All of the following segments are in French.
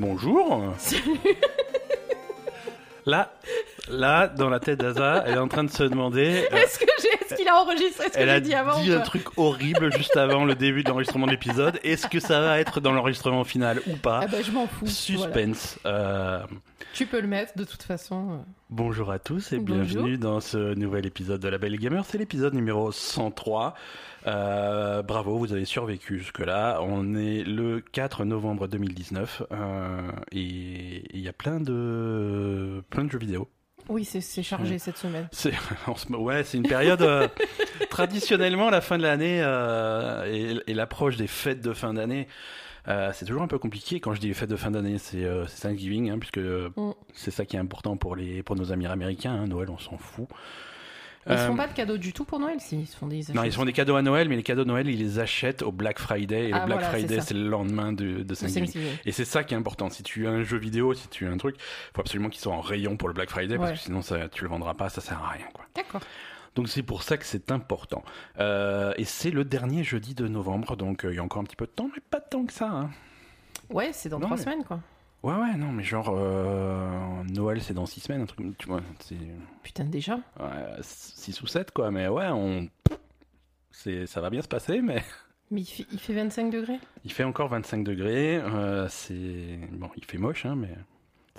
Bonjour. Là, là, dans la tête d'Aza, elle est en train de se demander. euh, Est-ce que j'ai, qu'il a enregistré ce que elle a j'ai dit dit avant ou un pas truc horrible juste avant le début de l'enregistrement de l'épisode. Est-ce que ça va être dans l'enregistrement final ou pas Ah bah je m'en fous. voilà. Suspense. Euh, Tu peux le mettre de toute façon. bonjour à tous et Bonjour. bienvenue dans ce nouvel épisode de La Belle Gamer. C'est l'épisode numéro 103. Euh, bravo, vous avez survécu jusque-là. On est le 4 novembre 2019 euh, et il y a plein de plein de jeux vidéo. Oui, c'est, chargé cette semaine. C'est ouais, une période euh, traditionnellement la fin de l'année euh, et, et l'approche des fêtes de fin d'année. Euh, c'est toujours un peu compliqué. Quand je dis les fêtes de fin d'année, c'est euh, Thanksgiving, hein, puisque euh, Mm. c'est ça qui est important pour les pour nos amis américains. hein. Noël, on s'en fout. Ils se Euh, font pas de cadeaux du tout pour Noël, si. Ils se font des non, ils font des cadeaux à Noël, mais les cadeaux de Noël, ils les achètent au Black Friday. Et Ah, le Black voilà, c'est Friday, c'est le lendemain de, de Thanksgiving. Et c'est ça qui est important. Si tu as un jeu vidéo, si tu as un truc, faut absolument qu'il soit en rayon pour le Black Friday, parce Ouais. que sinon ça, tu le vendras pas, ça sert à rien. D'accord. Donc c'est pour ça que c'est important. Euh, et c'est le dernier jeudi de novembre, donc euh, il y a encore un petit peu de temps, mais pas tant que ça. hein. Ouais, c'est dans Non, trois mais- semaines, quoi. Ouais, ouais, non, mais genre euh, Noël c'est dans six semaines, un truc, tu vois, c'est Putain, déjà. ouais, six ou sept quoi, mais ouais, on, c'est, ça va bien se passer, mais Mais il fait, il fait 25 degrés? il fait encore 25 degrés, euh, c'est bon, il fait moche, hein, mais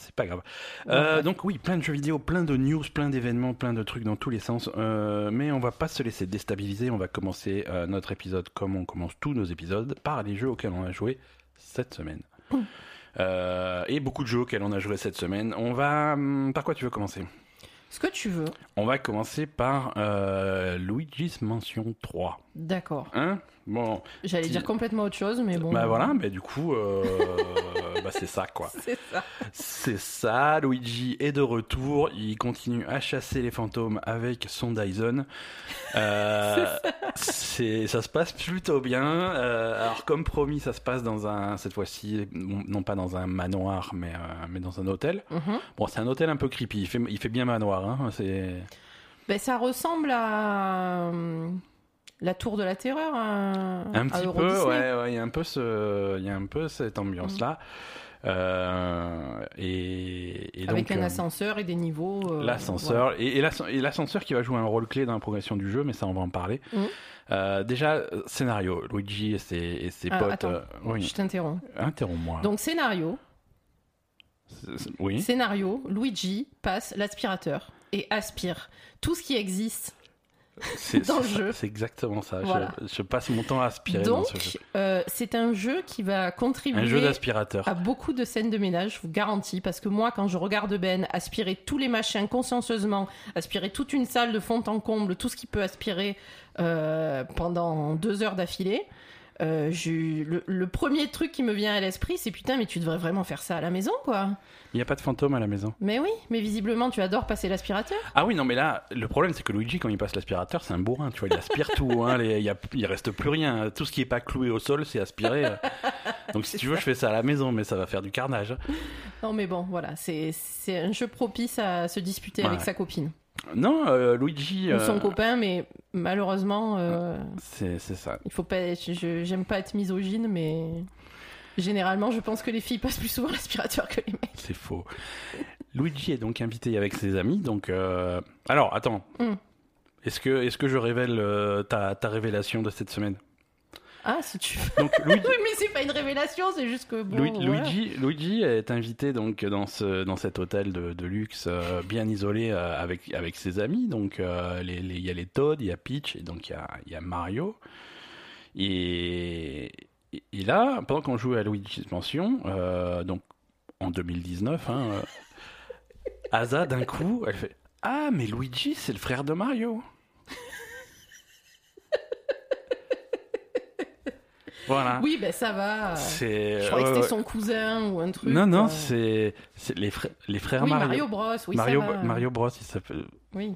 c'est pas grave. Euh, Ouais. donc oui, plein de jeux vidéo, plein de news, plein d'événements, plein de trucs dans tous les sens. Euh, mais on va pas se laisser déstabiliser. On va commencer euh, notre épisode comme on commence tous nos épisodes par les jeux auxquels on a joué cette semaine. Euh, et beaucoup de jeux auxquels on a joué cette semaine. On va hum, par quoi tu veux commencer? Ce que tu veux. On va commencer par Luigi's Mansion 3. D'accord. Hein? Bon, J'allais dire complètement autre chose, mais bon. bah voilà, bah du coup, euh, bah c'est ça quoi. C'est ça. C'est ça, Luigi est de retour, il continue à chasser les fantômes avec son Dyson. Euh, c'est, ça se passe plutôt bien. Euh, alors comme promis, ça se passe dans un, cette fois-ci, non non pas dans un manoir, mais, euh, mais dans un hôtel. Mhm. Bon, c'est un hôtel un peu creepy, il fait, il fait bien manoir. Hein, c'est... Ben, ça ressemble à. La tour de la terreur à, Un petit peu, ouais, ouais, il y a un peu ce, il y a un peu cette ambiance-là. Euh, et, et Avec donc, un euh, ascenseur et des niveaux. euh, L'ascenseur et, et l'asc- et l'ascenseur qui va jouer un rôle clé dans la progression du jeu, mais ça on va en parler. Euh, déjà scénario, Luigi et ses, et ses Ah, potes. attends, oui, Je t'interromps. interromps-moi. Donc, scénario. Oui. Scénario, Luigi passe l'aspirateur et aspire tout ce qui existe. C'est dans le jeu. C'est exactement ça. Je- Voilà. Je, passe mon temps à aspirer dans Donc, ce jeu. euh, c'est un jeu qui va Un contribuer jeu d'aspirateur. à beaucoup de scènes de ménage, je vous garantis, parce que moi, quand je regarde Ben aspirer tous les machins consciencieusement, aspirer toute une salle de fond en comble, tout ce qu'il peut aspirer euh, pendant deux heures d'affilée, euh, j'ai- le, le premier truc qui me vient à l'esprit, c'est putain, mais tu devrais vraiment faire ça à la maison, quoi. Il n'y a pas de fantôme à la maison. Mais oui, mais visiblement, tu adores passer l'aspirateur. Ah oui, non, mais là, le problème, c'est que Luigi, quand il passe l'aspirateur, c'est un bourrin, tu vois, il aspire tout, hein, les- il, y a, il reste plus rien. Tout ce qui est pas cloué au sol, c'est aspiré. Donc, si tu veux, je fais ça à la maison, mais ça va faire du carnage. Non, mais bon, voilà, c'est c'est un jeu propice à se disputer Ouais. avec sa copine. Non, euh, Luigi. Ou son euh, copain, mais malheureusement, euh, C'est ça. il faut pas. J'aime pas être misogyne, mais généralement, je pense que les filles passent plus souvent l'aspirateur que les mecs. C'est faux. Luigi est donc invité avec ses amis. Donc, alors, attends. Hmm. Est-ce que, est-ce que je révèle ta, ta révélation de cette semaine? Ah, si tu veux. Donc, Luigi, Oui, mais c'est pas une révélation, c'est juste que bon. Lu- voilà. Luigi, Luigi est invité donc dans ce dans cet hôtel de, de luxe euh, bien isolé euh, avec avec ses amis. Donc euh, les- les- il y a les Todd, il y a Peach et donc il y a, il y a Mario. Et, et- là, pendant qu'on joue à Luigi's Mansion, donc en 2019, hein, Asa d'un coup, elle fait ah mais Luigi c'est le frère de Mario. Voilà. Oui, ben ça va. C'est Je croyais que c'était son cousin ou un truc. Non, non, quoi. c'est c'est les, frères les frères Oui, Mario. Mario Bros. Oui, Mario, ça va. Mario Bros, il s'appelle. Oui.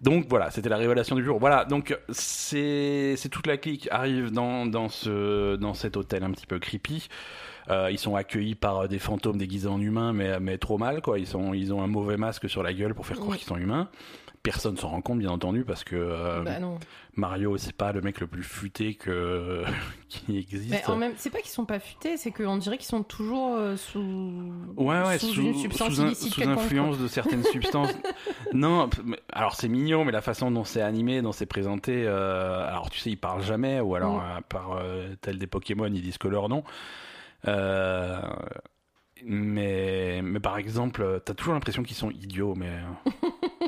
Donc voilà, c'était la révélation du jour. Voilà, donc c'est c'est toute la clique arrive dans dans ce dans cet hôtel un petit peu creepy. Euh, ils sont accueillis par des fantômes déguisés en humains, mais mais trop mal quoi. Ils sont ils ont un mauvais masque sur la gueule pour faire croire Oui. qu'ils sont humains. Personne s'en rend compte, bien entendu, parce que euh, Bah. Mario, c'est pas le mec le plus futé que qui existe. Mais en même, c'est pas qu'ils sont pas futés, c'est qu'on dirait qu'ils sont toujours euh, sous. Ouais, ouais, sous, sous, une substance sous un- influence de certaines substances. non, mais- alors c'est mignon, mais la façon dont c'est animé, dont c'est présenté, euh, alors tu sais, ils parlent jamais, ou alors Mm. à part euh, tel des Pokémon, ils disent que leur nom. Euh, mais, mais par exemple, t'as toujours l'impression qu'ils sont idiots, mais.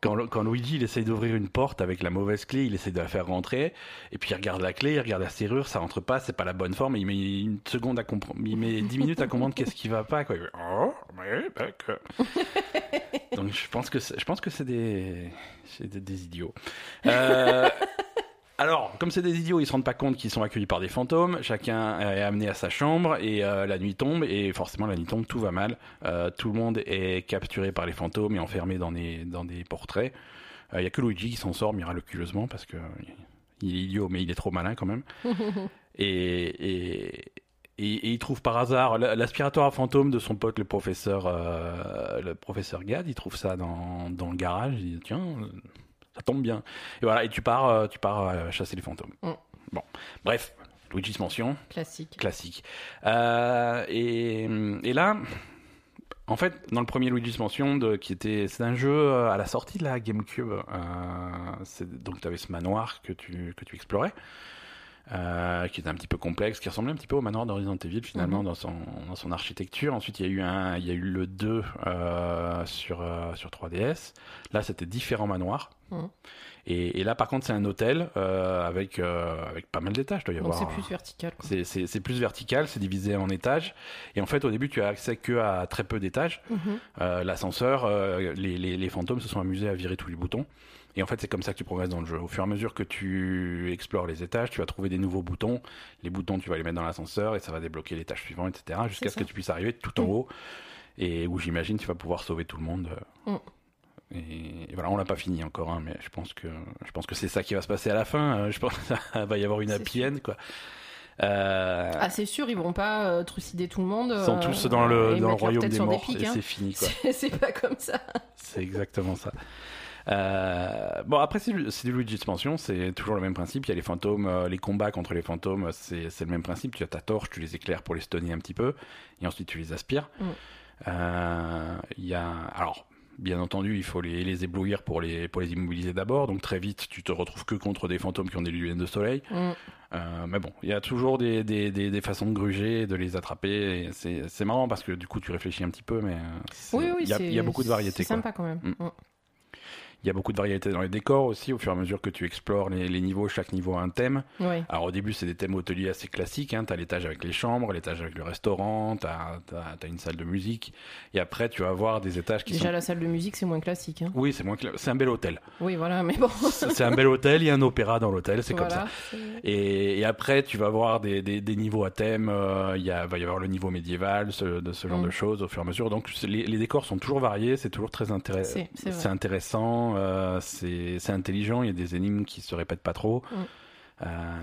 Quand, quand Luigi il essaye d'ouvrir une porte avec la mauvaise clé, il essaye de la faire rentrer, et puis il regarde la clé, il regarde la serrure, ça rentre pas, c'est pas la bonne forme, et il met une seconde à comprendre, il met 10 minutes à comprendre qu'est-ce qui va pas, quoi. Il fait, oh, mais d'accord. Donc je pense que c'est- je pense que c'est des, c'est des, des idiots. Euh, alors, comme c'est des idiots, ils se rendent pas compte qu'ils sont accueillis par des fantômes. Chacun est amené à sa chambre et euh, la nuit tombe et forcément la nuit tombe, tout va mal. Euh, tout le monde est capturé par les fantômes et enfermé dans des dans des portraits. Il y a que Luigi qui s'en sort miraculeusement parce que il est idiot mais il est trop malin quand même. et, et et, et il trouve par hasard l'aspirateur à fantôme de son pote le professeur euh, le professeur Gad. Il trouve ça dans dans le garage. Il dit tiens euh, ça tombe bien. Et voilà, et tu pars, euh, tu pars euh, chasser les fantômes. Mm. Bon, bref, Luigi's Mansion, Classique. classique. Euh, et, et là, en fait, dans le premier Luigi's Mansion, de, qui était, c'est un jeu à la sortie de la GameCube. Euh, c'est- donc, tu avais ce manoir que tu, que tu explorais. Euh, qui était un petit peu complexe, qui ressemblait un petit peu au manoir Resident Evil finalement Mhm. dans, son, dans son architecture. Ensuite, il y a eu, un, il y a eu le 2 euh, sur, euh, sur 3DS. Là, c'était différents manoirs. Mhm. Et, et là, par contre, c'est un hôtel avec, avec pas mal d'étages. doit y Donc avoir. c'est plus vertical. C'est- plus vertical, c'est divisé en étages. Et en fait, au début, tu as accès que à très peu d'étages. Mhm. L'ascenseur, les, les, les fantômes se sont amusés à virer tous les boutons. Et en fait, c'est comme ça que tu progresses dans le jeu. Au fur et à mesure que tu explores les étages, tu vas trouver des nouveaux boutons. Les boutons, tu vas les mettre dans l'ascenseur et ça va débloquer l'étage suivant, etc. Jusqu'à ce que tu puisses arriver tout en Mm. haut. Et où j'imagine tu vas pouvoir sauver tout le monde. Mm. Et, voilà, on l'a pas fini encore, hein, mais je pense que je pense que c'est ça qui va se passer à la fin. Euh, Je pense qu'il va y avoir une happy end, quoi. Euh, Ah, c'est sûr, ils vont pas euh, trucider tout le monde. ils sont euh, tous dans le, et dans le royaume des morts pics, et hein. c'est fini, c'est pas comme ça. C'est exactement ça. Euh, bon, après, c'est du, du Luigi's Mansion, c'est toujours le même principe. Il y a les fantômes, euh, les combats contre les fantômes, c'est le même principe. Tu as ta torche, tu les éclaires pour les stunner un petit peu, et ensuite tu les aspires. Mm. Euh, Il y a. Alors. Bien entendu, il faut les, les éblouir pour les, pour les immobiliser d'abord. Donc très vite, tu te retrouves que contre des fantômes qui ont des lunettes de soleil. Mm. Euh, mais bon, il y a toujours des, des, des, des façons de gruger, de les attraper. C'est marrant parce que du coup, tu réfléchis un petit peu, mais c'est- Oui, oui, il y, a, y beaucoup de variétés. C'est sympa quand même. Mm. Il y a beaucoup de variétés dans les décors aussi, au fur et à mesure que tu explores les, les niveaux, chaque niveau a un thème. Alors au début, c'est des thèmes hôteliers assez classiques, hein. tu as l'étage avec les chambres, l'étage avec le restaurant, tu as, une salle de musique, et après tu vas avoir des étages qui Déjà, sont... la salle de musique, c'est moins classique. hein. Oui, c'est moins cla- c'est un bel hôtel. Oui, voilà, mais bon. C'est un bel hôtel, il y a un opéra dans l'hôtel, c'est comme ça. Et, et après, tu vas voir des, des, des niveaux à thème. euh, Il y a, va y avoir le niveau médiéval, ce, de ce genre Mm. de choses au fur et à mesure. Donc, les, les décors sont toujours variés, c'est toujours très intéressant. C'est-. C'est intéressant, euh, c'est intelligent. Il y a des énigmes qui se répètent pas trop. Mm. Euh,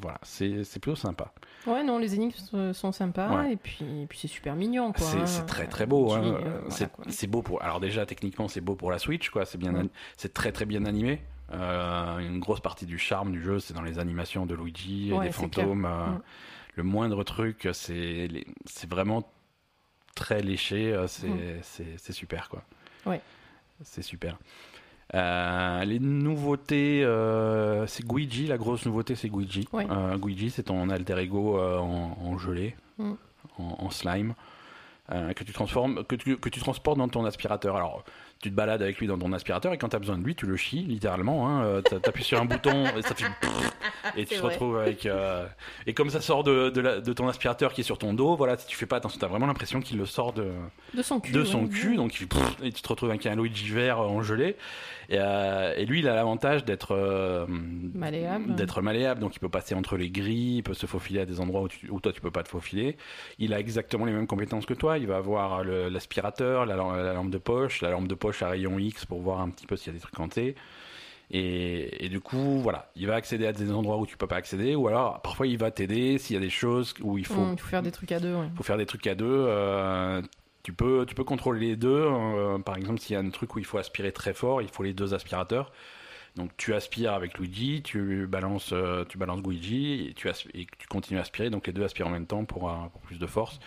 voilà, c'est plutôt sympa. Ouais, non, les énigmes sont- sont sympas Ouais. et puis, et puis c'est super mignon. C'est très très beau. Tu hein. euh, c'est beau pour. Alors déjà techniquement c'est beau pour la Switch quoi. C'est bien. Mm. C'est très très bien animé. Euh, une grosse partie du charme du jeu c'est dans les animations de Luigi et Ouais, des fantômes. euh, Mm. Le moindre truc c'est vraiment très léché. euh, C'est Mm. c'est super quoi. Ouais. C'est super. Euh, les nouveautés, euh, c'est Guigi, la grosse nouveauté c'est Guigi. Euh, Guigi c'est ton alter ego en, en gelée, Mm. en, en slime, que tu transformes, que tu, que tu transportes dans ton aspirateur. Alors tu te balades avec lui dans ton aspirateur et quand tu as besoin de lui, tu le chies littéralement. Hein, euh, t'a- T'appuies sur un bouton et ça fait et tu te vrai. retrouves avec euh, et comme ça sort de, de, la- de ton aspirateur qui est sur ton dos, voilà, si tu fais pas attention, t'as vraiment l'impression qu'il le sort de De son cul. de ouais. son cul, donc il fait et tu te retrouves avec un Luigi vert euh, en gelée. Et, euh, et lui, il a l'avantage d'être euh, Malléable. d'être malléable, donc il peut passer entre les grilles, il peut se faufiler à des endroits où, tu- où toi tu peux pas te faufiler. Il a exactement les mêmes compétences que toi. Il va avoir l'aspirateur, la lampe de poche, la lampe de poche à rayon X pour voir un petit peu s'il y a des trucs hantés. Et, et du coup, voilà, il va accéder à des endroits où tu peux pas accéder, ou alors parfois il va t'aider s'il y a des choses où il faut Mm, il faut faire des trucs à deux, ouais. faut faire des trucs à deux. euh, Tu peux, tu peux contrôler les deux. euh, par exemple, s'il y a un truc où il faut aspirer très fort, il faut les deux aspirateurs. Donc tu aspires avec Luigi, tu balances, euh, tu balances Luigi et tu, asp- et tu continues à aspirer. Donc les deux aspirent en même temps pour, pour plus de force.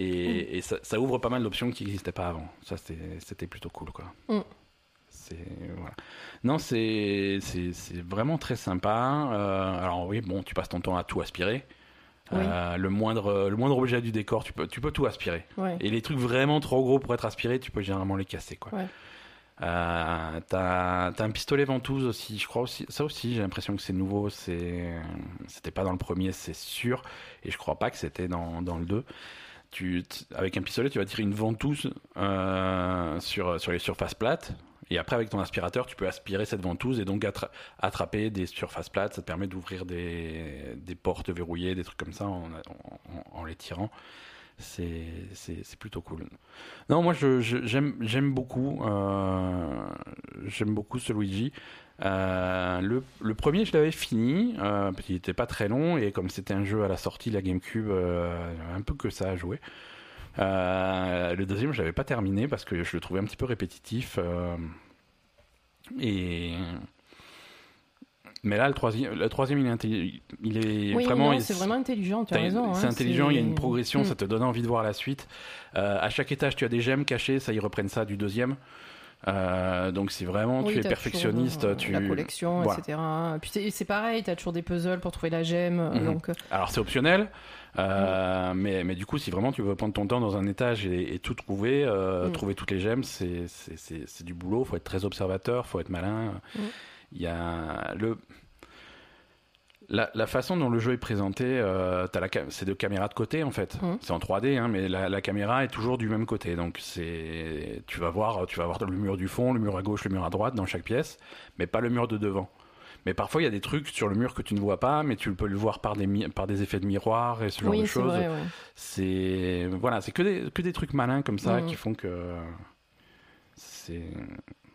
Et, et ça, ça ouvre pas mal d'options qui n'existaient pas avant. Ça, c'était plutôt cool. Quoi. Mm. Voilà. Non, c'est vraiment très sympa. Euh, alors oui, bon, tu passes ton temps à tout aspirer. Oui. Euh, le moindre le moindre objet du décor, tu peux tu peux tout aspirer. Ouais. Et les trucs vraiment trop gros pour être aspirés, tu peux généralement les casser quoi. Ouais. Euh, t'as un pistolet ventouse aussi, je crois aussi. Ça aussi, j'ai l'impression que c'est nouveau. C'était pas dans le premier, c'est sûr. Et je crois pas que c'était dans dans le 2 tu, avec un pistolet, tu vas tirer une ventouse euh, sur, sur les surfaces plates. Et après, avec ton aspirateur, tu peux aspirer cette ventouse et donc attra- attraper des surfaces plates. Ça te permet d'ouvrir des, des portes verrouillées, des trucs comme ça en, en- les tirant. C'est plutôt cool. Non, moi, je- je- j'aime j'aime beaucoup, euh, j'aime beaucoup ce Luigi. Euh, le, le premier, je l'avais fini, euh, parce qu'il n'était pas très long, et comme c'était un jeu à la sortie de la GameCube, euh, un peu que ça à jouer. Euh, le deuxième, je l'avais pas terminé parce que je le trouvais un petit peu répétitif. et mais là, le troisième, le troisième, il est, intelli- il est Oui, vraiment, c'est vraiment intelligent, tu as raison. C'est hein, intelligent, il y a une c'est- progression, Mm. ça te donne envie de voir la suite. À chaque étage, tu as des gemmes cachées, ça, ils reprennent ça du deuxième. Euh, donc c'est vraiment, Oui, tu es perfectionniste. toujours, euh, tu... La collection, Voilà. etc. Puis c'est- pareil, tu as toujours des puzzles pour trouver la gemme. Mhm. Donc, euh, Alors c'est optionnel, euh, mais, mais du coup, si vraiment tu veux prendre ton temps dans un étage et, et tout trouver, euh, Mm. trouver toutes les gemmes, c'est- du boulot, faut être très observateur, faut être malin. Il y a le... La, la façon dont le jeu est présenté, euh, c'est de caméra de côté en fait. Mm. C'est en 3D, hein, mais la, la caméra est toujours du même côté. Donc c'est, tu vas voir, tu vas voir le mur du fond, le mur à gauche, le mur à droite dans chaque pièce, mais pas le mur de devant. Mais parfois il y a des trucs sur le mur que tu ne vois pas, mais tu peux le voir par des mi- par des effets de miroir et ce genre oui, de choses. ouais. C'est voilà, c'est que des que des trucs malins comme ça Mm. qui font que c'est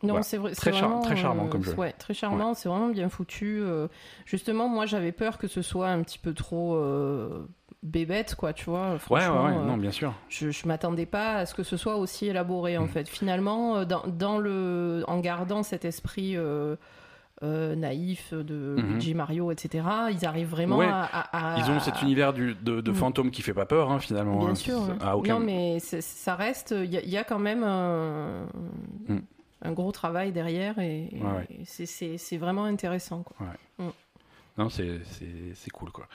Non, Voilà. c'est vrai. Très char- vraiment, très charmant euh, comme jeu. Ouais, très charmant. C'est vraiment bien foutu. euh, justement, moi, j'avais peur que ce soit un petit peu trop euh, bébête, quoi. Tu vois. ouais ouais, ouais, euh, non bien sûr. je, je m'attendais pas à ce que ce soit aussi élaboré, en Mm. fait. Finalement, euh, dans, dans le, en gardant cet esprit. euh, euh, naïf de Mhm. Luigi Mario, etc. Ils arrivent vraiment Ouais. à, Ils ont cet univers du, de, de Mm. fantôme qui fait pas peur hein, finalement. Bien hein. sûr. Ouais. à aucun- Non, mais ça reste. Il y, a- il y a quand même un, Mm. gros travail derrière et, Ouais, ouais. et c'est- vraiment intéressant. Quoi. Non, c'est cool quoi.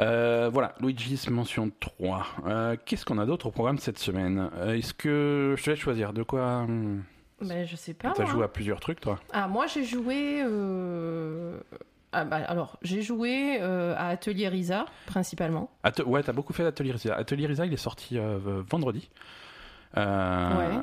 Euh, voilà, Luigi's mention 3. Euh, Qu'est-ce qu'on a d'autre au programme cette semaine? Euh, Est-ce que je te laisse choisir? De quoi hum, Ben, je sais pas. T'as moi. joué à plusieurs trucs toi? Ah, moi j'ai joué. euh, ah, bah, alors, j'ai joué à Atelier Risa, principalement. Ate- Ouais, t'as beaucoup fait d'Atelier Risa. Atelier Risa, il est sorti vendredi. Euh, Ouais.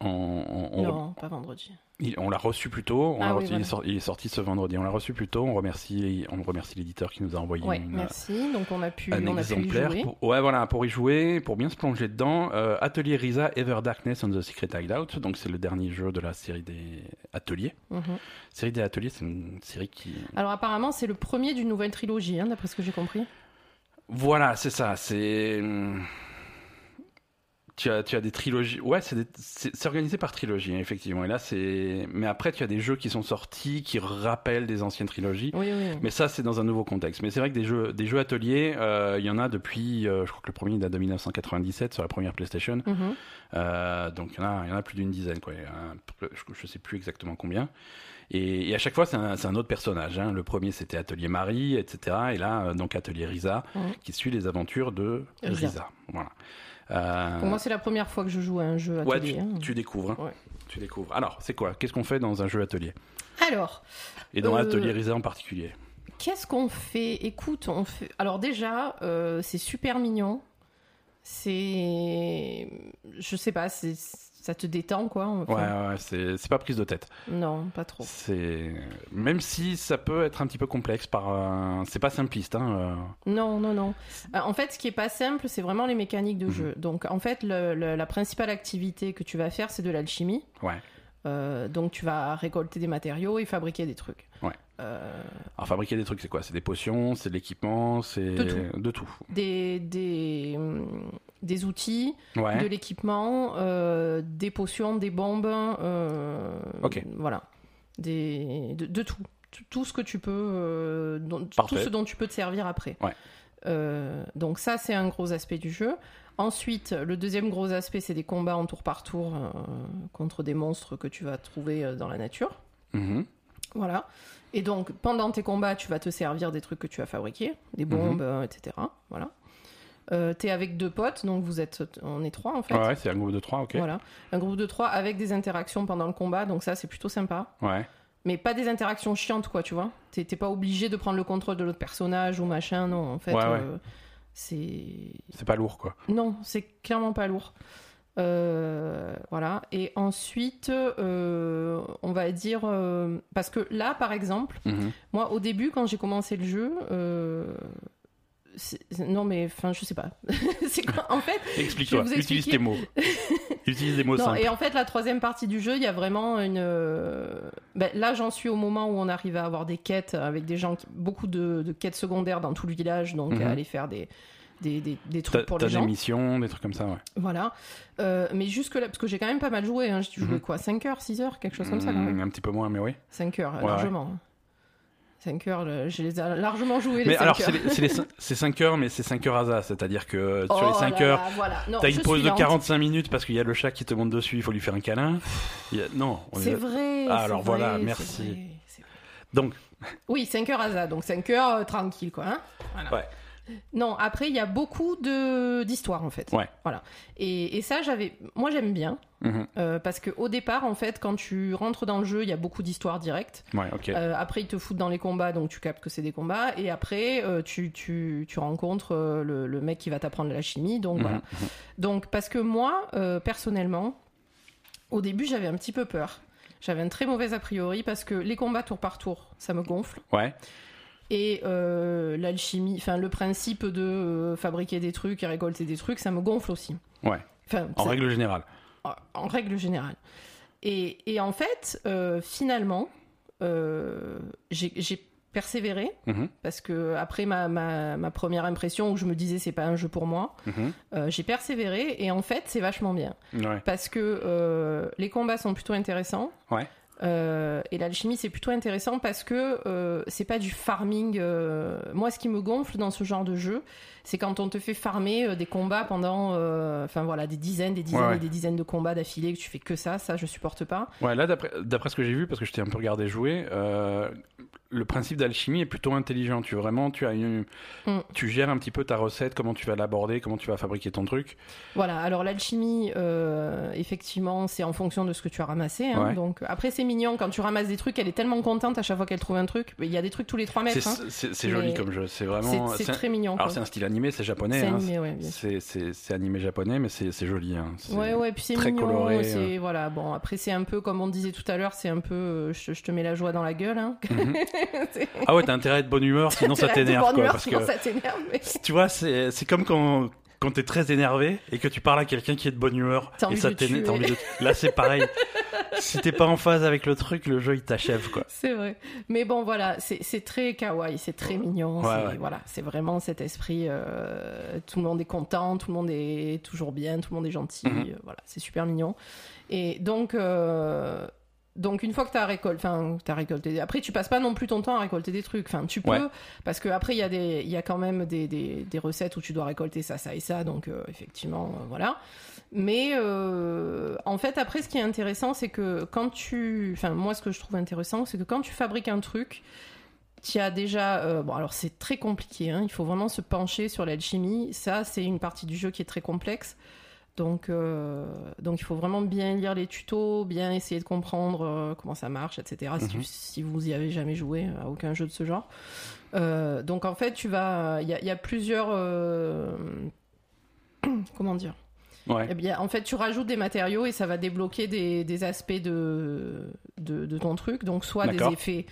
on, on- on- Non, pas vendredi. il- on l'a reçu plus tôt. On Ah l'a oui, reçu- il, est sorti, il est sorti ce vendredi. On l'a reçu plus tôt. On remercie, on remercie l'éditeur qui nous a envoyé Ouais, une, merci. Donc, on a pu, un on a pu y exemplaire. jouer. Pour, ouais, voilà, pour y jouer, pour bien se plonger dedans. Euh, Atelier Risa, Ever Darkness on the Secret Hideout. Donc, c'est le dernier jeu de la série des Ateliers. Mhm. Série des Ateliers, c'est une série qui. Alors, apparemment, c'est le premier d'une nouvelle trilogie, hein, d'après ce que j'ai compris. Voilà, c'est ça. C'est. Tu as, tu as des trilogies. Ouais, c'est des- c'est c'est organisé par trilogie, hein, effectivement. Et là, c'est. Mais après, tu as des jeux qui sont sortis qui rappellent des anciennes trilogies. Oui, oui. Mais ça, c'est dans un nouveau contexte. Mais c'est vrai que des jeux, des jeux ateliers, euh, il y en a depuis, euh, je crois que le premier date de 1997 sur la première PlayStation. Mhm. Euh, donc il y, en a, il y en a plus d'une dizaine, quoi. A- je, je sais plus exactement combien. Et, et à chaque fois, c'est un, c'est un autre personnage. hein. Le premier, c'était Atelier Marie, etc. Et là, euh, donc Atelier Risa, Mhm. qui suit les aventures de Risa. Risa. Voilà. Euh, Pour moi, c'est la première fois que je joue à un jeu ouais, atelier. tu, hein. tu découvres. hein. Ouais. Tu découvres. Alors, c'est quoi? Qu'est-ce qu'on fait dans un jeu atelier? Alors, Et dans Euh, Atelier Risa en particulier? Qu'est-ce qu'on fait? Écoute, on fait. Alors déjà, euh, c'est super mignon. C'est, je sais pas, c'est, ça te détend quoi. Ouais, Enfin, ouais, c'est c'est pas prise de tête. Non, pas trop. C'est même si ça peut être un petit peu complexe par, euh, c'est pas simpliste. Hein, euh. Non, non, non. Euh, En fait, ce qui est pas simple, c'est vraiment les mécaniques de Mhm. jeu. Donc, en fait, le- le- la principale activité que tu vas faire, c'est de l'alchimie. Ouais. Donc, tu vas récolter des matériaux et fabriquer des trucs. Ouais. Euh, Alors fabriquer des trucs, c'est quoi? C'est des potions, c'est de l'équipement, c'est De tout. de tout. des, des, hum, des outils, Ouais. de l'équipement, euh, des potions, des bombes, euh, Ok. voilà, des, de, de tout. Tout- ce que tu peux, tout ce dont tu peux te servir après. Ouais. Donc ça, c'est un gros aspect du jeu. Ensuite, le deuxième gros aspect, c'est des combats en tour par tour contre des monstres que tu vas trouver dans la nature. Mhm. Voilà. Et donc, pendant tes combats, tu vas te servir des trucs que tu as fabriqués, des bombes, euh, etc. Voilà. Euh, T'es avec deux potes, donc vous êtes, on est trois en fait. Ouais, c'est un groupe de trois, ok. Voilà. Un groupe de trois avec des interactions pendant le combat, donc ça c'est plutôt sympa. Ouais. Mais pas des interactions chiantes, quoi, tu vois. T'es t'es pas obligé de prendre le contrôle de l'autre personnage ou machin, non. En fait, Ouais, ouais. euh, c'est. C'est pas lourd, quoi. Non, c'est clairement pas lourd. Euh, voilà. Et ensuite, euh, on va dire. euh, parce que là, par exemple, Mhm. moi, au début, quand j'ai commencé le jeu. non, mais enfin, je sais pas. c'est quoi En fait, Explique-toi, utilise tes mots. utilise des mots Non, simples. et en fait, la troisième partie du jeu, il y a vraiment une. ben, là, j'en suis au moment où on arrive à avoir des quêtes avec des gens, qui... beaucoup de, de quêtes secondaires dans tout le village, donc Mhm. à aller faire des, des, des, des T'as trucs pour t'as les des gens. missions, des trucs comme ça, ouais. Voilà. Euh, mais jusque-là, parce que j'ai quand même pas mal joué, hein. j'ai joué Mhm. quoi 5 heures, 6 heures, quelque chose comme ça quand même. Mm, Un petit peu moins, mais oui. 5 heures, Ouais, largement. 5 heures, le- je les ai largement joué les Mais 5 alors, heures. c'est les- c'est les cin- c'est 5 heures, mais c'est 5 heures hasard. C'est-à-dire que sur les Oh 5 là heures, là, voilà. Non, t'as une pause de lente. 45 minutes parce qu'il y a le chat qui te monte dessus, il faut lui faire un câlin. Il y a- Non, on C'est est- vrai. Ah, c'est alors voilà, vrai, c'est merci. vrai, c'est vrai. Donc, Oui, 5 heures à ça, donc 5 heures euh, tranquille, quoi. hein. Voilà. Ouais. Non, après, il y a beaucoup de d'histoires, en fait. Ouais. Voilà. Et, et ça, j'avais... Moi, j'aime bien, mhm. euh, parce qu'au départ, en fait, quand tu rentres dans le jeu, il y a beaucoup d'histoires directes. ouais, ok. Euh, après, ils te foutent dans les combats, donc tu captes que c'est des combats. Et après, euh, tu, tu, tu rencontres euh, le, le mec qui va t'apprendre la chimie. Donc, voilà. Mhm, mhm. Donc, parce que moi, personnellement, au début, j'avais un petit peu peur. J'avais un très mauvais a priori parce que les combats tour par tour, ça me gonfle. Ouais, Et euh, l'alchimie, enfin le principe de euh, fabriquer des trucs et récolter des trucs, ça me gonfle aussi. ouais. Enfin, En ça- règle générale. en- règle générale. Et, et en fait, euh, finalement, j'ai persévéré Mhm, parce que après ma, ma, ma première impression où je me disais c'est pas un jeu pour moi, mhm. euh, j'ai persévéré et en fait c'est vachement bien Ouais. parce que euh, les combats sont plutôt intéressants. Ouais. Euh, et l'alchimie c'est plutôt intéressant parce que euh, c'est pas du farming. euh, Moi, ce qui me gonfle dans ce genre de jeu, c'est quand on te fait farmer euh, des combats pendant, enfin voilà, des dizaines, des dizaines Ouais, ouais. et des dizaines de combats d'affilée que tu fais que ça. Ça, je supporte pas. Ouais, là, d'après ce que j'ai vu, parce que je t'ai un peu regardé jouer, le principe d'alchimie est plutôt intelligent. Tu vraiment, tu as une, Mm. tu gères un petit peu ta recette, comment tu vas l'aborder, comment tu vas fabriquer ton truc. Voilà. Alors l'alchimie, effectivement, c'est en fonction de ce que tu as ramassé. hein. Ouais. Donc après, c'est mignon quand tu ramasses des trucs. Elle est tellement contente à chaque fois qu'elle trouve un truc. Il y a des trucs tous les 3 mètres. C'est hein. c'est- joli comme jeu. C'est vraiment. c'est très mignon. Alors c'est un style animé, c'est japonais. C'est hein. animé, ouais. C'est- animé japonais, mais c'est c'est joli. Hein. C'est- Ouais, ouais, puis c'est très mignon. coloré, c'est voilà. Bon, après c'est un peu comme on disait tout à l'heure, c'est un peu, euh, je, je te mets la joie dans la gueule. Hein. Mhm. Ah ouais, t'as intérêt à être de bonne humeur, sinon ça t'énerve bonne quoi. humeur, Parce sinon que ça t'énerve. mais- tu vois, c'est comme quand quand t'es très énervé et que tu parles à quelqu'un qui est de bonne humeur T'as et ça t'énerve. tuer. t'as envie de- Là, c'est pareil. si t'es pas en phase avec le truc, le jeu il t'achève quoi. C'est vrai. Mais bon, voilà, c'est c'est très kawaii, c'est très mignon. Ouais, c'est- ouais. Voilà, c'est vraiment cet esprit. euh, tout le monde est content, tout le monde est toujours bien, tout le monde est gentil. Mhm. euh, voilà, c'est super mignon. Et donc. euh, donc une fois que tu as récolté, enfin t'as récolté, après tu passes pas non plus ton temps à récolter des trucs. Enfin tu peux, Ouais. parce que après il y a des, il y a quand même des, des, des recettes où tu dois récolter ça, ça et ça. Donc euh, effectivement, euh, voilà. Mais euh, en fait, après, ce qui est intéressant, c'est que quand tu. Enfin, moi, ce que je trouve intéressant, c'est que quand tu fabriques un truc, tu as déjà. bon, alors, c'est très compliqué, hein, il faut vraiment se pencher sur l'alchimie. Ça, c'est une partie du jeu qui est très complexe. Donc, euh, donc, il faut vraiment bien lire les tutos, bien essayer de comprendre euh, comment ça marche, etc. si, Mhm. si vous y avez jamais joué à aucun jeu de ce genre. Euh, donc, en fait, tu vas. Il y a, il y a plusieurs. euh, comment dire? Ouais. eh bien, en fait, tu rajoutes des matériaux et ça va débloquer des, des aspects de, de, de ton truc. Donc, soit des effets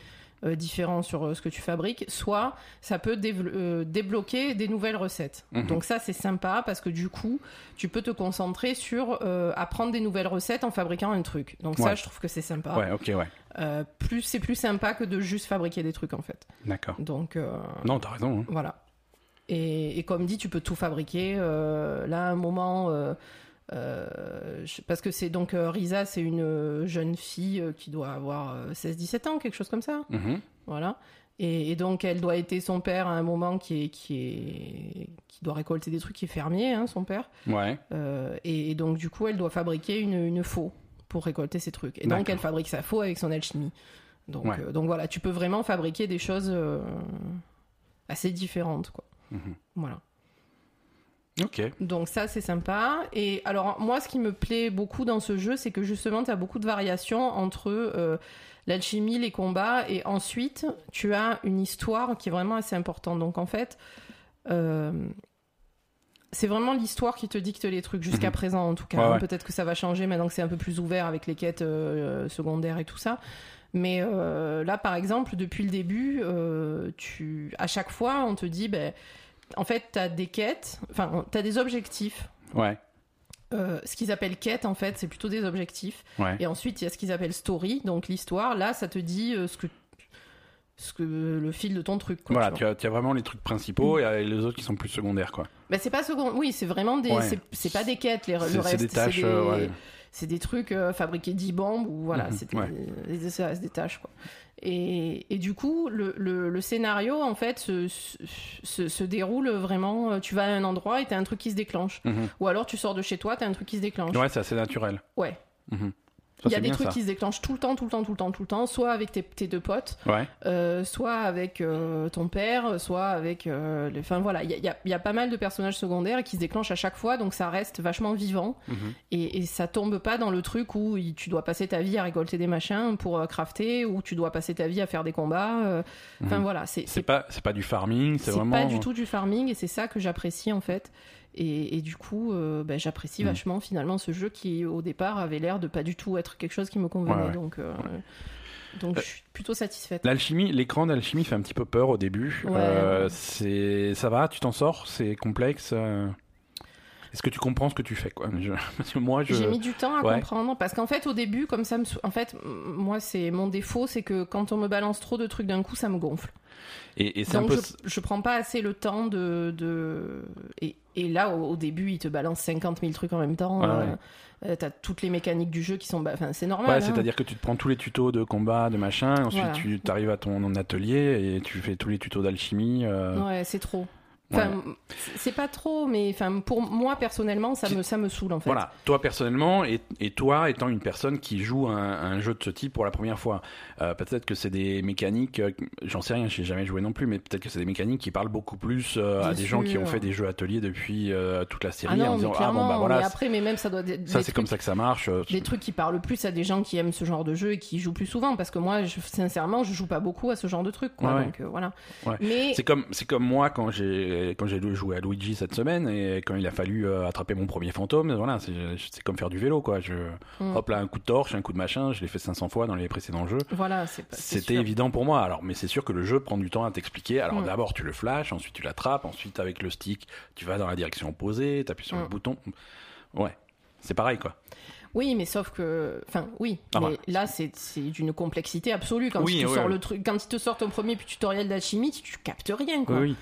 euh, différents sur euh, ce que tu fabriques, soit ça peut euh, débloquer des nouvelles recettes. Mhm. Donc, ça, c'est sympa parce que du coup, tu peux te concentrer sur euh, apprendre des nouvelles recettes en fabriquant un truc. Donc, ça, je trouve que c'est sympa. Ouais, ok, ouais. Plus, c'est plus sympa que de juste fabriquer des trucs, en fait. D'accord. Donc, Non, t'as raison. hein. voilà. Et, et comme dit, tu peux tout fabriquer. Euh, là, à un moment, euh, euh, parce que c'est donc euh, Risa, c'est une euh, jeune fille euh, qui doit avoir 16-17 ans, quelque chose comme ça. Mhm. Voilà. Et, et donc, elle doit aider son père à un moment qui est, qui est, qui doit récolter des trucs, qui est fermier, hein, son père. Ouais. Et, et donc, du coup, elle doit fabriquer une, une faux pour récolter ses trucs. Et donc, elle fabrique sa faux avec son alchimie. Donc, Ouais. donc voilà, tu peux vraiment fabriquer des choses assez différentes, quoi. Mhm. Voilà. Donc ça, c'est sympa. Et alors, moi, ce qui me plaît beaucoup dans ce jeu, c'est que justement, tu as beaucoup de variations entre euh, l'alchimie, les combats, et ensuite, tu as une histoire qui est vraiment assez importante. Donc en fait, euh, c'est vraiment l'histoire qui te dicte les trucs, jusqu'à Mhm. présent en tout cas. Ouais, ouais. Peut-être que ça va changer maintenant que c'est un peu plus ouvert avec les quêtes euh, secondaires et tout ça. Mais là, par exemple, depuis le début, tu... à chaque fois, on te dit, ben, en fait, tu as des quêtes, enfin, tu as des objectifs. Ouais. Euh, ce qu'ils appellent quête, en fait, c'est plutôt des objectifs. Ouais. Et ensuite, il y a ce qu'ils appellent story, donc l'histoire. Là, ça te dit euh, ce que ce que le fil de ton truc. Quoi, Voilà, tu as, as vraiment les trucs principaux et euh, les autres qui sont plus secondaires, quoi. bah, c'est pas second. Oui, c'est vraiment des. Ouais. c'est- C'est pas des quêtes. Les, C'est le c'est reste, des tâches. c'est euh, ouais. C'est des trucs euh, fabriquer 10 bombes ou voilà, c'est des, ouais. des- ça reste des tâches quoi. Et, et du coup, le, le, le scénario en fait se, se, se déroule vraiment. euh, Tu vas à un endroit et t'as un truc qui se déclenche, Mhm. ou alors tu sors de chez toi, t'as un truc qui se déclenche. Ouais, c'est assez naturel. Ouais. Mhm. Il y a c'est des trucs ça. qui se déclenchent tout le temps, tout le temps, tout le temps, tout le temps, soit avec tes, tes deux potes, Ouais. euh, soit avec euh, ton père, soit avec. euh, les... Enfin voilà, il y y a- il y a pas mal de personnages secondaires qui se déclenchent à chaque fois, donc ça reste vachement vivant. Mhm. Et, et ça tombe pas dans le truc où il- tu dois passer ta vie à récolter des machins pour crafter, ou tu dois passer ta vie à faire des combats. Enfin Mhm. voilà, c'est C'est c'est pas, c'est pas du farming, c'est c'est vraiment. pas du tout du farming, et c'est ça que j'apprécie en fait. Et, et du coup, euh, ben, j'apprécie Mhm. vachement finalement ce jeu qui au départ avait l'air de pas du tout être quelque chose qui me convenait. Ouais. Donc, euh, donc Euh, je suis plutôt satisfaite. L'alchimie, l'écran d'alchimie fait un petit peu peur au début. Ouais, c'est, ça va, tu t'en sors, c'est complexe. Est-ce que tu comprends ce que tu fais, quoi? Je- Parce que moi, je. J'ai mis du temps à Ouais. comprendre parce qu'en fait au début comme ça me en fait moi c'est mon défaut c'est que quand on me balance trop de trucs d'un coup ça me gonfle. Et, et c'est un peu. je, je prends pas assez le temps de, de... Et, et là au, au début il te balance 50 000 trucs en même temps. Ouais, euh, ouais. euh, T'as toutes les mécaniques du jeu qui sont... ba- Enfin c'est normal. Ouais, hein. c'est-à-dire que tu te prends tous les tutos de combat, de machin, et ensuite Voilà. tu arrives à ton atelier et tu fais tous les tutos d'alchimie. euh, Ouais c'est trop. Enfin, c'est pas trop, mais enfin, pour moi personnellement, ça me, ça me saoule en fait. Voilà, toi personnellement, et, et toi étant une personne qui joue un, un jeu de ce type pour la première fois, euh, peut-être que c'est des mécaniques, euh, j'en sais rien, j'ai jamais joué non plus, mais peut-être que c'est des mécaniques qui parlent beaucoup plus euh, à des gens qui ont fait des jeux ateliers depuis toute la série, Ah non, en disant ah bon bah voilà, mais après, mais même ça doit être ça c'est comme ça que ça marche. des trucs qui parlent plus à des gens qui aiment ce genre de jeu et qui jouent plus souvent parce que moi je, sincèrement je joue pas beaucoup à ce genre de trucs quoi ouais. donc voilà Ouais. mais C'est comme c'est comme moi quand j'ai quand j'ai joué à Luigi cette semaine et quand il a fallu euh, attraper mon premier fantôme, voilà, c'est comme faire du vélo quoi. Je Mm. hop là un coup de torche, un coup de machin, je l'ai fait 500 fois dans les précédents jeux. voilà C'était évident pour moi. Alors, mais c'est sûr que le jeu prend du temps à t'expliquer. Alors, Mm. d'abord, tu le flashes, ensuite tu l'attrapes, ensuite avec le stick, tu vas dans la direction opposée, t'appuies sur le Mm. bouton. Ouais, c'est pareil quoi. oui mais sauf que enfin oui Ah, mais là c'est d'une complexité absolue quand Oui, le truc quand il te sort ton premier tutoriel d'alchimie tu, tu captes rien quoi Oui, oui.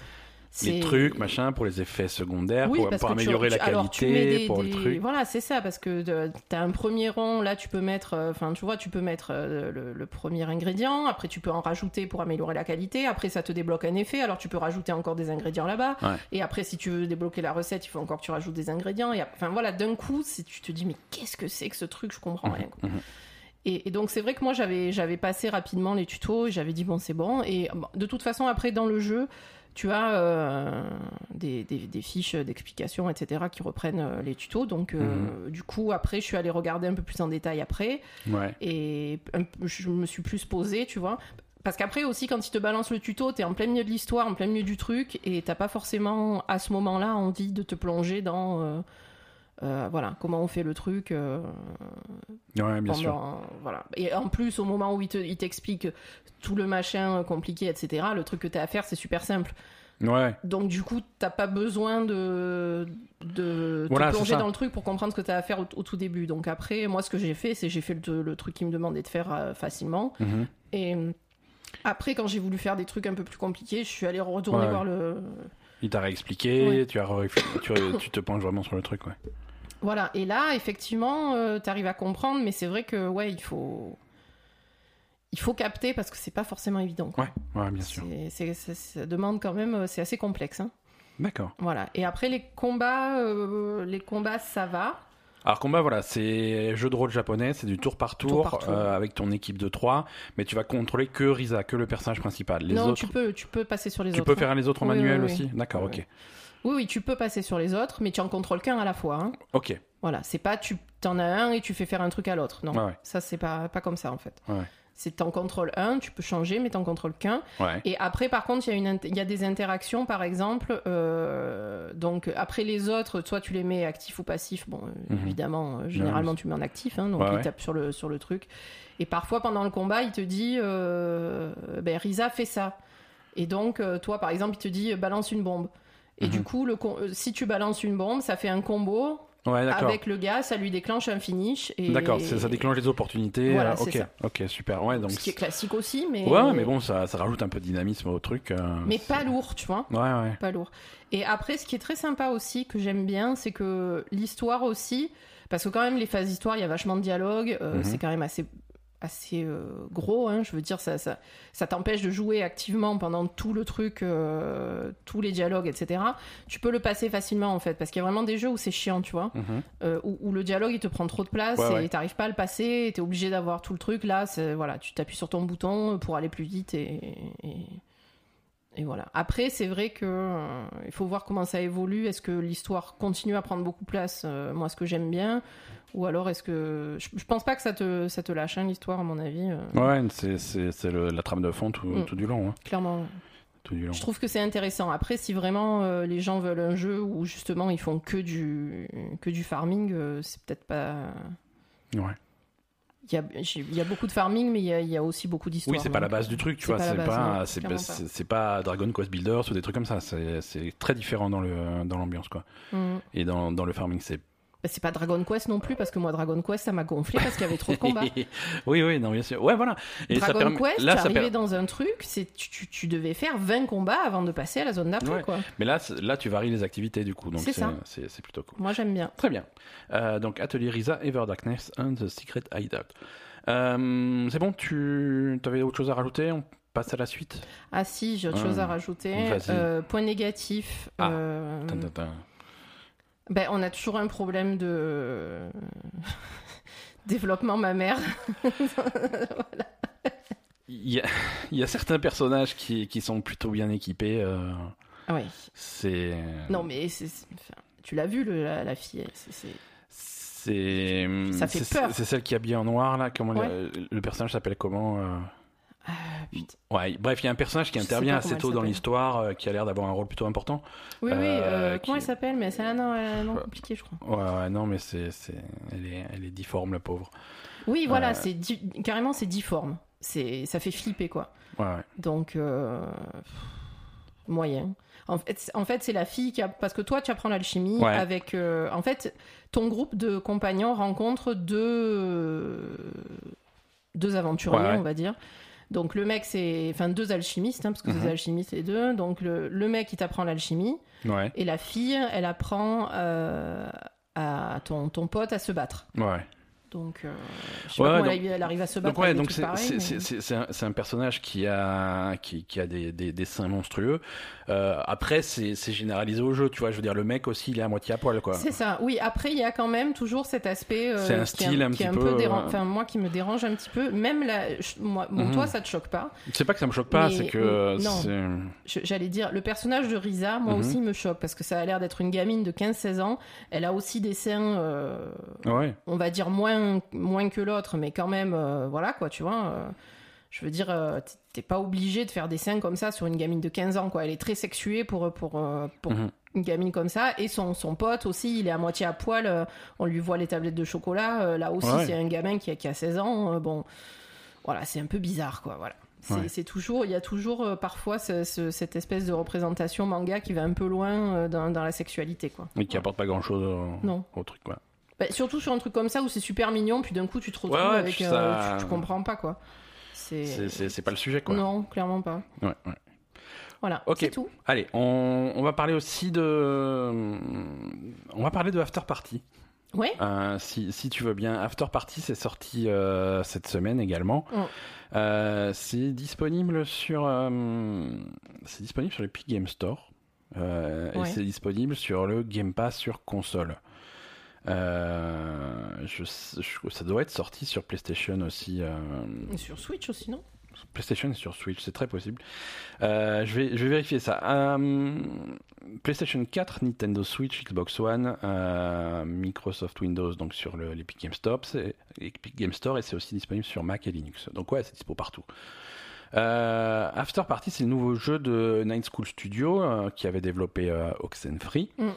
Les trucs, machin, pour les effets secondaires, Oui, pour, tu- améliorer tu- la alors, tu qualité, des- pour des- le truc. Voilà, c'est ça, parce que de- t'as un premier rond, là tu peux mettre, euh, enfin tu vois, tu peux mettre euh, le, le premier ingrédient, après tu peux en rajouter pour améliorer la qualité, après ça te débloque un effet, alors tu peux rajouter encore des ingrédients là-bas, Ouais. et après si tu veux débloquer la recette, il faut encore que tu rajoutes des ingrédients, et enfin voilà, d'un coup, c'est- tu te dis mais qu'est-ce que c'est que ce truc, je comprends rien. quoi. mhm. Et, et donc c'est vrai que moi j'avais j'avais passé rapidement les tutos j'avais dit bon c'est bon et bon, de toute façon après dans le jeu tu as euh, des, des- des fiches d'explication etc qui reprennent euh, les tutos. Donc euh, du coup après je suis allée regarder un peu plus en détail après. Ouais. et un je me suis plus posée tu vois. Parce qu'après aussi quand ils te balancent le tuto t'es en plein milieu de l'histoire en plein milieu du truc et t'as pas forcément à ce moment là envie de te plonger dans euh, euh, voilà comment on fait le truc euh, Ouais, bien pendant- sûr. Voilà. Et en plus, au moment où il te- il t'explique tout le machin compliqué, etc., le truc que tu as à faire, c'est super simple. Ouais. Donc, du coup, t'as pas besoin de, de Voilà, te plonger dans le truc pour comprendre ce que tu as à faire au, au tout début. Donc, après, moi, ce que j'ai fait, c'est j'ai fait le, le truc qu'il me demandait de faire euh, facilement. Mhm. Et après, quand j'ai voulu faire des trucs un peu plus compliqués, je suis allée retourner Ouais. voir le, Il t'a réexpliqué, Ouais. tu, as tu, tu te penches vraiment sur le truc, ouais. Voilà, et là, effectivement, euh, t'arrives à comprendre, mais c'est vrai que, ouais, il faut. Il faut capter parce que c'est pas forcément évident. quoi. Ouais, ouais, bien sûr. C'est- c'est- c'est- ça demande quand même, euh, c'est assez complexe. hein. D'accord. Voilà. Et après les combats, euh, les combats, ça va. Alors combat, voilà, c'est jeu de rôle japonais, c'est du tour par tour, Tour par tour. euh, avec ton équipe de 3, mais tu vas contrôler que Risa, que le personnage principal. Les non, autres, tu peux, tu peux passer sur les tu autres. peux hein. faire les autres en Oui, manuel oui, oui. aussi? D'accord, ok. Oui, oui, tu peux passer sur les autres, mais tu en contrôles qu'un à la fois. hein. Ok, Voilà, c'est pas tu t'en as un et tu fais faire un truc à l'autre. Non, Ouais, ça c'est pas pas comme ça en fait. Ouais. C'est t'en contrôles un, tu peux changer, mais t'en contrôles qu'un. ouais. Et après, par contre, il y, a une y a des interactions, par exemple. euh, donc, après les autres, soit tu les mets actifs ou passifs. Bon, euh, Mhm. évidemment, euh, généralement, tu mets en actif. hein, donc, il tape sur le, sur le truc. Et parfois, pendant le combat, il te dit euh, ben, Risa, fait ça. Et donc, toi, par exemple, il te dit balance une bombe. Et Mhm. du coup, le, euh, si tu balances une bombe, ça fait un combo Ouais, avec le gars, ça lui déclenche un finish. Et... D'accord, ça ça déclenche les opportunités. Voilà, euh, ok, ça. ok, super. Ouais, donc. Ce qui est classique aussi, mais, Ouais, mais bon, ça, ça rajoute un peu de dynamisme au truc. euh, mais pas lourd, tu vois. Ouais, ouais. pas lourd. Et après, ce qui est très sympa aussi, que j'aime bien, c'est que l'histoire aussi, parce que quand même, les phases d'histoire, il y a vachement de dialogue, euh, Mhm. c'est quand même assez assez euh, gros, hein, je veux dire, ça, ça, ça t'empêche de jouer activement pendant tout le truc, euh, tous les dialogues, etc. Tu peux le passer facilement, en fait, parce qu'il y a vraiment des jeux où c'est chiant, tu vois, Mhm. euh, où, où le dialogue, il te prend trop de place Ouais, et ouais. t'arrives pas à le passer, et t'es obligé d'avoir tout le truc, là, voilà, tu t'appuies sur ton bouton pour aller plus vite et... et- et voilà. Après, c'est vrai que il faut voir comment ça évolue. Est-ce que l'histoire continue à prendre beaucoup de place? Moi, ce que j'aime bien, ou alors est-ce que je, pense pas que ça te ça te lâche hein, l'histoire à mon avis. euh, Ouais, c'est- c'est c'est le- la trame de fond tout, Mm. tout du long. hein, Clairement, tout du long. je trouve que c'est intéressant. Après, si vraiment euh, les gens veulent un jeu où justement ils font que du que du farming, euh, c'est peut-être pas. Ouais. Il y a, il y a beaucoup de farming, mais il y a, il y a aussi beaucoup d'histoire. Oui, c'est pas la donc, base du truc, tu vois. la C'est base, pas, c'est pas, Dragon Quest Builders ou des trucs comme ça. C'est très différent dans le dans l'ambiance, quoi. Mm. Et dans, dans le farming, c'est. Bah, c'est pas Dragon Quest non plus, parce que moi, Dragon Quest, ça m'a gonflé parce qu'il y avait trop de combats. oui, oui, non, bien sûr. Ouais, voilà. Et Dragon Quest, là, ça t'arrivais per- dans un truc, c'est tu, tu, tu devais faire 20 combats avant de passer à la zone d'après, Ouais. quoi. Mais là, là, tu varies les activités du coup, donc C'est plutôt cool. Moi, j'aime bien. Très bien. Euh, donc Atelier Risa, Ever Darkness and the Secret Hideout. Euh, c'est bon, tu avais autre chose à rajouter? On passe à la suite. Ah si, j'ai autre Ah. chose à rajouter. Euh, point négatif. Ah. euh. Ben, on a toujours un problème de développement mammaire. Il y, a, il y a certains personnages qui, qui sont plutôt bien équipés. euh, oui. c'est. Non, mais c'est- enfin, tu l'as vu, le- la, la fille. c'est-. Ça fait peur. C'est celle qui est habillée en noir là. Comment Ouais. le, le personnage s'appelle comment euh Ah, putain. Ouais, bref, il y a un personnage qui Je intervient assez tôt dans l'histoire, euh, qui a l'air d'avoir un rôle plutôt important. Oui, oui. Euh, euh, qui- Comment elle s'appelle? Mais c'est un nom, compliqué, je crois. Ouais, ouais, non, mais c'est, c'est, elle est, elle est difforme, la pauvre. Oui, voilà, c'est di- carrément c'est difforme. C'est ça fait flipper quoi. Ouais, ouais. Donc moyen. En fait, c'est- en fait, c'est la fille qui a parce que toi tu apprends l'alchimie Ouais. avec euh, en fait ton groupe de compagnons rencontre deux deux aventuriers, Ouais, ouais. on va dire. Donc le mec c'est enfin deux alchimistes hein, parce que c'est Mhm. des alchimistes les deux. Donc le, le mec il t'apprend l'alchimie Ouais, et la fille elle apprend euh, à ton ton pote à se battre. ouais. Donc, euh, je sais Ouais, pas ouais, comment donc- elle, arrive à se battre. Donc ouais, c'est, mais- un, personnage qui a, qui, qui a des, des, des seins monstrueux. Euh, après, c'est, généralisé au jeu, tu vois. Je veux dire, le mec aussi, il est à moitié à poil, quoi. C'est ça. Oui, après, il y a quand même toujours cet aspect. euh, C'est un qui style un qui petit peu, déran- Enfin, moi qui me dérange un petit peu. Même là, je- moi, bon, Mhm. toi, ça te choque pas. C'est pas que ça me choque pas, c'est que non. J'allais dire, le personnage de Risa, moi Mhm. aussi, il me choque parce que ça a l'air d'être une gamine de 15-16 ans. Elle a aussi des seins, Ouais, on va dire moins, moins que l'autre, mais quand même, euh, voilà quoi, tu vois. euh, je veux dire, euh, t'es pas obligé de faire des seins comme ça sur une gamine de 15 ans, quoi. Elle est très sexuée pour, pour, euh, pour Mhm. une gamine comme ça. Et son, son pote aussi, il est à moitié à poil. on lui voit les tablettes de chocolat. là aussi, Ouais. c'est un gamin qui a, qui a 16 ans. bon, voilà, c'est un peu bizarre, quoi. Voilà. C'est Ouais. c'est toujours, il y a toujours euh, parfois ce- ce- cette espèce de représentation manga qui va un peu loin euh, dans, dans la sexualité, quoi. mais qui apporte pas grand-chose au, Non. au truc, quoi. Bah, surtout sur un truc comme ça où c'est super mignon, puis d'un coup tu te retrouves Ouais, ouais, avec. euh, tu, tu comprends pas quoi. C'est. Pas le sujet, quoi. Non, clairement pas. Ouais, ouais. Voilà, Ok. c'est tout. Allez, on, on va parler aussi de. On va parler de After Party. Ouais. Euh, si, si tu veux bien. After Party, c'est sorti euh, cette semaine également. Euh, c'est disponible sur. c'est disponible sur l'Epic Game Store. Ouais. Et c'est disponible sur le Game Pass sur console. Euh, je, je- ça doit être sorti sur PlayStation aussi. euh, Et sur Switch aussi, non? PlayStation et sur Switch, c'est très possible. Euh, je, vais, je vais vérifier ça. Euh, PlayStation 4, Nintendo Switch, Xbox One, euh, Microsoft Windows, donc sur le- l'Epic Game Game Store et c'est aussi disponible sur Mac et Linux. Donc ouais, c'est dispo partout. After Party, c'est le nouveau jeu de Nine School Studio qui avait développé Oxenfree. Mm.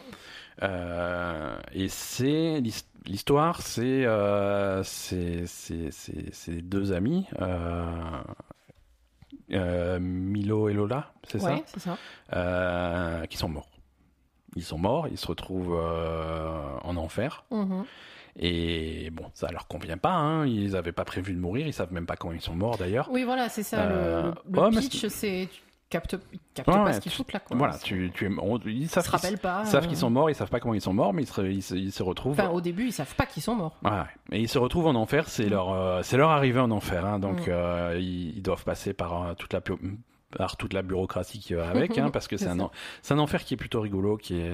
Euh, et c'est l'his- l'histoire, c'est euh, c'est deux amis, euh, Milo et Lola, c'est Ouais, c'est ça. ça, qui sont morts. Ils sont morts, ils se retrouvent euh, en enfer. Mhm. Et bon, ça leur convient pas. Hein. Ils n'avaient pas prévu de mourir. Ils savent même pas quand ils sont morts d'ailleurs. Oui, voilà, c'est ça. le- Euh, le pitch, c'est. Captent Ouais, pas ce qu'ils foutent là, quoi. Voilà, Ils tu, tu es, on- ils se savent pas. ils savent euh, qu'ils sont morts. Ils savent pas comment ils sont morts, mais ils se, ils se, ils se- ils se retrouvent. Enfin, au début, ils savent pas qu'ils sont morts. Ouais. Et ils se retrouvent en enfer, c'est Mm. leur, euh, c'est leur arrivée en enfer. Hein, donc Mm. euh, ils, doivent passer par toute la par toute la bureaucratie qui va avec, hein, parce que c'est un, en- un enfer qui est plutôt rigolo, qui est.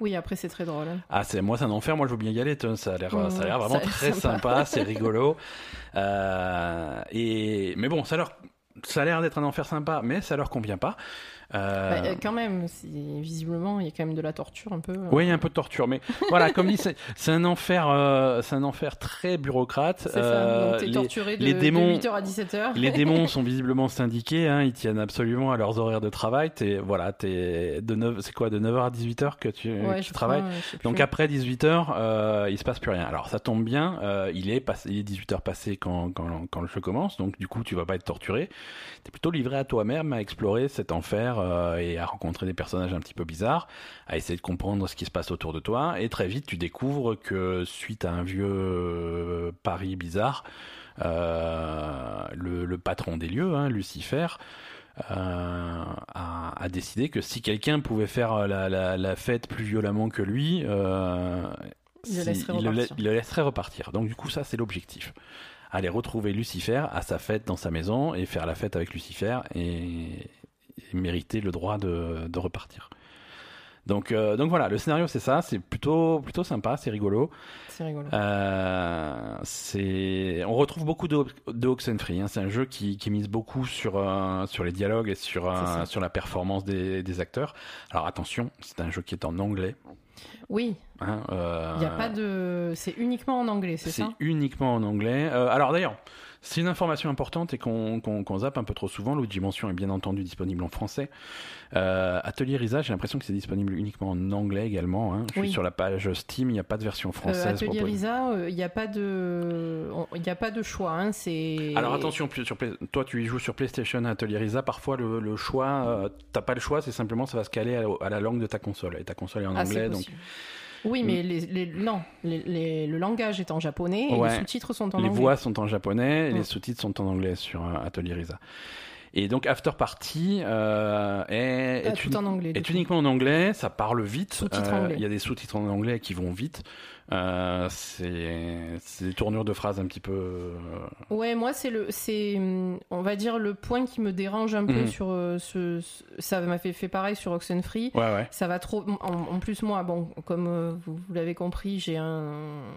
Oui, après, c'est très drôle. hein. Ah, c'est moi, c'est un enfer. Moi, je veux bien y aller. Ça a l'air, Mm, ça a l'air ça a vraiment très sympa. sympa. C'est rigolo. Euh, et mais bon, ça leur, ça a l'air d'être un enfer sympa, mais ça leur convient pas. Bah, euh, quand même, visiblement, il y a quand même de la torture un peu. euh. Oui, il y a un peu de torture, mais voilà, comme dit, c'est un enfer, euh, c'est un enfer très bureaucrate. C'est ça. Euh, Donc, t'es les- torturé de, les démons- de 8h à 17h. Les démons sont visiblement syndiqués, hein, ils tiennent absolument à leurs horaires de travail. T'es, voilà, t'es de 9, c'est quoi, de 9h à 18h que tu, Ouais, que je tu crois, travailles. ouais, Donc après 18h, euh, il se passe plus rien. Alors ça tombe bien, euh, il est passé, il est 18h passé quand, quand, quand le jeu commence, donc du coup tu vas pas être torturé. T'es plutôt livré à toi-même à explorer cet enfer euh, et à rencontrer des personnages un petit peu bizarres, à essayer de comprendre ce qui se passe autour de toi. Et très vite tu découvres que suite à un vieux euh, pari bizarre, euh, le, le patron des lieux, hein, Lucifer, euh, a, a décidé que si quelqu'un pouvait faire la, la, la fête plus violemment que lui, euh, Il le si- laisserait il le, repartir. il le laisserait repartir. Donc du coup, ça c'est l'objectif. Aller retrouver Lucifer à sa fête dans sa maison et faire la fête avec Lucifer et, et mériter le droit de, de repartir. Donc, euh, donc voilà, le scénario c'est ça, c'est plutôt, plutôt sympa, c'est rigolo. C'est rigolo. Euh, c'est, on retrouve beaucoup de, de Oxenfree. Hein. C'est un jeu qui, qui mise beaucoup sur euh, sur les dialogues et sur C'est la performance des, des acteurs. Alors attention, c'est un jeu qui est en anglais. Oui, Hein, il n'y a pas de. C'est uniquement en anglais, c'est c'est ça? uniquement en anglais. Alors d'ailleurs, c'est une information importante et qu'on qu'on zappe un peu trop souvent. L'autre Mention est bien entendu disponible en français. Euh, Atelier Risa, j'ai l'impression que c'est disponible uniquement en anglais également. Hein. Je Oui. suis sur la page Steam, il n'y a pas de version Euh, française. Atelier. Risa, il n'y a pas de, il y a pas de choix. Hein, c'est. Alors attention, sur toi tu y joues sur PlayStation Atelier Risa, parfois le, le choix, euh, t'as pas le choix, c'est simplement ça va se caler à, à la langue de ta console. Et ta console est en Ah, anglais, donc. Oui, mais les, les- non, les- les- le langage est en japonais et Ouais. les sous-titres sont en les anglais. voix sont en japonais et les sous-titres sont en anglais sur euh, Atelier Risa. Et donc After Party euh, est, Ah, est tout uni- en anglais. du est coup. uniquement en anglais, ça parle vite. Euh. Il y a des sous-titres en anglais qui vont vite. Euh, c'est des tournures de phrases un petit peu. Ouais, moi c'est le, c'est, hum, on va dire le point qui me dérange un peu Mhm. sur ce, ça m'a fait, fait pareil sur Oxenfree. Ouais, ouais. Ça va trop. En, en plus, moi, bon, comme vous, vous l'avez compris, j'ai un,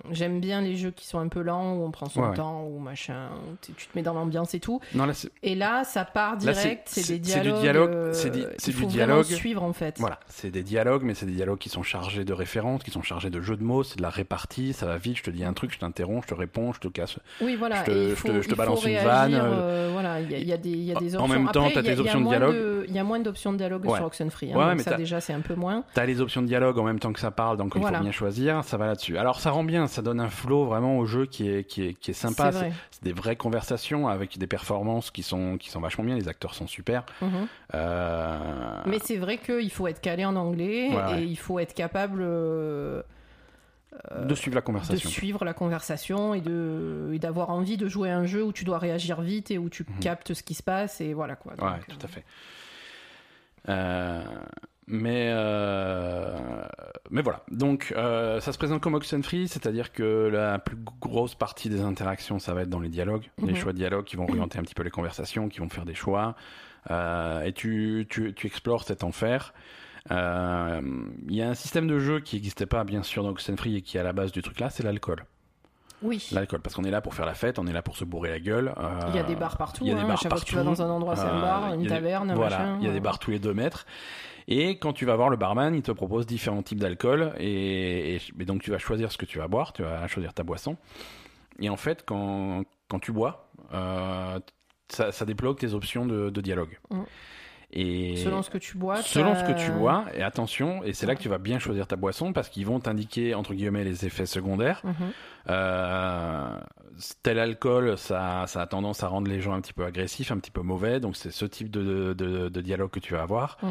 j'aime bien les jeux qui sont un peu lents où on prend son Ouais, temps ou machin, où tu te mets dans l'ambiance et tout. Non, là, c'est- Et là, ça part Là, c'est- direct. C'est c'est- des c'est du dialogues. dialogue, euh, c'est di- du dialogue. suivre en fait. Voilà, c'est des dialogues, mais c'est des dialogues qui sont chargés de références, qui sont chargés de jeux de mots, c'est de la répartie, ça va vite, je te dis un truc, je t'interromps, je te réponds, je te casse. Oui, voilà. Je te- je je balance une vanne, euh, voilà, il y, y a des, y a des En options. même temps, Après, t'as il y a- tes il y a options de dialogue. Il y a moins d'options de dialogue Ouais. sur Oxenfree. hein, Ouais, donc mais ça, déjà, c'est un peu moins. T'as les options de dialogue en même temps que ça parle, donc il faut bien choisir, ça va là-dessus. Alors ça rend bien, ça donne un flow vraiment au jeu qui est, qui est, qui est sympa. C'est des vraies conversations avec des performances qui sont, qui sont vachement bien, les acteurs sont super. Mhm. Euh, Mais c'est vrai qu'il faut être calé en anglais Ouais, ouais. et il faut être capable euh, de suivre la de conversation. suivre la conversation et de et d'avoir envie de jouer à un jeu où tu dois réagir vite et où tu Mhm. captes ce qui se passe et voilà quoi. Ouais, tout à fait. Euh, mais euh, mais voilà. Donc euh, ça se présente comme Oxenfree, c'est-à-dire que la plus grosse partie des interactions, ça va être dans les dialogues, les Mhm. choix de dialogue qui vont orienter un petit peu les conversations, qui vont faire des choix. Euh, et tu, tu, tu explores cet enfer. Il y a un système de jeu qui n'existait pas bien sûr dans Oxenfree et qui est à la base du truc là, c'est l'alcool. Oui. L'alcool, parce qu'on est là pour faire la fête, on est là pour se bourrer la gueule. euh, Il y a des bars partout. il y a des hein. bars fois que tu vas partout. dans un endroit, c'est un bar, il une y a des- taverne, Voilà, machin. il y a des bars tous les deux mètres. Et quand tu vas voir le barman, il te propose différents types d'alcool. Et, donc tu vas choisir ce que tu vas boire, tu vas choisir ta boisson. Et en fait, quand, quand tu bois, euh, ça, ça débloque tes options de, dialogue. Mm. Et Selon ce que tu bois. selon ce que tu bois, et attention, et c'est là que tu vas bien choisir ta boisson parce qu'ils vont t'indiquer entre guillemets les effets secondaires. Mhm. Euh, tel alcool, ça, ça a tendance à rendre les gens un petit peu agressifs, un petit peu mauvais. Donc c'est ce type de, de, de dialogue que tu vas avoir. Mm.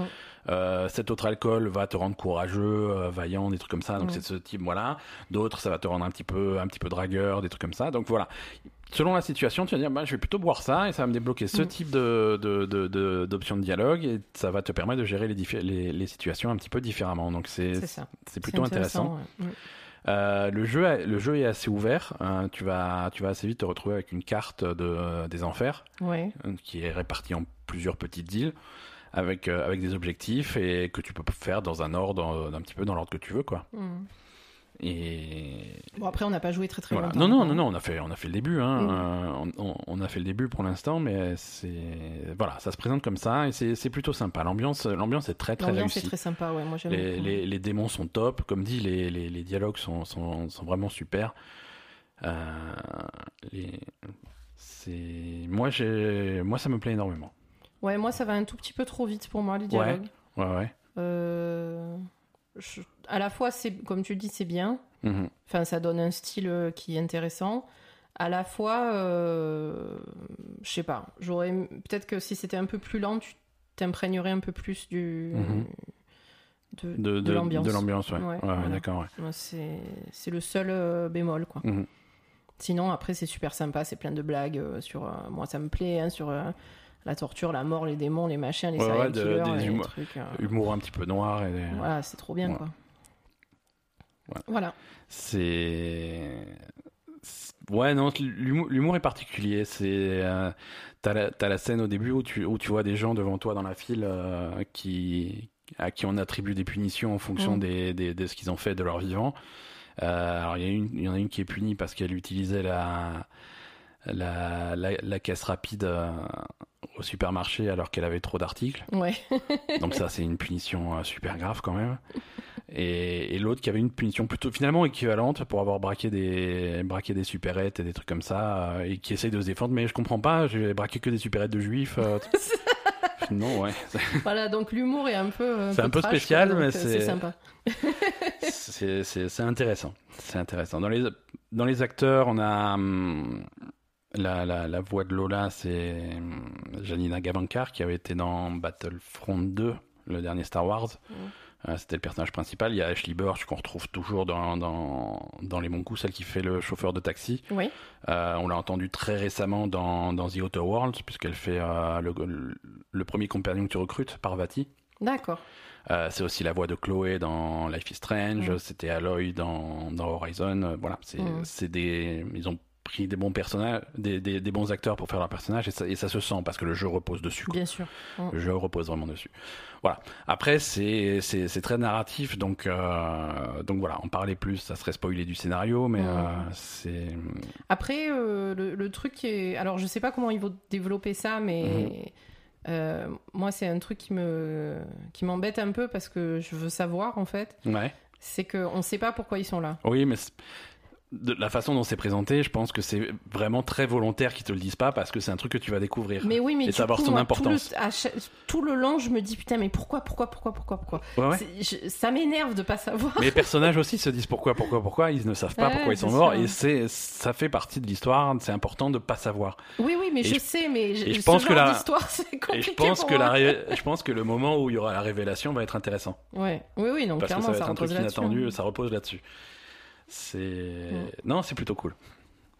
Euh, cet autre alcool va te rendre courageux, euh, vaillant, des trucs comme ça. Donc Mm. c'est ce type, voilà. D'autres, ça va te rendre un petit peu, un petit peu dragueur, des trucs comme ça. Donc voilà. Selon la situation, tu vas dire, bah, je vais plutôt boire ça et ça va me débloquer ce Mm. type de, de, de, de- d'options de dialogue et ça va te permettre de gérer les, diffé- les, les situations un petit peu différemment. Donc c'est, plutôt intéressant. ouais. Mm. Euh, le, jeu, a- le jeu est assez ouvert. hein. tu, vas, tu vas assez vite te retrouver avec une carte de, des enfers Ouais. hein, qui est répartie en plusieurs petites îles avec, euh, avec des objectifs et que tu peux faire dans un ordre, euh, un petit peu dans l'ordre que tu veux. quoi. Mm. Et Bon, après, on n'a pas joué très très voilà. longtemps. Non, non, hein. non, non, on a fait, on a fait le début. Hein. Mm. Euh, on, a fait le début pour l'instant, mais c'est voilà, ça se présente comme ça et c'est plutôt sympa. L'ambiance, l'ambiance est très très L'ambiance est très sympa, ouais. Moi, j'aime Les, les, les démons sont top, comme dit, les, les, les dialogues sont, sont, sont vraiment super. Euh, c'est moi, moi, ça me plaît énormément. Ouais, moi, ça va un tout petit peu trop vite pour moi, les dialogues. Ouais, ouais. Euh, je- À la fois, c'est comme tu dis, c'est bien. Mhm. Enfin, ça donne un style euh, qui est intéressant. À la fois, euh, je sais pas, j'aurais peut-être que si c'était un peu plus lent, tu t'imprégnerais un peu plus du Mhm. de, De, de l'ambiance. De l'ambiance, ouais. Ouais, Ouais, ouais, voilà. d'accord, ouais. Moi, C'est c'est le seul euh, bémol, quoi. Mhm. Sinon, après, c'est super sympa, c'est plein de blagues sur. euh, moi, ça me plaît, hein, sur euh, la torture, la mort, les démons, les machins, les Ouais, serial ouais, de- killers, des les humo- trucs. euh, Humour un petit peu noir. Et... Voilà, c'est trop bien, Ouais. quoi. Voilà. C'est. Ouais, non, l'humour l'humour est particulier. C'est. euh, T'as la, t'as la scène au début où tu, où tu vois des gens devant toi dans la file euh, qui, à qui on attribue des punitions en fonction Mm. des, des- de ce qu'ils ont fait de leur vivant. Euh, alors, il y, a une- il y en a une qui est punie parce qu'elle utilisait la, la, la, la caisse rapide au supermarché alors qu'elle avait trop d'articles. Ouais. Donc ça, c'est une punition euh, super grave quand même. Et, et l'autre qui avait une punition plutôt finalement équivalente pour avoir braqué des braqué des supérettes et des trucs comme ça euh, et qui essaye de se défendre. Mais je comprends pas, j'ai braqué que des supérettes de juifs. euh, non, ouais, voilà, donc l'humour est un peu. C'est un peu trash, spécial, quoi, mais c'est- sympa. c'est intéressant. C'est intéressant. Dans les dans les acteurs, on a hum, la, la, la voix de Lola, c'est hum, Janina Gavankar qui avait été dans Battlefront 2, le dernier Star Wars. Mhm. Euh, C'était le personnage principal. Il y a Ashley Burch qu'on retrouve toujours dans, dans, dans Les Bons Coups, celle qui fait le chauffeur de taxi. Oui. Euh, on l'a entendu très récemment dans, dans The Outer Worlds, puisqu'elle fait euh, le, le, le premier compagnon que tu recrutes, Parvati. D'accord. Euh, c'est aussi la voix de Chloé dans Life is Strange. Mm. C'était Aloy dans, dans Horizon. Euh, voilà, c'est Mm. c'est des, ils ont pris des bons personnages, des, des, des bons acteurs pour faire leur personnage et ça, et ça se sent parce que le jeu repose dessus. quoi. Bien sûr. Le jeu repose vraiment dessus. Voilà. Après, c'est très narratif, donc euh, donc voilà. En parler plus, ça serait spoiler du scénario, mais Mm. euh, c'est Après, euh, le, le truc qui est. Alors, je sais pas comment ils vont développer ça, mais. euh, moi, c'est un truc qui me qui m'embête un peu parce que je veux savoir en fait. ouais. C'est qu'on sait pas pourquoi ils sont là. Oui, mais de la façon dont c'est présenté, je pense que c'est vraiment très volontaire qu'ils te le disent pas parce que c'est un truc que tu vas découvrir. Mais oui, mais Et du ça va avoir coup, son moi, importance. Tout le, chaque- tout le long, je me dis putain, mais pourquoi, pourquoi, pourquoi, pourquoi, pourquoi Ouais, ouais. C'est- je- Ça m'énerve de pas savoir. Mais les personnages aussi se disent pourquoi, pourquoi, pourquoi. Ils ne savent pas pourquoi ils sont morts sûr. et c'est ça fait partie de l'histoire. C'est important de pas savoir. Oui, oui, mais Et je, je- sais, mais je, pense que la- c'est compliqué Et je pense pour que moi. la je pense que le moment où il y aura la révélation va être intéressant Ouais, oui, oui, donc parce que clairement, ça va ça être un truc inattendu. hein. Ça repose là-dessus. C'est Mm. non, c'est plutôt cool.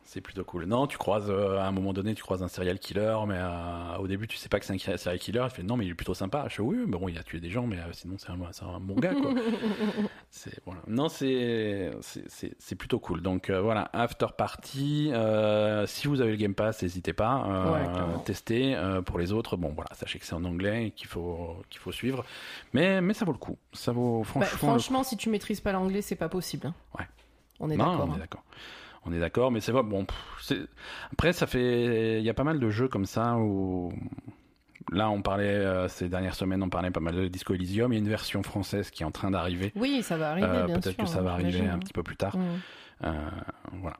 c'est plutôt cool. Non, tu croises euh, à un moment donné, tu croises un serial killer, mais euh, au début, tu sais pas que c'est un serial killer. Il fait non, mais il est plutôt sympa. Je fais oui, mais bon, il a tué des gens, mais euh, sinon, c'est un, un bon gars, quoi. c'est, voilà. Non, c'est, c'est, plutôt cool. Donc voilà, After Party. si vous avez le Game Pass, n'hésitez pas. Ouais. Euh, pour les autres, bon, voilà, sachez que c'est en anglais et qu'il faut, qu'il faut suivre. Mais, mais ça vaut le coup. Ça vaut Bah, franchement. franchement, si tu maîtrises pas l'anglais, c'est pas possible. hein. Ouais. On est Non, d'accord. on hein. est d'accord. On est d'accord, mais c'est vrai. Bon, pff, après, ça fait. Il y a pas mal de jeux comme ça où. Là, on parlait euh, ces dernières semaines, on parlait pas mal de Disco Elysium. Il y a une version française qui est en train d'arriver. Oui, ça va arriver, Euh, bien sûr. Peut-être que ça va arriver un hein. petit peu plus tard. Mm. Euh, voilà.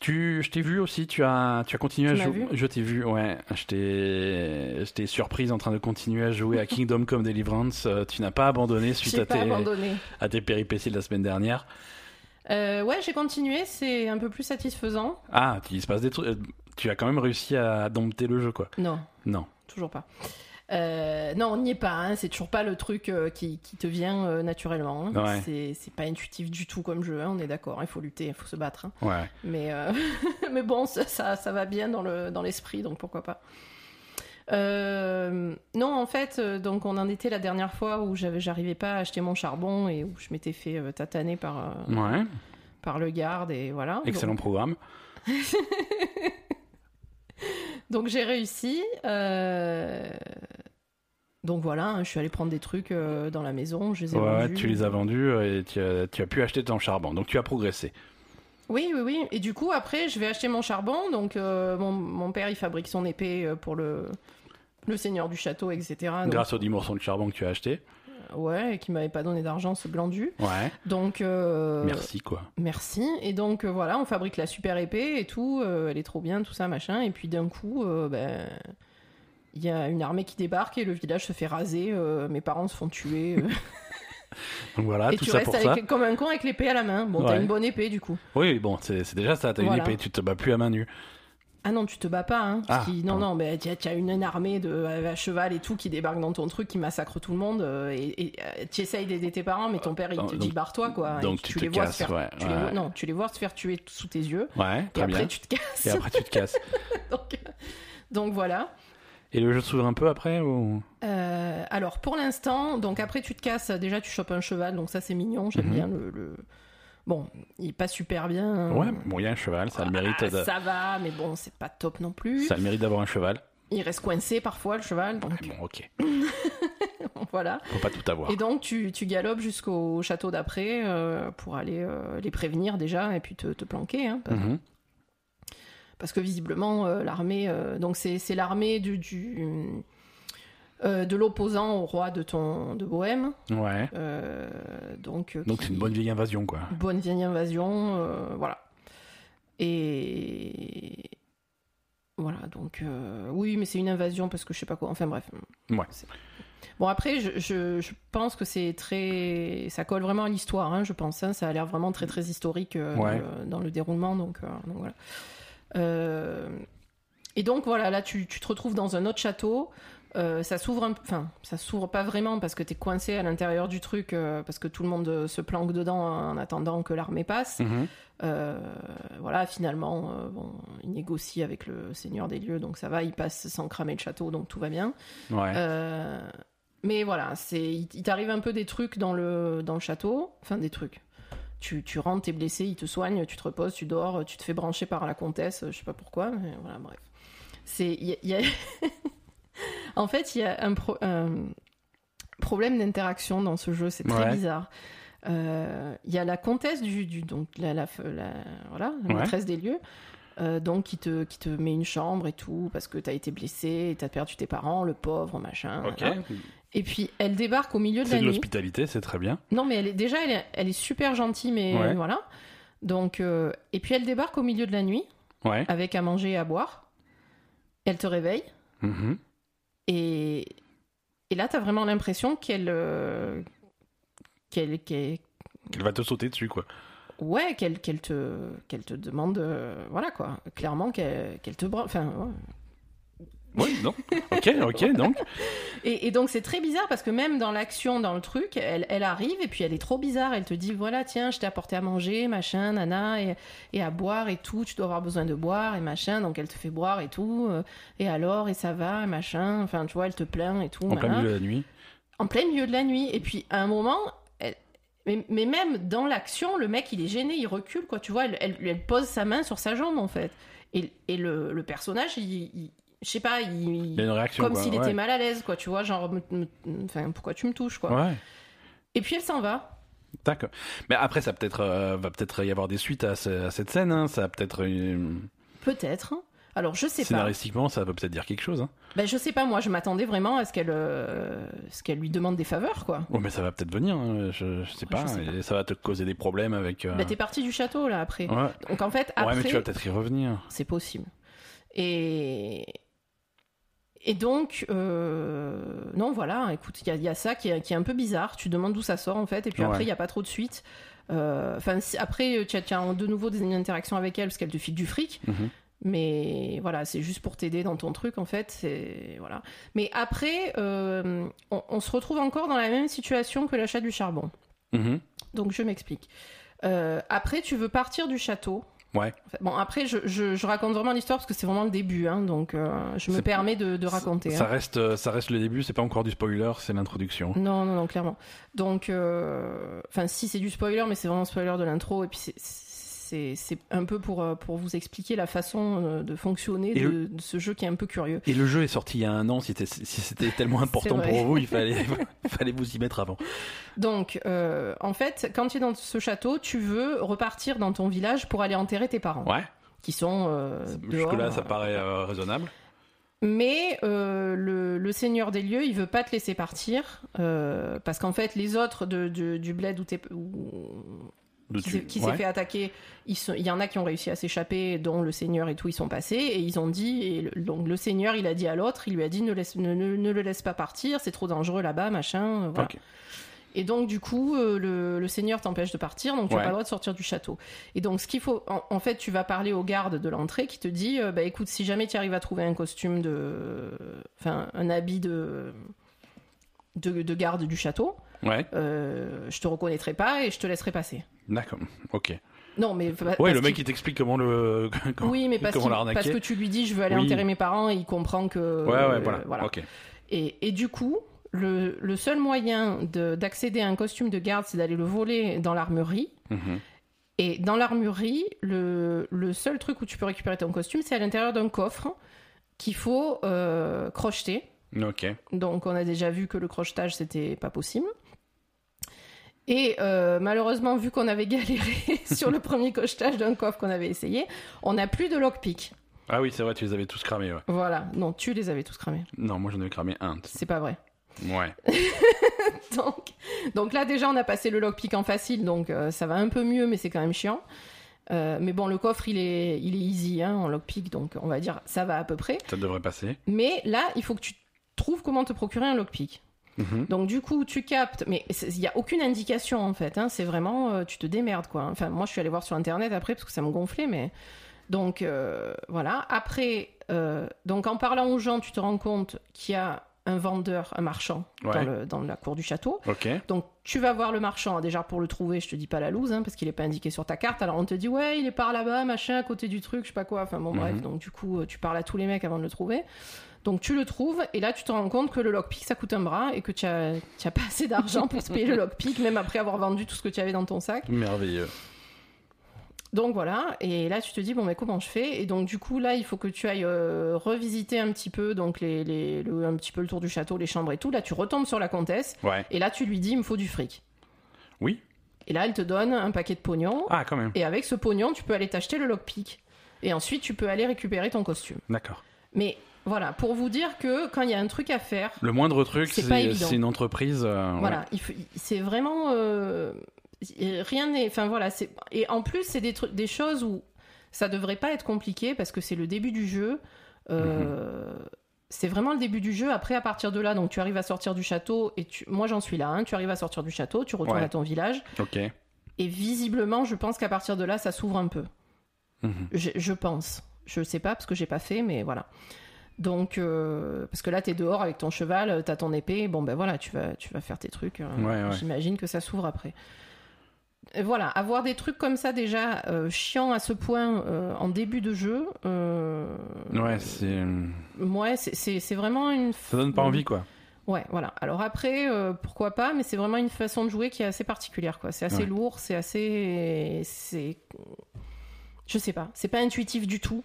Tu, je t'ai vu aussi. Tu as, tu as continué Tu à jouer. Je t'ai vu. Ouais. Je t'ai, je t'ai surprise en train de continuer à jouer à Kingdom Come Deliverance. Euh, tu n'as pas abandonné suite J'ai à pas tes, abandonné. à tes péripéties de la semaine dernière. Euh, ouais, j'ai continué, c'est un peu plus satisfaisant. Ah, il se passe des trucs. euh, Tu as quand même réussi à dompter le jeu, quoi. Non, Non. toujours pas. Euh, non, on n'y est pas, hein, c'est toujours pas le truc euh, qui, qui te vient euh, naturellement. hein. Ouais. C'est, c'est pas intuitif du tout comme jeu, hein, on est d'accord, il faut lutter, il faut se battre. hein. Ouais. Mais, mais bon, ça, ça, ça va bien dans, le, dans l'esprit, donc pourquoi pas. Euh, non, en fait, euh, donc on en était la dernière fois où j'arrivais pas à acheter mon charbon et où je m'étais fait euh, tataner par, Ouais. par le garde et voilà. Excellent programme. Donc j'ai réussi. euh, Donc voilà, hein, je suis allée prendre des trucs euh, dans la maison, je les ai Ouais, vendus. tu les as vendus et tu as, tu as pu acheter ton charbon. Donc tu as progressé. Oui, oui, oui. Et du coup, après, je vais acheter mon charbon. Donc euh, mon, mon père, il fabrique son épée euh, pour le, le seigneur du château, etc. Donc, Grâce aux 10 morceaux de charbon que tu as acheté. Ouais, et qui m'avait pas donné d'argent, ce glandu. Ouais. Donc euh, Merci, quoi. Merci. Et donc euh, voilà, on fabrique la super épée et tout. elle est trop bien, tout ça, machin. Et puis d'un coup, ben, il y a une armée qui débarque et le village se fait raser. euh, mes parents se font tuer. euh, Donc voilà, et tout tu ça restes pour ça. avec, comme un con avec l'épée à la main. Bon, t'as une bonne épée du coup. Oui, bon, c'est déjà ça. T'as Voilà. une épée, tu te bats plus à main nue. Ah non, tu te bats pas, hein. parce Ah, non, non, mais tu as une, une armée de à cheval et tout qui débarque dans ton truc, qui massacre tout le monde. euh, et euh, tu essayes d'aider tes parents, mais ton père il te Donc- dit barre-toi quoi. et donc tu te les vois se faire, ouais, tu les ouais. vois- non, tu les vois se faire tuer sous tes yeux. Ouais, Et après bien. tu te casses. Et après tu te casses. donc, donc voilà. Et le jeu s'ouvre un peu après ou... Euh, alors pour l'instant, donc après tu te casses, déjà tu chopes un cheval, donc ça c'est mignon, j'aime Mhm. bien le, le- Bon, il est pas super bien. hein. Ouais, bon, il y a un cheval, ça a le mérite Ah, de- Ça va, mais bon, c'est pas top non plus. ça a le mérite d'avoir un cheval. Il reste coincé parfois le cheval, donc Ouais, bon, ok. voilà. Faut pas tout avoir. Et donc tu, tu galopes jusqu'au château d'après euh, pour aller euh, les prévenir déjà et puis te, te planquer. hein, parce, Mhm. Parce que visiblement euh, l'armée, euh, donc c'est l'armée du, du euh, de l'opposant au roi de ton de Bohème. Ouais. euh, donc euh, Donc qui- c'est une bonne vieille invasion, quoi. bonne vieille invasion, voilà. Et voilà, donc oui, mais c'est une invasion parce que je sais pas quoi. Enfin bref. Ouais. Bon après, je, je, je pense que c'est très, ça colle vraiment à l'histoire, hein, je pense. hein. ça a l'air vraiment très très historique Ouais. dans, le, dans le déroulement, donc, donc voilà. Euh, et donc voilà, là tu, tu te retrouves dans un autre château. Euh, ça s'ouvre enfin ça s'ouvre pas vraiment parce que t'es coincé à l'intérieur du truc euh, parce que tout le monde se planque dedans en attendant que l'armée passe Mhm. Euh, voilà finalement euh, bon il négocie avec le seigneur des lieux donc ça va il passe sans cramer le château donc tout va bien Ouais. Euh, mais voilà c'est il, il t'arrive un peu des trucs dans le dans le château enfin des trucs tu, tu rentres, t'es blessé, il te soigne, tu te reposes, tu dors, tu te fais brancher par la comtesse, je sais pas pourquoi, mais voilà, bref. C'est, y a- y a- en fait, il y a un, pro- un problème d'interaction dans ce jeu, c'est très Ouais. bizarre. Euh, Il y a la comtesse du, du donc la, la, la- voilà, la Ouais. maîtresse des lieux, euh, donc qui te, qui te met une chambre et tout parce que t'as été blessé, t'as perdu tes parents, le pauvre machin. Voilà. Et puis elle débarque au milieu de C'est la de nuit. l'hospitalité, c'est très bien. Non, mais elle est, déjà, elle est, elle est super gentille, mais Ouais. voilà. Donc, euh, et puis elle débarque au milieu de la nuit Ouais. avec à manger et à boire. Elle te réveille Mhm. et, et là, t'as vraiment l'impression qu'elle, euh, qu'elle, qu'elle- Elle va te sauter dessus, quoi. ouais, qu'elle, qu'elle te, qu'elle te demande, euh, voilà quoi, clairement qu'elle, qu'elle te, enfin, ouais. Oui, non. Ok, ok, donc. Et, et donc c'est très bizarre parce que même dans l'action, dans le truc, elle, elle arrive et puis elle est trop bizarre. Elle te dit voilà tiens je t'ai apporté à manger machin nana et, et à boire et tout. Tu dois avoir besoin de boire et machin. Donc elle te fait boire et tout. euh, Et alors et ça va et machin. Enfin tu vois elle te plaint et tout. En plein milieu de la nuit. En plein milieu de la nuit. Et puis à un moment. mais, mais même dans l'action, le mec il est gêné, il recule quoi. Tu vois, elle, elle, elle pose sa main sur sa jambe en fait. Et, et le, le personnage, il, il- je sais pas, il, Il a une réaction. comme s'il ouais. était mal à l'aise, quoi, tu vois, genre, enfin, pourquoi tu me touches, quoi. Ouais. Et puis elle s'en va. D'accord. Mais après, ça peut-être euh, va peut-être y avoir des suites à, ce- à cette scène. Hein. Ça peut-être euh, Peut-être. Alors, je sais pas. scénaristiquement, ça peut peut-être dire quelque chose. Hein. Ben, je sais pas, moi, je m'attendais vraiment à ce qu'elle euh, ce qu'elle lui demande des faveurs, quoi. Oh, mais ça va peut-être venir. hein. Je, je sais pas. sais pas. Et ça va te causer des problèmes avec. euh, Ben, t'es parti du château, là, après. Ouais. Donc, en fait, ouais, après, mais tu vas peut-être y revenir. c'est possible. Et. Et donc, euh, non, voilà, écoute, il y, a- il y a ça qui est, qui est un peu bizarre. Tu demandes d'où ça sort, en fait, et puis après, il n'y a pas trop de suite. Euh, Enfin, si- après, tu as, tu as de nouveau des interactions avec elle parce qu'elle te file du fric. Mhm. Mais voilà, c'est juste pour t'aider dans ton truc en fait. Voilà. Mais après, euh, on, on se retrouve encore dans la même situation que l'achat du charbon. Mhm. Donc je m'explique. Euh, après, tu veux partir du château. Ouais. Bon, après, je, je- je raconte vraiment l'histoire parce que c'est vraiment le début, hein, donc euh, je me permets de, de raconter. Ça hein. reste, euh, ça reste le début. C'est pas encore du spoiler. C'est l'introduction. Non, non, non, clairement. Donc, euh, enfin, si c'est du spoiler, mais c'est vraiment spoiler de l'intro, et puis c'est- c'est un peu pour, euh, pour vous expliquer la façon euh, de fonctionner de, le- de ce jeu qui est un peu curieux. Et le jeu est sorti il y a un an. Si c'était tellement important pour vous, il fallait, vous y mettre avant. Donc, euh, en fait, quand tu es dans ce château, tu veux repartir dans ton village pour aller enterrer tes parents, Ouais. qui sont euh, Jusque là, dehors. ça paraît euh, raisonnable. Mais euh, le, le seigneur des lieux, il veut pas te laisser partir euh, parce qu'en fait, les autres de, de- du bled où où- De qui s'est ouais. fait attaquer, il y en a qui ont réussi à s'échapper, dont le seigneur et tout, ils sont passés et ils ont dit, et le, donc le seigneur, il a dit à l'autre, il lui a dit ne, laisse, ne, ne- ne le laisse pas partir, c'est trop dangereux là-bas, machin. euh, voilà. Et donc, du coup, euh, le, le seigneur t'empêche de partir, donc tu n'as Ouais. pas le droit de sortir du château. Et donc, ce qu'il faut, en, en fait, tu vas parler au garde de l'entrée qui te dit, euh, bah écoute, si jamais tu arrives à trouver un costume de, enfin, un habit de, de, de garde du château, Ouais. euh, je te reconnaîtrai pas et je te laisserai passer. D'accord. Ok. Non, mais parce le mec il t'explique comment le. comment- oui, mais parce, comment parce que tu lui dis, je veux aller Oui. enterrer mes parents et il comprend que. Ouais, ouais, euh, voilà. Ok. Et, et du coup, le, le seul moyen de- d'accéder à un costume de garde, c'est d'aller le voler dans l'armurerie. Mhm. Et dans l'armurerie, le, le seul truc où tu peux récupérer ton costume, c'est à l'intérieur d'un coffre qu'il faut euh, crocheter. Ok. Donc on a déjà vu que le crochetage, c'était pas possible. Et euh, malheureusement, vu qu'on avait galéré sur le premier crochetage d'un coffre qu'on avait essayé, on n'a plus de lockpick. Ah oui, c'est vrai, tu les avais tous cramés. Ouais. Voilà, non, tu les avais tous cramés. Non, moi j'en avais cramé un. C'est pas vrai. Ouais. Donc, donc là, déjà, on a passé le lockpick en facile, donc euh, ça va un peu mieux, mais c'est quand même chiant. Euh, mais bon, le coffre, il est, il est easy hein, en lockpick, donc on va dire ça va à peu près. Ça devrait passer. Mais là, il faut que tu trouves comment te procurer un lockpick. Mhm. Donc du coup, tu captes, mais il n'y a aucune indication en fait. hein, c'est vraiment, euh, tu te démerdes quoi. Enfin, moi, je suis allée voir sur internet après parce que ça me gonflait, mais donc euh, voilà. Après, euh, donc en parlant aux gens, tu te rends compte qu'il y a un vendeur, un marchand dans, Ouais. le- dans la cour du château. Ok. Donc tu vas voir le marchand. Déjà pour le trouver, je te dis pas la loose, hein, parce qu'il est pas indiqué sur ta carte. Alors on te dit ouais, il est par là-bas, machin, à côté du truc, je sais pas quoi. Enfin bon bref. Mhm. Donc du coup, tu parles à tous les mecs avant de le trouver. Donc tu le trouves et là tu te rends compte que le lockpick ça coûte un bras et que tu as, tu as pas assez d'argent pour te payer le lockpick, même après avoir vendu tout ce que tu avais dans ton sac. Merveilleux. Donc voilà, et là tu te dis bon mais comment je fais? Et donc du coup là il faut que tu ailles euh, revisiter un petit peu donc les, les- le, un petit peu le tour du château, les chambres et tout. Là tu retombes sur la comtesse Ouais. et là tu lui dis il me faut du fric. Oui. Et là elle te donne un paquet de pognon Ah, quand même. et avec ce pognon tu peux aller t'acheter le lockpick. Et ensuite tu peux aller récupérer ton costume. D'accord. Mais voilà, pour vous dire que quand il y a un truc à faire, Le moindre truc, C'est une entreprise. euh, Voilà, ouais. c'est vraiment euh, rien n'est. Enfin voilà, et en plus c'est des trucs, des choses où ça devrait pas être compliqué parce que c'est le début du jeu. Euh, C'est vraiment le début du jeu. Après, à partir de là, donc tu arrives à sortir du château et tu... moi j'en suis là. hein, tu arrives à sortir du château, tu retournes Ouais. à ton village Ok. et visiblement, je pense qu'à partir de là, ça s'ouvre un peu. Mhm. Je, je pense. Je sais pas parce que j'ai pas fait, mais voilà. Donc, euh, parce que là, t'es dehors avec ton cheval, t'as ton épée, bon ben voilà, tu vas, tu vas faire tes trucs. euh, Ouais, ouais. J'imagine que ça s'ouvre après. Et voilà, avoir des trucs comme ça déjà euh, chiants à ce point euh, en début de jeu, euh, Ouais, c'est. ouais, c'est- vraiment une. Ça donne pas envie, quoi. Ouais, voilà. Alors après, euh, pourquoi pas, mais c'est vraiment une façon de jouer qui est assez particulière, quoi. C'est assez Ouais. lourd, c'est assez, c'est, je sais pas, c'est pas intuitif du tout.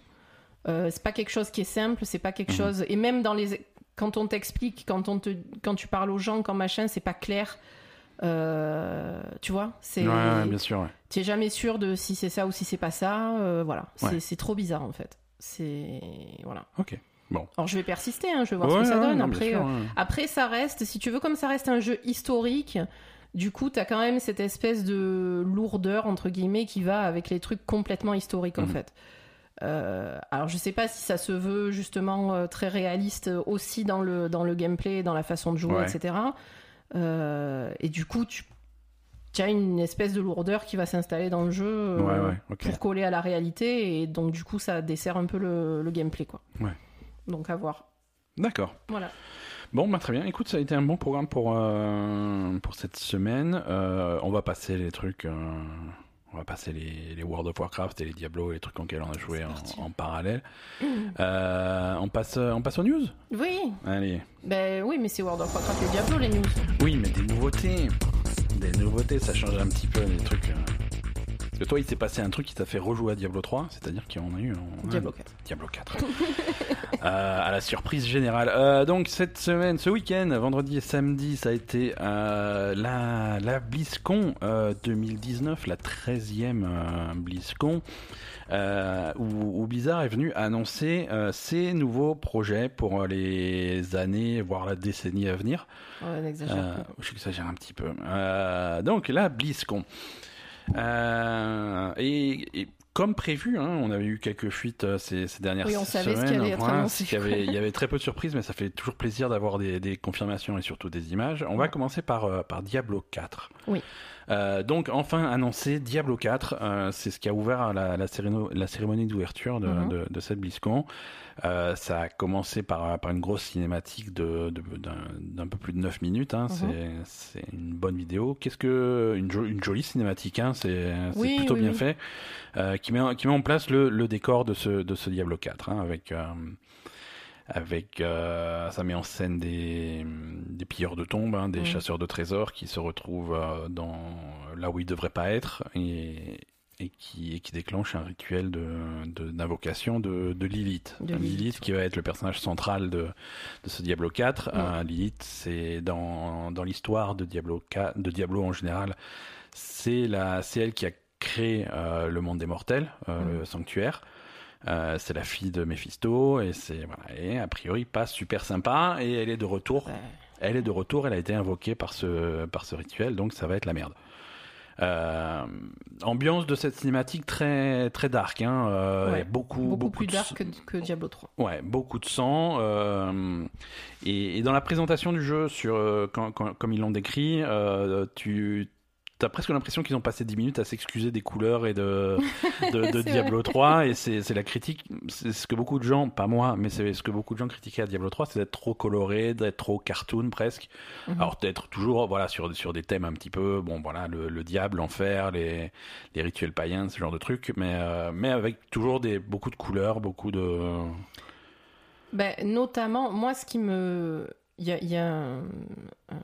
Euh, c'est pas quelque chose qui est simple, c'est pas quelque Mhm. chose. Et même dans les, quand on t'explique, quand on te, quand tu parles aux gens, quand machin, c'est pas clair. Euh, tu vois, c'est, Ouais, ouais, bien sûr, ouais. tu es jamais sûr de si c'est ça ou si c'est pas ça. euh, voilà, c'est, trop bizarre en fait. C'est voilà. Ok. Bon. Alors je vais persister, hein, je vais voir ce que ça donne. Après, sûr, euh, après, ça reste, si tu veux, comme ça reste un jeu historique, du coup, t'as quand même cette espèce de lourdeur, entre guillemets, qui va avec les trucs complètement historiques, en Mhm. fait. Euh, alors, je sais pas si ça se veut justement euh, très réaliste aussi dans le, dans le gameplay, dans la façon de jouer, Ouais. etc. Euh, et du coup, tu tu as une espèce de lourdeur qui va s'installer dans le jeu euh, Ouais, ouais, ok. pour coller à la réalité, et donc, du coup, ça dessert un peu le, le gameplay, quoi. Donc, à voir. D'accord. Voilà. Bon, bah, très bien. Écoute, ça a été un bon programme pour, euh, pour cette semaine. Euh, on va passer les trucs. Euh, on va passer les, les World of Warcraft et les Diablo, les trucs auxquels on a joué en, en parallèle. Euh, on, passe, on passe aux news? Oui, Allez. Ben oui, mais c'est World of Warcraft et Diablo les news. Oui, mais des nouveautés. Des nouveautés, ça change un petit peu des trucs. Parce que toi, il s'est passé un truc qui t'a fait rejouer à Diablo 3, c'est-à-dire qu'on a eu un- Diablo 4. Diablo 4. Euh, à la surprise générale. Euh, donc cette semaine, ce week-end, vendredi et samedi, ça a été euh, la, la BlizzCon euh, 2019, la 13e euh, BlizzCon, où, où Blizzard est venu annoncer ses nouveaux projets pour les années, voire la décennie à venir. Ouais, n'exagère Euh, pas. J'exagère un petit peu. Donc la BlizzCon. Euh, et, et comme prévu, hein, on avait eu quelques fuites euh, ces, ces dernières Oui, on semaines. savait ce voilà, qu'il y avait- il y avait très peu de surprises, mais ça fait toujours plaisir d'avoir des, des confirmations et surtout des images. On va commencer par, euh, par Diablo 4. Oui. Euh, donc enfin annoncé Diablo 4, euh, c'est ce qui a ouvert la, la, cérémo- la cérémonie d'ouverture de, Mhm. de, de cette BlizzCon. Euh, ça a commencé par, par une grosse cinématique de, d'un, peu plus de 9 minutes. Hein. Mhm. C'est, c'est une bonne vidéo. Qu'est-ce que une, jo- une jolie cinématique hein. C'est, Oui, plutôt oui, bien oui. fait. Euh, qui met en- qui met en place le, le décor de ce de ce Diablo 4 hein, avec euh, avec euh, ça met en scène des, des pilleurs de tombes, hein, des Mhm. chasseurs de trésors qui se retrouvent euh, dans là où ils devraient pas être et, et qui et qui déclenche un rituel de- d'invocation de, de Lilith. De Lilith, Lilith, qui va être le personnage central de de ce Diablo 4. Mhm. Euh, Lilith, c'est dans dans l'histoire de Diablo 4, de Diablo en général, c'est la c'est elle qui a créé euh, le monde des mortels, euh, le sanctuaire. Euh, c'est la fille de Mephisto et c'est voilà et a priori pas super sympa et elle est de retour. Ouais. Elle est de retour. Elle a été invoquée par ce par ce rituel donc ça va être la merde. Euh, ambiance de cette cinématique très très dark hein. Euh, Ouais. il y a beaucoup Beaucoup, plus de dark que, que Diablo 3. Ouais, beaucoup de sang. euh, et, et dans la présentation du jeu, sur, quand, quand- comme ils l'ont décrit, tu as presque l'impression qu'ils ont passé 10 minutes à s'excuser des couleurs et de, de, Diablo 3. Et c'est la critique, c'est ce que beaucoup de gens, pas moi, mais c'est ce que beaucoup de gens critiquaient à Diablo 3, c'est d'être trop coloré, d'être trop cartoon presque. Mhm. Alors d'être toujours voilà sur sur des thèmes un petit peu bon voilà le, le diable l'enfer les les rituels païens ce genre de trucs mais euh, mais avec toujours des beaucoup de couleurs beaucoup de Ben, notamment, moi, ce qui me. Il y a, il y a un, un-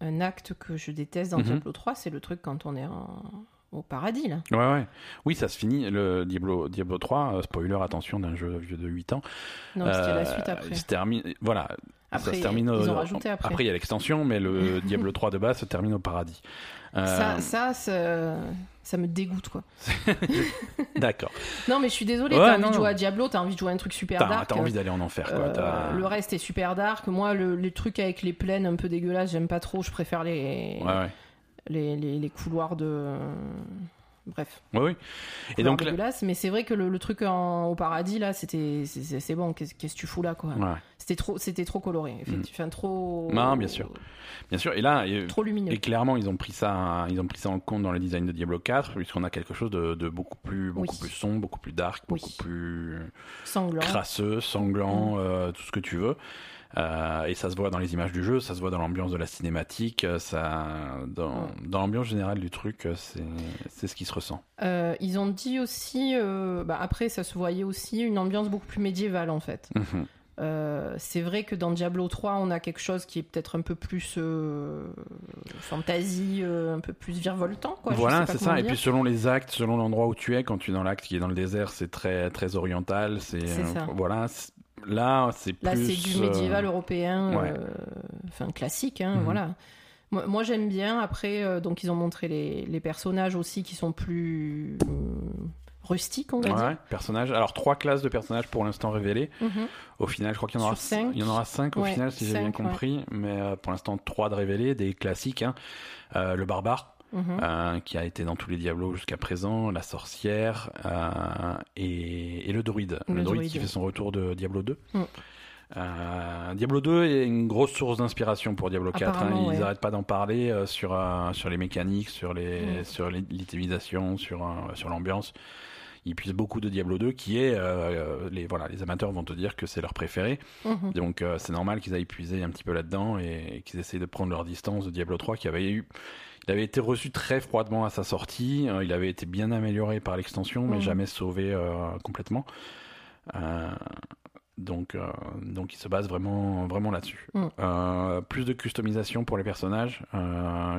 un acte que je déteste dans Mhm. Diablo 3, c'est le truc quand on est en- au paradis, là. Ouais, ouais. Oui, ça se finit. Le Diablo, Diablo 3, euh, spoiler, attention, d'un jeu vieux de 8 ans. Non, c'était Euh, la suite après. se termine, voilà. Après, ça se termine ils au- ont rajouté après. il y a l'extension, mais le Diablo 3 de base se termine au paradis. Euh, Ça, ça, ça, ça me dégoûte, quoi. D'accord. Non, mais je suis désolée, Ouais, t'as envie non, de jouer à Diablo, t'as envie de jouer à un truc super dark. t'as envie d'aller en enfer, quoi. Euh, le reste est super dark. Moi, le, les trucs avec les plaines un peu dégueulasses, j'aime pas trop. Je préfère les, Ouais, ouais. Les, les, les couloirs de. bref. Oui, oui. Et donc, mais c'est vrai que le, truc au paradis, là, c'était, c'est bon, qu'est-ce que tu fous là, quoi? C'était trop, trop coloré, effectivement, mm. trop. Non, bien sûr. Bien sûr, et là, trop lumineux. Et clairement, ils ont pris ça, ils ont pris ça en compte dans le design de Diablo 4, puisqu'on a quelque chose de, beaucoup plus, beaucoup plus sombre, beaucoup plus dark, beaucoup plus sanglant, crasseux, sanglant, mm. euh, tout ce que tu veux. Euh, et ça se voit dans les images du jeu, ça se voit dans l'ambiance de la cinématique, euh, ça, dans, dans l'ambiance générale du truc, euh, c'est ce qui se ressent. ils ont dit aussi, bah après ça se voyait aussi, une ambiance beaucoup plus médiévale en fait. Mhm. c'est vrai que dans Diablo 3, on a quelque chose qui est peut-être un peu plus fantasy, un peu plus virevoltant. Quoi. Voilà, c'est ça. Et puis selon les actes, selon l'endroit où tu es, quand tu es dans l'acte qui est dans le désert, c'est très très oriental. C'est voilà. Là, c'est plus. Là, c'est du médiéval euh, européen, euh, enfin classique, hein, mhm. voilà. Moi, j'aime bien. Après, euh, donc, ils ont montré les, les, personnages aussi qui sont plus rustiques, on va ouais, dire. personnages. Alors, trois classes de personnages pour l'instant révélées. Mhm. Au final, je crois qu'il y en aura cinq. Il y en aura cinq au final, si j'ai bien compris. Mais pour l'instant, trois de révélés, des classiques. Hein. le barbare. Mhm. Euh, qui a été dans tous les Diablos jusqu'à présent, la sorcière euh, et, le druide. Le, druide, qui fait son retour de Diablo 2. Mm. Euh, Diablo 2 est une grosse source d'inspiration pour Diablo 4. Hein. Ils n'arrêtent pas d'en parler sur, sur les mécaniques, sur les mm. sur l'utilisation, sur, sur l'ambiance. Ils puissent beaucoup de Diablo 2 qui est les voilà les amateurs vont te dire que c'est leur préféré mhm. donc c'est normal qu'ils aillent puiser un petit peu là-dedans et, et qu'ils essayent de prendre leur distance de Diablo 3 qui avait eu il avait été reçu très froidement à sa sortie. Euh, il avait été bien amélioré par l'extension, mais mhm. jamais sauvé euh, complètement. Euh, donc, donc il se base vraiment, vraiment là-dessus. Mhm. plus de customisation pour les personnages.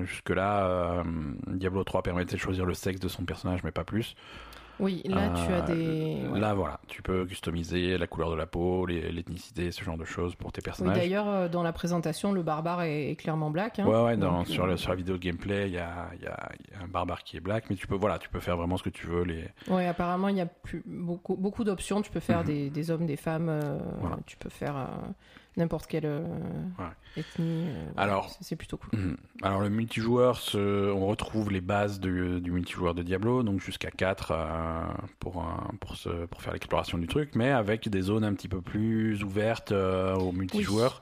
Jusque-là, Diablo 3 permettait de choisir le sexe de son personnage, mais pas plus. Oui, là tu as des. Euh, là voilà, tu peux customiser la couleur de la peau, l'ethnicité, ce genre de choses pour tes personnages. Oui, D'ailleurs, euh, dans la présentation, le barbare est, clairement black. Hein. Ouais, ouais, dans, sur, euh, sur, la vidéo de gameplay, il y a, y, a, y a, un barbare qui est black, mais tu peux, voilà, tu peux faire vraiment ce que tu veux. Les... Ouais, apparemment, il y a plus, beaucoup, beaucoup d'options. Tu peux faire mhm. des, des, hommes, des femmes, tu peux faire n'importe quelle euh, ethnie. Euh, alors, c'est plutôt cool. Mhm. Alors le multijoueur, on retrouve les bases du multijoueur de Diablo, donc jusqu'à 4 euh, pour, pour, pour faire l'exploration du truc, mais avec des zones un petit peu plus ouvertes au multijoueur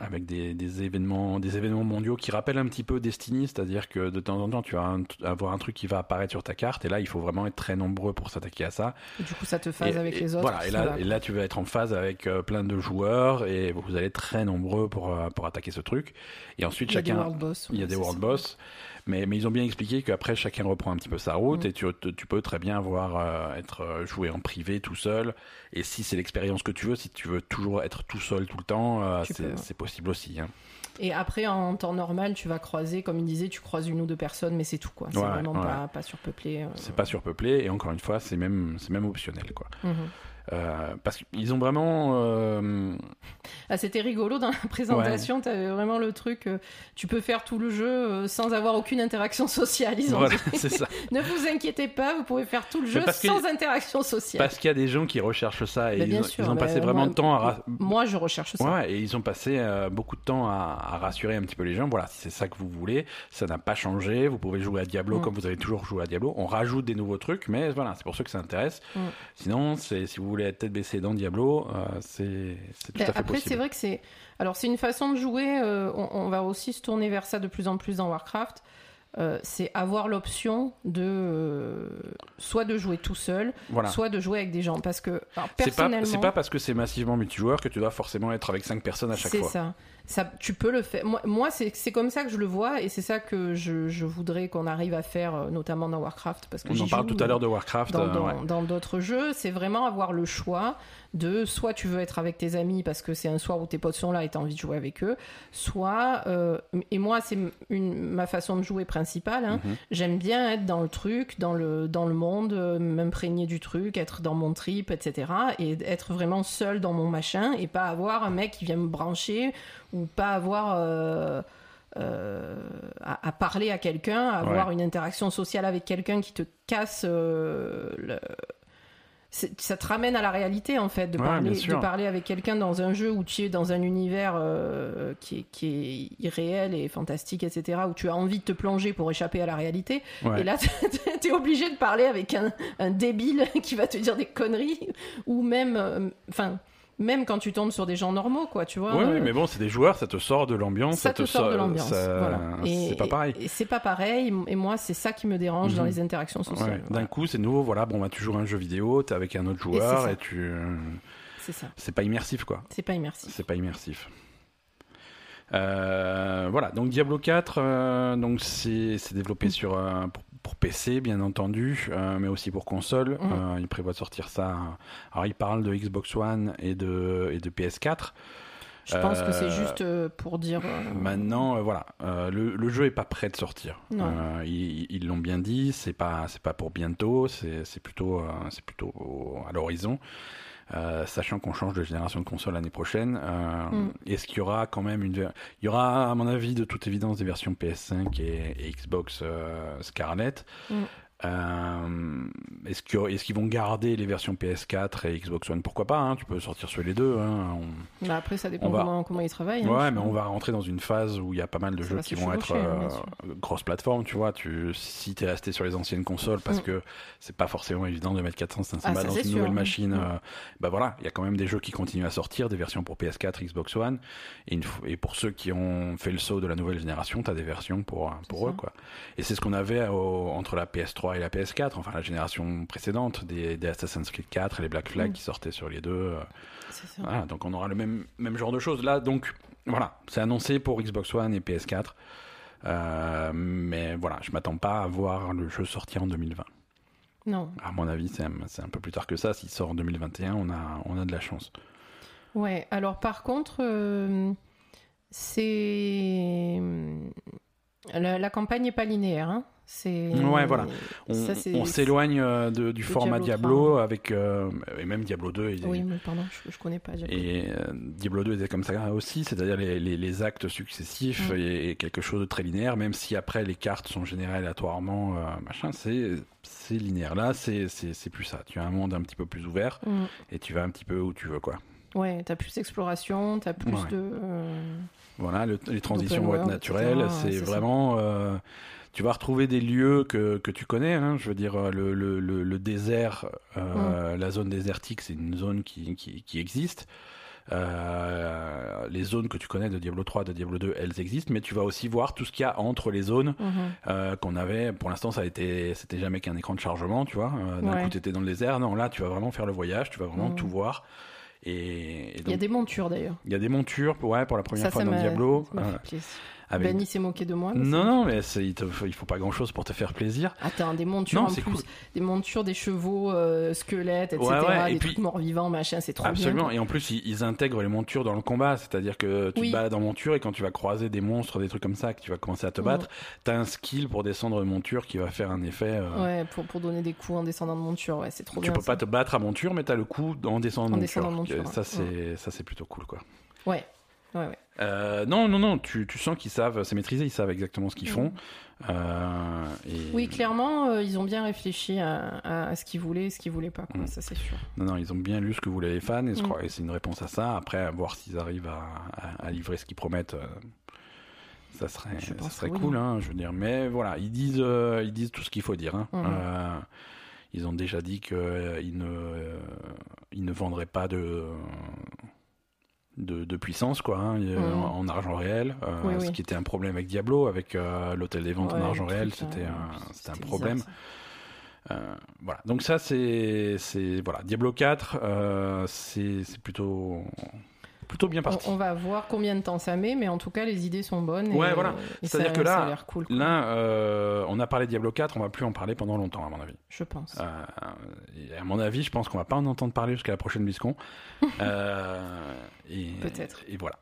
avec des, des, événements, des événements mondiaux qui rappellent un petit peu Destiny, c'est-à-dire que de temps en temps, tu vas avoir un truc qui va apparaître sur ta carte, et là, il faut vraiment être très nombreux pour s'attaquer à ça. Et du coup, ça te phase avec les autres. Voilà, et là, et là, tu vas être en phase avec euh, plein de joueurs, et vous allez être très nombreux pour, euh, pour attaquer ce truc. Et ensuite, chacun. Il y a des world boss. Il y a des world boss. Mais, mais ils ont bien expliqué qu'après, chacun reprend un petit peu sa route mm. et tu, tu peux très bien avoir, euh, être euh, joué en privé tout seul. Et si c'est l'expérience que tu veux, si tu veux toujours être tout seul tout le temps, euh, c'est possible aussi. Hein. Et après, en temps normal, tu vas croiser, comme il disait, tu croises une ou deux personnes, mais c'est tout, quoi. C'est vraiment pas, pas, surpeuplé. C'est pas surpeuplé, et encore une fois, c'est même, même optionnel, quoi. Mm-hmm. Euh, parce qu'ils ont vraiment. Euh... Ah, c'était rigolo dans la présentation. Tu avais vraiment le truc. Euh, tu peux faire tout le jeu sans avoir aucune interaction sociale. Ils ont voilà, c'est ça. ne vous inquiétez pas, vous pouvez faire tout le jeu sans interaction sociale. Parce qu'il y a des gens qui recherchent ça et ils, ont, passé vraiment de temps à. Moi, je recherche ça. Ouais, et ils ont passé beaucoup de temps à, rassurer un petit peu les gens. Voilà, si c'est ça que vous voulez, ça n'a pas changé. Vous pouvez jouer à Diablo mm. comme vous avez toujours joué à Diablo. On rajoute des nouveaux trucs, mais voilà, c'est pour ceux que ça intéresse. Mm. Sinon, c'est si vous voulez être tête baissée dans Diablo, euh, c'est tout à fait Après, c'est vrai que c'est. Alors, c'est une façon de jouer. Euh, on, va aussi se tourner vers ça de plus en plus dans Warcraft. Euh, c'est avoir l'option de soit de jouer tout seul, soit de jouer avec des gens. Parce que personnellement, c'est pas, pas, parce que c'est massivement multijoueur que tu dois forcément être avec 5 personnes à chaque fois. C'est ça ça, tu peux le faire. Moi, moi c'est comme ça que je le vois et c'est ça que je, je voudrais qu'on arrive à faire, euh, notamment dans Warcraft. Parce que On en parle tout à l'heure de Warcraft. Dans euh, d'autres jeux, c'est vraiment avoir le choix de soit tu veux être avec tes amis parce que c'est un soir où tes potes sont là et tu as envie de jouer avec eux, soit, euh, et moi c'est ma façon de jouer principale, hein. mhm. j'aime bien être dans le truc, dans le, dans le monde, m'imprégner du truc, être dans mon trip, etc. Et être vraiment seul dans mon machin et pas avoir un mec qui vient me brancher ou pas avoir euh, euh, à, parler à quelqu'un, avoir une interaction sociale avec quelqu'un qui te casse euh, le... ça te ramène à la réalité en fait de Ouais, parler, de parler avec quelqu'un dans un jeu où tu es dans un univers qui, est, qui est irréel et fantastique etc où tu as envie de te plonger pour échapper à la réalité. Ouais. et là t'es obligé de parler avec un, un débile qui va te dire des conneries ou même enfin même quand tu tombes sur des gens normaux quoi tu vois Oui, euh, mais bon, c'est des joueurs, ça te sort de l'ambiance, ça te sort de l'ambiance. ça- voilà. C'est pas pareil. Et, c'est pas pareil. Et moi, c'est ça qui me dérange dans Mhm. les interactions Ouais, sociales. D'un coup, c'est nouveau, voilà, bon, bah, tu joues à un jeu vidéo, t'es avec un autre joueur et, tu. C'est ça. C'est pas immersif, quoi. C'est pas immersif. C'est pas immersif. Euh, voilà, donc Diablo 4, euh, donc c'est c'est développé sur euh, pour, pour PC bien entendu, euh, mais aussi pour console. Mhm. Euh, il prévoit de sortir ça. Alors il parle de Xbox One et de et de PS4. Je pense que c'est Euh, juste euh, pour dire. Maintenant, voilà, le, le jeu est pas prêt de sortir. Ils l'ont bien dit, c'est pas c'est pas pour bientôt, c'est plutôt c'est plutôt à l'horizon. Euh, sachant qu'on change de génération de console l'année prochaine, euh, Mm. est-ce qu'il y aura quand même une, il y aura à mon avis de toute évidence des versions PS5 et, et Xbox euh, Scarlett. Mm. Euh, est-ce qu'ils vont garder les versions PS4 et Xbox One? Pourquoi pas hein, Tu peux sortir sur les deux. hein, on- bah, après, ça dépend va- comment, comment ils travaillent. hein, Ouais, mais on va rentrer dans une phase où il y a pas mal de Ça jeux qui vont être euh, plateforme, tu vois. Tu, si t'es resté sur les anciennes consoles, parce Mm. que c'est pas forcément évident de mettre 400-500 Ah, balles ça, dans une sûr. nouvelle machine, Mm. euh, bah voilà, il y a quand même des jeux qui continuent à sortir, des versions pour PS4, Xbox One, et, une f- et pour ceux qui ont fait le saut de la nouvelle génération, t'as des versions pour pour C'est eux, ça. quoi. Et c'est ce qu'on avait au- entre la PS3 et la PS4, enfin la génération précédente, des, des Assassin's Creed 4 et les Black Flag Mm. qui sortaient sur les deux. euh, C'est ça. voilà, donc on aura le même, même genre de choses. Là, donc, voilà, c'est annoncé pour Xbox One et PS4. Euh, mais voilà, je m'attends pas à voir le jeu sortir en 2020. Non. À mon avis, c'est un, un peu plus tard que ça. S'il sort en 2021, on a, on a de la chance. Ouais, alors par contre, euh, c'est. La, la campagne n'est pas linéaire. Hein. C'est... Ouais, voilà. On, s'éloigne euh, de- du format Diablo 3. avec euh, et même Diablo 2 et, Oui, mais pardon, je, je connais pas. Diablo. et euh, Diablo 2 était comme ça aussi, c'est-à-dire les, les- les actes successifs Mm. et, et quelque chose de très linéaire, même si après les cartes sont générées aléatoirement, euh, machin, c'est c'est linéaire. Là, c'est c'est c'est plus ça. Tu as un monde un petit peu plus ouvert Mm. et tu vas un petit peu où tu veux quoi. Ouais, t'as plus d'exploration, t'as plus Ouais. de. Voilà, le- les transitions vont être naturelles. etc., C'est vraiment. Tu vas retrouver des lieux que, que tu connais. hein. je veux dire, euh, le, le, le, désert, Mm. euh, la zone désertique, c'est une zone qui, qui, qui existe. Euh, les zones que tu connais de Diablo 3, de Diablo 2, elles existent, mais tu vas aussi voir tout ce qu'il y a entre les zones mhm. euh, qu'on avait. Pour l'instant, ça a été, c'était jamais qu'un écran de chargement, tu vois. D'un Ouais. coup, tu étais dans le désert. Non, là, tu vas vraiment faire le voyage, tu vas vraiment Mhm. tout voir. Et, et Il y a des montures d'ailleurs. il y a des montures, ouais, pour la première Ça, fois ça dans Diablo. ça m'a euh, fait plaisir. avec- Ben, il s'est moqué de moi. mais Non, non, mais il, te faut, il faut pas grand chose pour te faire plaisir. Attends, des montures Non, en plus, cool. des montures, des chevaux, euh, squelettes, etc. Ouais, ouais, et des puis- trucs morts-vivants, machin, c'est trop Absolument. bien. Et en plus, ils, ils intègrent les montures dans le combat. C'est-à-dire que tu Oui. te balades en monture et quand tu vas croiser des monstres, des trucs comme ça, que tu vas commencer à te battre, t'as un skill pour descendre de monture qui va faire un effet. euh, Ouais, pour, pour donner des coups en descendant de monture, ouais, c'est trop tu bien. peux ça. pas te battre à monture, mais t'as le coup en descendant de En monture. descendant de monture, Et ça, ouais. c'est ça, c'est plutôt cool, quoi. Ouais, ouais, ouais. Euh, non, non, non. Tu, tu sens qu'ils savent, c'est maîtrisé, ils savent exactement ce qu'ils font. Euh, et- Oui, clairement, euh, ils ont bien réfléchi à, à- à ce qu'ils voulaient et ce qu'ils voulaient pas, quoi, Mm. ça c'est sûr. Non, non, ils ont bien lu ce que voulaient les fans et Mm. c'est une réponse à ça. Après, à voir s'ils arrivent à, à- à livrer ce qu'ils promettent, euh, ça serait, ça serait oui. cool, hein, je veux dire. Mais voilà, ils disent, euh, ils disent tout ce qu'il faut dire. hein. Euh, ils ont déjà dit qu'ils ne, euh, ils ne vendraient pas de. De, de puissance quoi hein, euh, Mhm. en, en argent réel euh, Oui, ce oui. qui était un problème avec Diablo avec euh, l'hôtel des ventes Ouais, en argent réel truc, c'était un, un problème euh, voilà. Donc ça, c'est, c'est voilà, Diablo 4, euh, c'est, c'est plutôt, plutôt bien parti. On, on va voir combien de temps ça met, mais en tout cas, les idées sont bonnes. et- Ouais, voilà. et C'est-à-dire ça- que là, cool, Là, euh, on a parlé de Diablo 4, on va plus en parler pendant longtemps, à mon avis. je pense. Euh, à mon avis, je pense qu'on va pas en entendre parler jusqu'à la prochaine BlizzCon. Euh, Peut-être. Et voilà.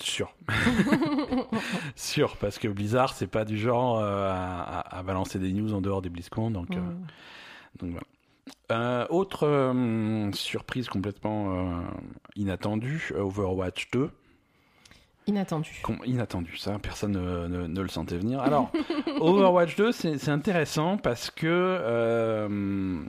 Sûr. Sûr, parce que Blizzard, c'est pas du genre à, à- à balancer des news en dehors des BlizzCon, donc. Mm. Donc voilà. Euh, autre euh, surprise complètement euh, inattendue, Overwatch 2. Inattendu. Com- Inattendu, ça, personne ne, ne- ne le sentait venir. Alors, Overwatch 2, c'est intéressant parce que euh,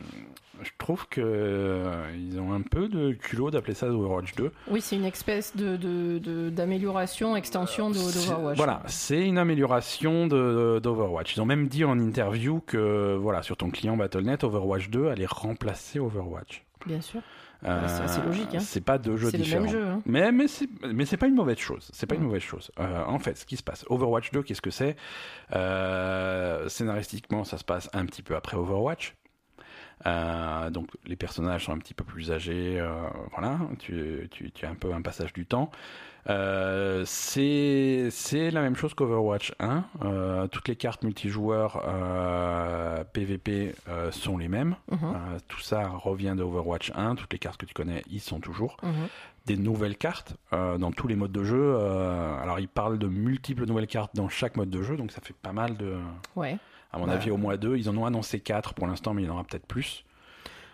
je trouve que euh, ils ont un peu de culot d'appeler ça Overwatch 2. Oui, c'est une espèce de, d'amélioration, extension d'Overwatch. Voilà, c'est une amélioration de- d'Overwatch. Ils ont même dit en interview que voilà, sur ton client Battle.net, Overwatch 2 allait remplacer Overwatch. Bien sûr. Euh, Bah, c'est assez logique, hein. C'est pas deux jeux C'est le différents. même jeu. hein. Mais, mais c'est mais c'est pas une mauvaise chose. C'est pas une mauvaise chose. Euh, en fait, ce qui se passe, Overwatch 2, qu'est-ce que c'est? Euh, Scénaristiquement, ça se passe un petit peu après Overwatch. Euh, donc les personnages sont un petit peu plus âgés, euh, voilà, tu, tu, tu as un peu un passage du temps. Euh, c'est c'est la même chose qu'Overwatch 1. Euh, toutes les cartes multijoueurs PVP sont les mêmes. Mhm, tout ça revient d'Overwatch 1. Toutes les cartes que tu connais, ils sont toujours mhm. des nouvelles cartes dans tous les modes de jeu. Alors, ils parlent de multiples nouvelles cartes dans chaque mode de jeu, donc ça fait pas mal de. Ouais. À mon Bah. avis, au moins deux. Ils en ont annoncé quatre pour l'instant, mais il y en aura peut-être plus.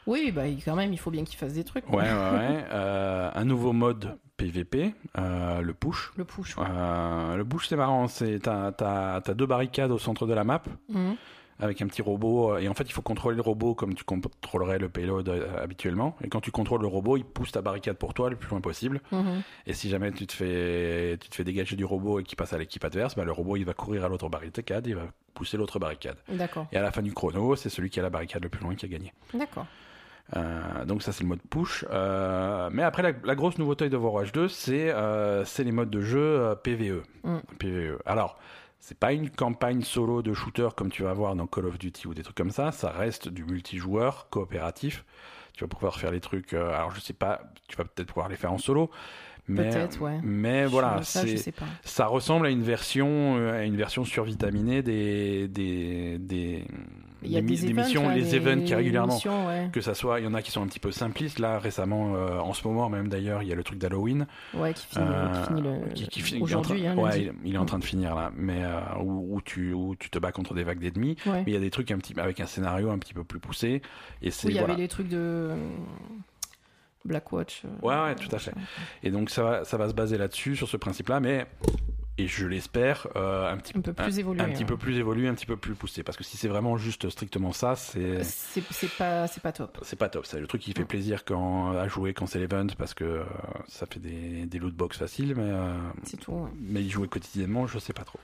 Oui, bah, quand même, il faut bien qu'ils fassent des trucs. Ouais, ouais, ouais. Euh, un nouveau mode PVP, euh, le push. Le push. ouais. Euh, le push, c'est marrant. T'as deux barricades au centre de la map Mhm. Avec un petit robot. Et en fait, il faut contrôler le robot comme tu contrôlerais le payload euh, habituellement. Et quand tu contrôles le robot, il pousse ta barricade pour toi le plus loin possible. Mhm. Et si jamais tu te fais, tu te fais dégager du robot et qu'il passe à l'équipe adverse, bah, le robot il va courir à l'autre barricade, il va pousser l'autre barricade. D'accord. Et à la fin du chrono, c'est celui qui a la barricade le plus loin qui a gagné. D'accord. Euh, donc ça c'est le mode push. Euh, mais après la, la grosse nouveauté d'Overwatch 2, c'est euh, c'est les modes de jeu euh, PVE. Mm. PVE. Alors c'est pas une campagne solo de shooter comme tu vas voir dans Call of Duty ou des trucs comme ça. Ça reste du multijoueur coopératif. Tu vas pouvoir faire les trucs. euh, alors je sais pas, tu vas peut-être pouvoir les faire en solo. Mais, Peut-être, ouais. Mais voilà, ça, ça ressemble à une version, euh, à une version survitaminée des des des, Il y a des des, des missions, les des- events qui régulièrement. missions, ouais. Que ça soit, il y en a qui sont un petit peu simplistes. Là, récemment, euh, en ce moment même d'ailleurs, il y a le truc d'Halloween. Ouais, qui finit, euh, qui finit le- qui- qui finit- aujourd'hui. il est en hein, train- ouais, il, est en train de finir là, mais euh, où, où tu où tu te bats contre des vagues d'ennemis. Ouais. Mais il y a des trucs un petit avec un scénario un petit peu plus poussé. Et c'est Oui, il y voilà. avait les trucs de euh, Blackwatch. euh, Ouais, ouais, tout à fait. Et donc ça va ça va se baser là-dessus sur ce principe-là, mais et je l'espère euh, un petit Un peu plus évolué. un petit peu plus évolué, un petit peu plus poussé. Parce que si c'est vraiment juste strictement ça, c'est C'est pas, c'est pas top. c'est pas top. C'est le truc qui fait plaisir quand à jouer quand c'est l'event parce que euh, ça fait des, des loot box faciles, mais euh, C'est tout. ouais. mais y jouer quotidiennement, je sais pas trop.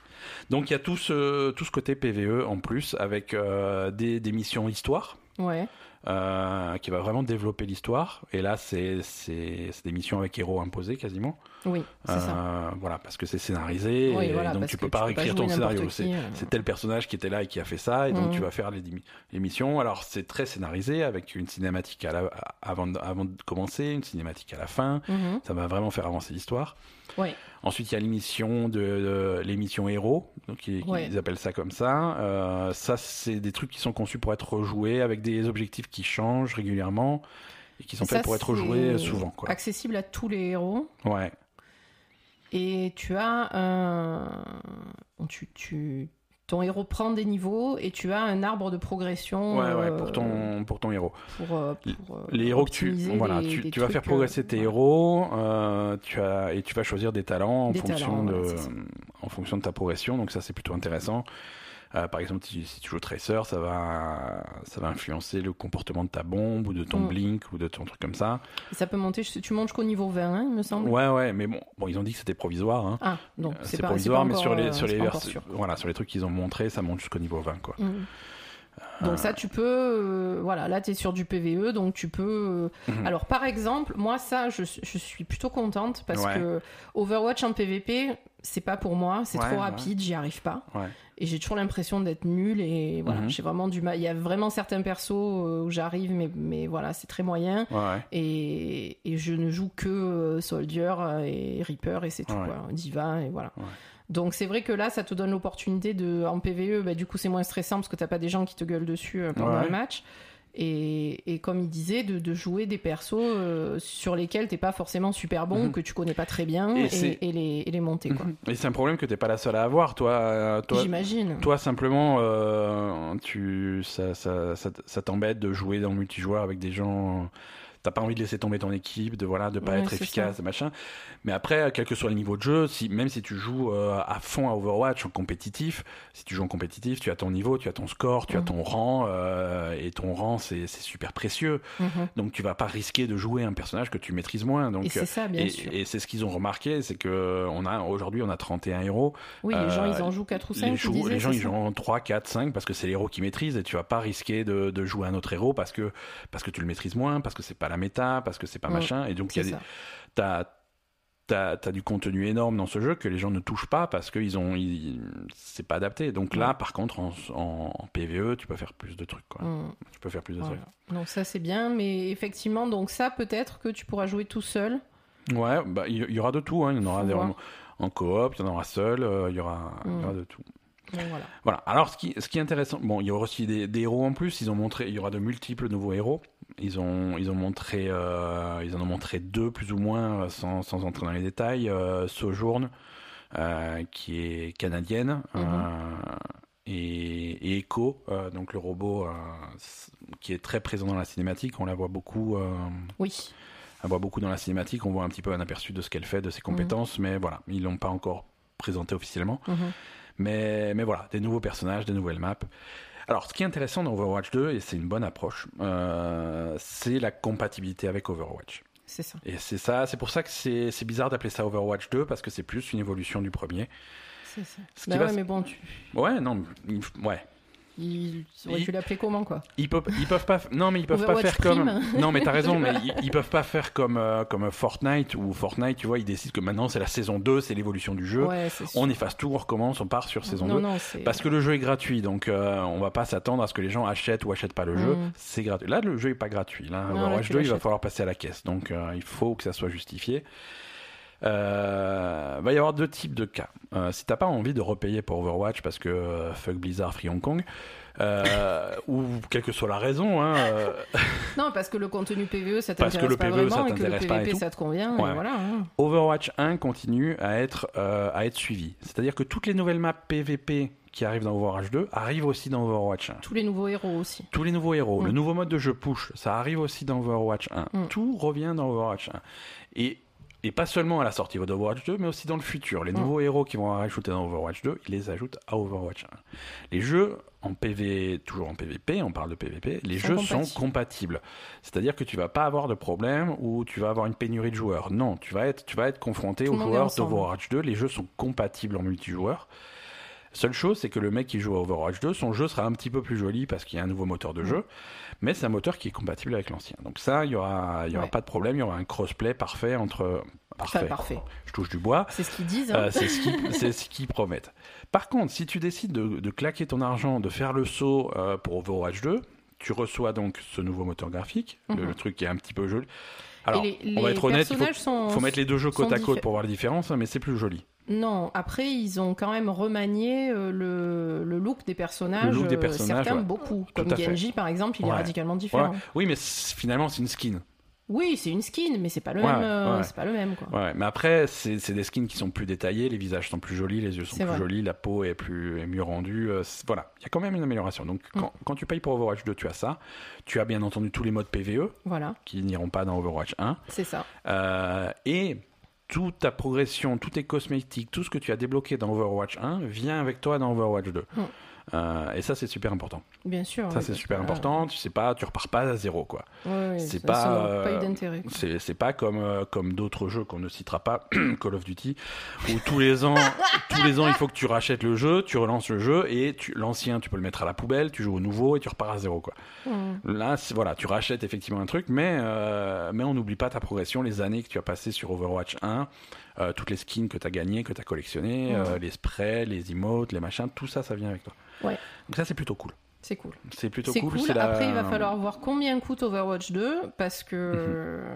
Donc il y a tout ce tout ce côté PVE en plus avec euh, des, des missions histoire. Ouais. Euh, qui va vraiment développer l'histoire et là c'est des missions avec héros imposés quasiment Oui, c'est ça. Euh, voilà parce que c'est scénarisé Oui, et voilà, donc tu peux pas jouer ton scénario c'est euh. c'est tel personnage qui était là et qui a fait ça et donc Mhm. tu vas faire les, les missions alors c'est très scénarisé avec une cinématique à la, à- avant de, avant de commencer une cinématique à la fin Mhm. ça va vraiment faire avancer l'histoire Ouais. Ensuite, il y a l'émission de, de- l'émission héros, donc ils, Ouais. ils appellent ça comme ça. Euh, ça, c'est des trucs qui sont conçus pour être rejoués avec des objectifs qui changent régulièrement et qui sont faits pour être c'est joués souvent. Quoi. Accessible à tous les héros. Ouais. Et tu as un. Tu, tu... Ton héros prend des niveaux et tu as un arbre de progression. Ouais, ouais, euh, pour ton, pour ton héros. pour, euh, pour, euh, Les héros que tu, voilà, des- tu, des tu vas faire progresser tes euh, héros, euh, tu as, et tu vas choisir des talents en Des fonction talents, de, en fonction de ta progression. Donc ça, c'est plutôt intéressant. Euh, par exemple, si, si tu joues Tracer, ça va, ça va influencer le comportement de ta bombe ou de ton Mm. blink ou de ton truc comme ça. Ça peut monter, tu montes jusqu'au niveau 20, hein, il me semble. Ouais, ouais, mais bon, bon, ils ont dit que c'était provisoire. Hein. Ah, donc Euh, c'est pas, provisoire, c'est mais pas sur les, euh, sur les, pas vers- voilà, sur les trucs qu'ils ont montré, ça monte jusqu'au niveau 20, quoi. Mhm. Donc ça, tu peux, euh, voilà, là tu es sur du PVE, donc tu peux. euh, Mhm. Alors par exemple, moi ça, je, je suis plutôt contente parce Ouais. que Overwatch en PVP, c'est pas pour moi, c'est Ouais, trop ouais. rapide, j'y arrive pas. Et j'ai toujours l'impression d'être nulle et voilà, Mhm. j'ai vraiment du mal. Il y a vraiment certains persos euh, où j'arrive, mais, mais voilà, c'est très moyen. Et, et je ne joue que euh, Soldier euh, et Reaper et c'est tout, quoi. Diva et voilà. Donc c'est vrai que là, ça te donne l'opportunité de, en PVE, bah, du coup c'est moins stressant parce que t'as pas des gens qui te gueulent dessus euh, pendant Ouais. le match. Et, et comme il disait, de, de jouer des persos euh, sur lesquels t'es pas forcément super bon, Mhm. que tu connais pas très bien, Et et, et les, et les monter, quoi. Et c'est un problème que t'es pas la seule à avoir, toi. euh, toi, J'imagine. toi simplement, euh, tu, ça, ça, ça, ça t'embête de jouer dans le multijoueur avec des gens t'as pas envie de laisser tomber ton équipe, de voilà, de pas Ouais, être efficace, machin. Mais après, quel que soit le niveau de jeu, si même si tu joues euh, à fond à Overwatch en compétitif, si tu joues en compétitif, tu as ton niveau, tu as ton score, tu as ton rang, euh, et ton rang c'est c'est super précieux. Mhm. Donc tu vas pas risquer de jouer un personnage que tu maîtrises moins. Donc Et c'est ça, bien et, sûr. et c'est ce qu'ils ont remarqué, c'est que on a aujourd'hui on a 31 héros. Oui, les gens, euh, ils en jouent 4 ou 5, les, tu jou- disais, les gens ils jouent en 3, 4, 5 parce que c'est les héros qu'ils maîtrisent et tu vas pas risquer de, de jouer un autre héros parce que parce que tu le maîtrises moins, parce que c'est pas la méta, parce que c'est pas Mm, machin. Et donc il y a des- t'as t'as t'as du contenu énorme dans ce jeu que les gens ne touchent pas parce que ils ont ils- c'est pas adapté. Donc là par contre en, en, en PVE tu peux faire plus de trucs quoi. Mm. Tu peux faire plus de Voilà. Donc ça c'est bien, mais effectivement, donc ça peut-être que tu pourras jouer tout seul. trucs. Ouais, bah il y, aura de tout. Hein. Il y en aura des, en, en coop, il y en aura seul, euh, il y aura il y Mm. aura de tout. Voilà. Voilà. Alors, ce qui, ce qui est intéressant, bon, il y aura aussi des, des héros en plus. Ils ont montré, il y aura de multiples nouveaux héros. Ils ont, ils ont montré, euh, ils en ont montré deux plus ou moins, sans, sans entrer dans les détails. Euh, Sojourn, euh, qui est canadienne, euh, et, et Echo, donc le robot, qui est très présent dans la cinématique. On la voit beaucoup. Oui. on voit beaucoup dans la cinématique. On voit un petit peu un aperçu de ce qu'elle fait, de ses compétences, mais voilà, ils l'ont pas encore présenté officiellement. Mhm. Mais, mais voilà, des nouveaux personnages, des nouvelles maps. Alors, ce qui est intéressant dans Overwatch 2, et c'est une bonne approche, euh, c'est la compatibilité avec Overwatch. C'est ça. Et c'est ça, c'est pour ça que c'est c'est bizarre d'appeler ça Overwatch 2, parce que c'est plus une évolution du premier. C'est ça. Ce qui Bah va ouais, se- mais bon, tu, Ouais, non, ouais. Il, aurait Il- dû l'appeler comment quoi Ils peuvent, ils peuvent pas, non mais ils peuvent pas faire comme, non mais t'as raison, mais ils, ils peuvent pas faire comme euh, comme Fortnite ou Fortnite, tu vois, ils décident que maintenant c'est la saison 2, c'est l'évolution du jeu, Ouais, on efface tout, on recommence, on part sur saison non, 2. non. Parce que le jeu est gratuit, donc euh, on va pas s'attendre à ce que les gens achètent ou achètent pas le jeu. Mm. C'est gratuit. Là, le jeu est pas gratuit. Là, Overwatch tu 2, il va falloir passer à la caisse. Donc, euh, il faut que ça soit justifié. Euh, va y avoir deux types de cas. Euh, si t'as pas envie de repayer pour Overwatch parce que euh, fuck Blizzard, Free Hong Kong, euh, ou quelle que soit la raison, hein, Non, parce que le contenu PVE, ça t'intéresse pas PVE, ça vraiment et que le t'intéresse pas et PVP, ça te convient. Ouais. Et voilà. hein. Overwatch 1 continue à être, à être suivi. C'est-à-dire que toutes les nouvelles maps PVP qui arrivent dans Overwatch 2 arrivent aussi dans Overwatch 1. Tous les nouveaux héros aussi. Tous les nouveaux héros, Mm. le nouveau mode de jeu push, ça arrive aussi dans Overwatch 1. Mm. Tout revient dans Overwatch 1. Et, et pas seulement à la sortie d'Overwatch 2, mais aussi dans le futur. Les Mm. nouveaux héros qui vont rajouter dans Overwatch 2, ils les ajoutent à Overwatch 1. Les jeux en PV, toujours en PVP, on parle de PVP, les Sont jeux compatibles. sont compatibles. C'est-à-dire que tu vas pas avoir de problème ou tu vas avoir une pénurie de joueurs. Non, tu vas être, tu vas être confronté Tout aux joueurs d'Overwatch 2. Les jeux sont compatibles en multijoueur. Seule chose, c'est que le mec qui joue à Overwatch 2, son jeu sera un petit peu plus joli parce qu'il y a un nouveau moteur de jeu, mais c'est un moteur qui est compatible avec l'ancien. Donc ça, il y aura, il y aura Ouais. pas de problème, il y aura un crossplay parfait entre parfait. Enfin, parfait. Je touche du bois. C'est ce qu'ils disent. hein. Euh, c'est ce qu'ils ce promettent. Par contre, si tu décides de, de claquer ton argent, de faire le saut euh, pour Overwatch 2, tu reçois donc ce nouveau moteur graphique, le, Mhm. le truc qui est un petit peu joli. Alors, les, on va être honnête, il faut, personnages sont, faut mettre les deux jeux côte à côte pour voir la différence, hein, mais c'est plus joli. Non, après, ils ont quand même remanié euh, le, le look des personnages. Le look des euh, personnages, certains, ouais. beaucoup. Tout Comme fait. Genji, par exemple, il est radicalement différent. Ouais. Oui, mais finalement, c'est une skin. Oui, c'est une skin, mais c'est pas le Ouais, même. euh, ouais. C'est pas le même, quoi. Ouais, mais après, c'est des skins qui sont plus détaillés, les visages sont plus jolis, les yeux sont plus vrai. jolis, la peau est, plus, est mieux rendue. euh, voilà, il y a quand même une amélioration. Donc, Mm. quand, quand tu payes pour Overwatch 2, tu as ça. Tu as bien entendu tous les modes PVE Voilà, qui n'iront pas dans Overwatch 1. c'est ça. Euh, et toute ta progression, tous tes cosmétiques, tout ce que tu as débloqué dans Overwatch 1 vient avec toi dans Overwatch 2. Mm. Euh, et ça, c'est super important. Bien sûr. Ça, oui, c'est super important. Tu sais pas, tu repars pas à zéro, quoi. euh, ouais, c'est pas, euh, pas d'intérêt. C'est pas comme euh, comme d'autres jeux qu'on ne citera pas, Call of Duty, où tous les ans, tous les ans, il faut que tu rachètes le jeu, tu relances le jeu et l'ancien, tu peux le mettre à la poubelle, tu joues au nouveau et tu repars à zéro, quoi. Mm. Là, voilà, tu rachètes effectivement un truc, mais euh, mais on n'oublie pas ta progression, les années que tu as passées sur Overwatch 1, euh, toutes les skins que tu as gagnées, que tu as collectionnées, euh, les sprays, les emotes, les machins, tout ça, ça vient avec toi. Ouais. Donc ça, c'est plutôt cool. C'est cool. C'est plutôt cool. cool. la- Après, il va falloir voir combien coûte Overwatch 2 parce Mhm. que. euh,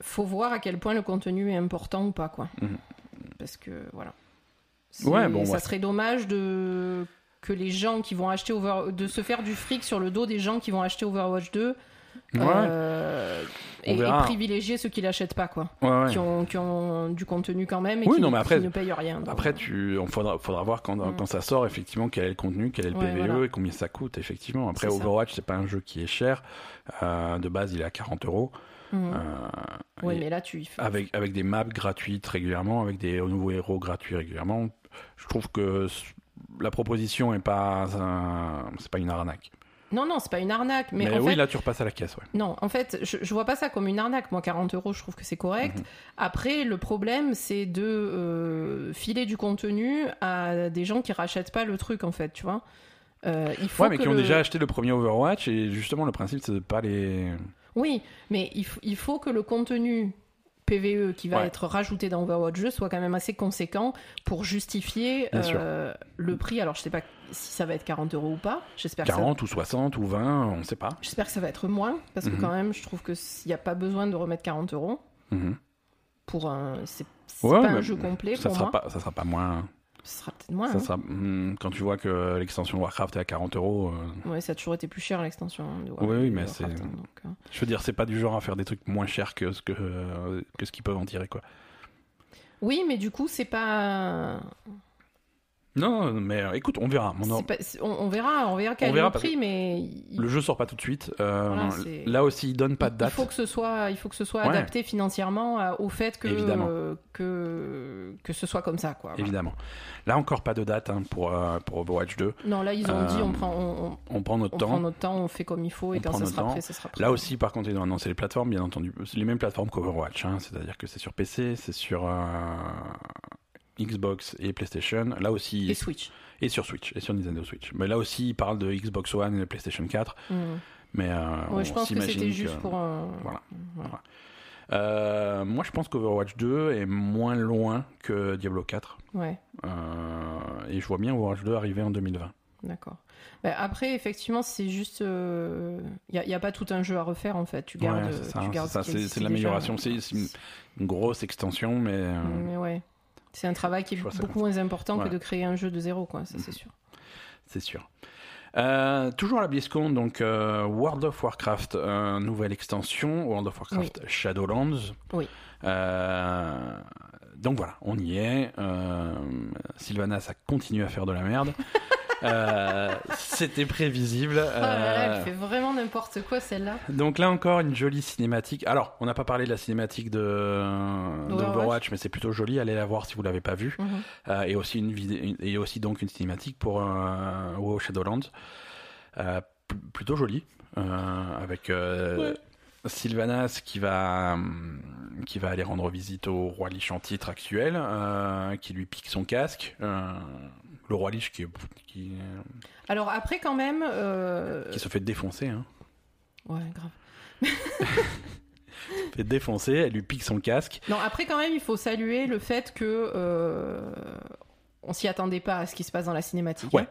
Faut voir à quel point le contenu est important ou pas, quoi. Mhm. Parce que, voilà. Ouais, bon, Ça ouais. serait dommage de que les gens qui vont acheter Over... de se faire du fric sur le dos des gens qui vont acheter Overwatch 2 Ouais. Euh, et, privilégier ceux qui l'achètent pas, quoi. Ouais, ouais. Qui, ont, qui ont du contenu quand même et Oui, qui, non, mais après- qui ne payent rien. donc, Après, euh, tu, on faudra, faudra voir quand, Mm. quand ça sort, effectivement, quel est le contenu, quel est le PVE voilà. et combien ça coûte, effectivement. Après. Overwatch, c'est pas un jeu qui est cher. Euh, de base, il est à 40 euros. Euh, Oui, mais là, tu. avec, avec des maps gratuites régulièrement, avec des nouveaux héros gratuits régulièrement. Je trouve que la proposition est pas, un- c'est pas une arnaque. Non, non, c'est pas une arnaque. Mais, Mais, en oui, fait, là, tu repasses à la caisse, ouais. Non, en fait, je, je vois pas ça comme une arnaque. Moi, 40 euros, je trouve que c'est correct. Mhm. Après, le problème, c'est de euh, filer du contenu à des gens qui rachètent pas le truc, en fait, tu vois. Euh, il faut Ouais, mais que qui ont déjà acheté le premier Overwatch et justement, le principe, c'est de pas les. Oui, mais il, il faut que le contenu PVE qui va Ouais. être rajouté dans Overwatch 2 soit quand même assez conséquent pour justifier euh, le prix. Alors, je sais pas si ça va être 40 euros ou pas. J'espère que ça 40 ou 60 ou 20, on sait pas. J'espère que ça va être moins, parce que Mhm. quand même, je trouve que s'il n'y a pas besoin de remettre 40 euros Mhm. pour un. C'est Ouais, pas un jeu complet ça pour sera moi. pas, ça sera pas moins. Ce sera peut-être moins. Ça hein. sera, hmm, quand tu vois que l'extension Warcraft est à 40 euros, euh, Ouais, ça a toujours été plus cher l'extension hein, de Oui, Warcraft, oui, mais c'est- hein, euh. je veux dire, c'est pas du genre à faire des trucs moins chers que ce que, euh, que ce qu'ils peuvent en tirer, quoi. Oui, mais du coup, c'est pas. Non, mais euh, écoute, on verra. Mon or- c'est pas- c'est- on, on verra, on verra quel On est verra le parce prix, mais il, Le jeu sort pas tout de suite. Euh, Voilà, c'est- là aussi, il donne pas de il date. faut que ce soit, il faut que ce soit Ouais. adapté financièrement à- au fait que Évidemment. euh, que que ce soit comme ça, quoi. voilà. Évidemment. Là encore, pas de date hein, pour, euh, pour Overwatch 2. Non, là, ils ont Euh, dit, on prend, on, on- On prend notre on temps. prend notre temps, on fait comme il faut, et On quand prend ça notre sera temps. prêt, ça sera prêt. Là aussi, par contre, ils ont annoncé les plateformes, bien entendu. C'est les mêmes plateformes qu'Overwatch. Hein, C'est-à-dire que c'est sur PC, c'est sur euh, Xbox et PlayStation. Là aussi, Et Switch. et sur Switch, et sur Nintendo Switch. Mais là aussi, ils parlent de Xbox One et PlayStation 4. Mm. Mais euh, Ouais, je pense que c'était juste que- pour un. Voilà. Voilà. Euh, moi, je pense qu'Overwatch 2 est moins loin que Diablo 4. Ouais, Euh, et je vois bien Overwatch 2 arriver en 2020. d'accord. Bah, après, effectivement, c'est juste. Il n'y a, pas tout un jeu à refaire, en fait. Tu gardes. Ouais, c'est ça, tu gardes c'est ce de l'amélioration. C'est c'est une, une grosse extension, mais Mais ouais. C'est un travail qui est beaucoup moins important que de créer un jeu de zéro, quoi. Ça, c'est Mhm. sûr. c'est sûr. Euh, toujours à la BlizzCon, donc euh, World of Warcraft, euh, nouvelle extension, World of Warcraft Shadowlands. Oui. Donc voilà, on y est. Sylvanas a continué à faire de la merde. Euh, C'était prévisible. Oh là là, Euh, elle fait vraiment n'importe quoi, celle-là. donc là encore une jolie cinématique. Alors, on n'a pas parlé de la cinématique de D'Overwatch. d'Overwatch, mais c'est plutôt joli. Allez la voir si vous l'avez pas vue. Mhm. Euh, et aussi une vidéo, et aussi donc une cinématique pour euh, WoW Shadowlands. Euh, pl- plutôt jolie, euh, avec euh, Sylvanas qui va hum, qui va aller rendre visite au roi Lich en titre actuel, euh, qui lui pique son casque. Le roi Lich qui, qui, Alors après, quand même. euh, qui se fait défoncer. Hein. Ouais, grave. Se fait défoncer, elle lui pique son casque. Non, après, quand même, il faut saluer le fait que. euh, On s'y attendait pas à ce qui se passe dans la cinématique. Ouais. hein,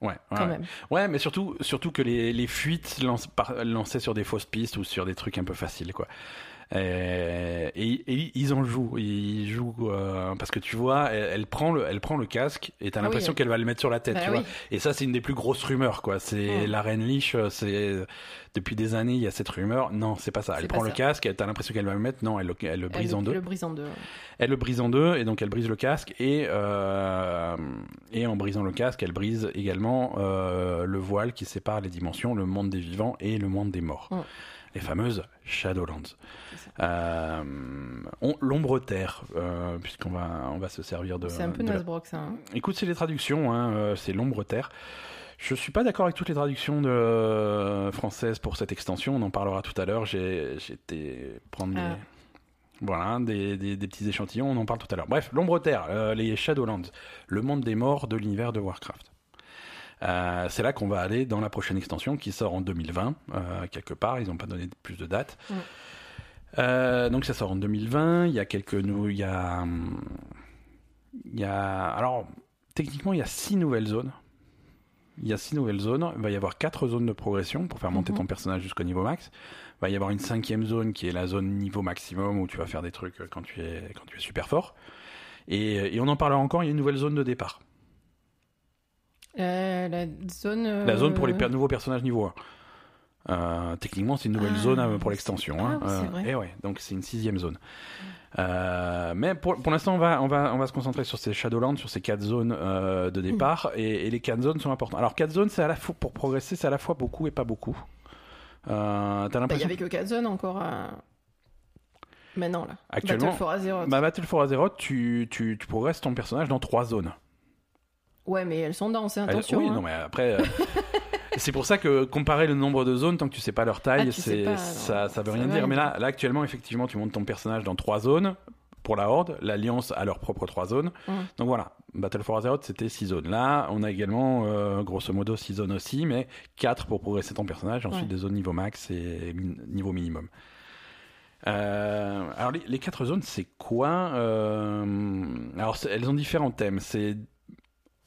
Ouais, ouais, quand ouais. même. Ouais, mais surtout, surtout que les, les fuites lance, par- lancées sur des fausses pistes ou sur des trucs un peu faciles, quoi. Et, et- et ils en jouent, ils jouent euh, parce que tu vois, elle, elle prend le, elle prend le casque et t'as Ah oui, l'impression elle- qu'elle va le mettre sur la tête, Bah tu oui. vois. Et ça, c'est une des plus grosses rumeurs, quoi. C'est Mm. la reine Lich, euh, c'est depuis des années, il y a cette rumeur. Non, c'est pas ça. Elle prend le casque, t'as l'impression qu'elle va le mettre. Non, elle, le- elle le Elle brise en deux. Le brise en deux. Elle le brise en deux et donc elle brise le casque et euh, et en brisant le casque, elle brise également euh, le voile qui sépare les dimensions, le monde des vivants et le monde des morts. Les fameuses Shadowlands. Euh, L'ombre terre, euh, puisqu'on va on va se servir de. C'est un peu de la- Nasbrock, ça. hein. Écoute, c'est les traductions, hein, euh, c'est l'ombre terre. Je suis pas d'accord avec toutes les traductions de, françaises pour cette extension. On en parlera tout à l'heure. J'ai été prendre des, Ah. voilà, des, des- des petits échantillons. On en parle tout à l'heure. Bref, l'ombre terre, euh, les Shadowlands, le monde des morts de l'univers de Warcraft. Euh, c'est là qu'on va aller dans la prochaine extension qui sort en 2020, euh, quelque part. Ils n'ont pas donné plus de date. Mm. Euh, donc ça sort en 2020. Il y a quelques nou- il y a, il y a, alors techniquement il y a six nouvelles zones. Il y a six nouvelles zones. Il va y avoir quatre zones de progression pour faire monter Mhm. ton personnage jusqu'au niveau max. Il va y avoir une cinquième zone qui est la zone niveau maximum où tu vas faire des trucs quand tu es quand tu es super fort. Et, et on en parlera encore. Il y a une nouvelle zone de départ. Euh, la zone. La zone pour les euh, per- nouveaux personnages niveau 1. Euh, techniquement, c'est une nouvelle Ah, zone euh, pour l'extension. ah hein. oui, c'est Euh, vrai. et ouais, donc c'est une sixième zone. Euh, mais pour, pour l'instant, on va, on, va, on va se concentrer sur ces Shadowlands, sur ces quatre zones euh, de départ, et, et les quatre zones sont importantes. Alors, quatre zones, c'est à la fois, pour progresser, c'est à la fois beaucoup et pas beaucoup. Euh, T'as Bah, Il y l'impression avait que 4 zones encore à... Maintenant, là. Actuellement, Battle for Azeroth. Bah, Battle for Azeroth, tu, tu, tu progresses ton personnage dans trois zones. Ouais, mais elles sont denses, hein, attention. oui, hein. non, mais après. euh, c'est pour ça que comparer le nombre de zones, tant que tu sais pas leur taille, Ah, tu sais c'est, pas, ça, ça veut ça rien veut dire. rien Mais là, là, actuellement, effectivement, tu montes ton personnage dans trois zones. Pour la Horde, l'Alliance a leurs propres trois zones. Mm. Donc voilà, Battle for Azeroth, c'était six zones. Là, on a également, euh, grosso modo, six zones aussi, mais quatre pour progresser ton personnage. Ensuite, Ouais. des zones niveau max et niveau minimum. Euh, alors les, les quatre zones, c'est quoi Euh, Alors c'est- elles ont différents thèmes. C'est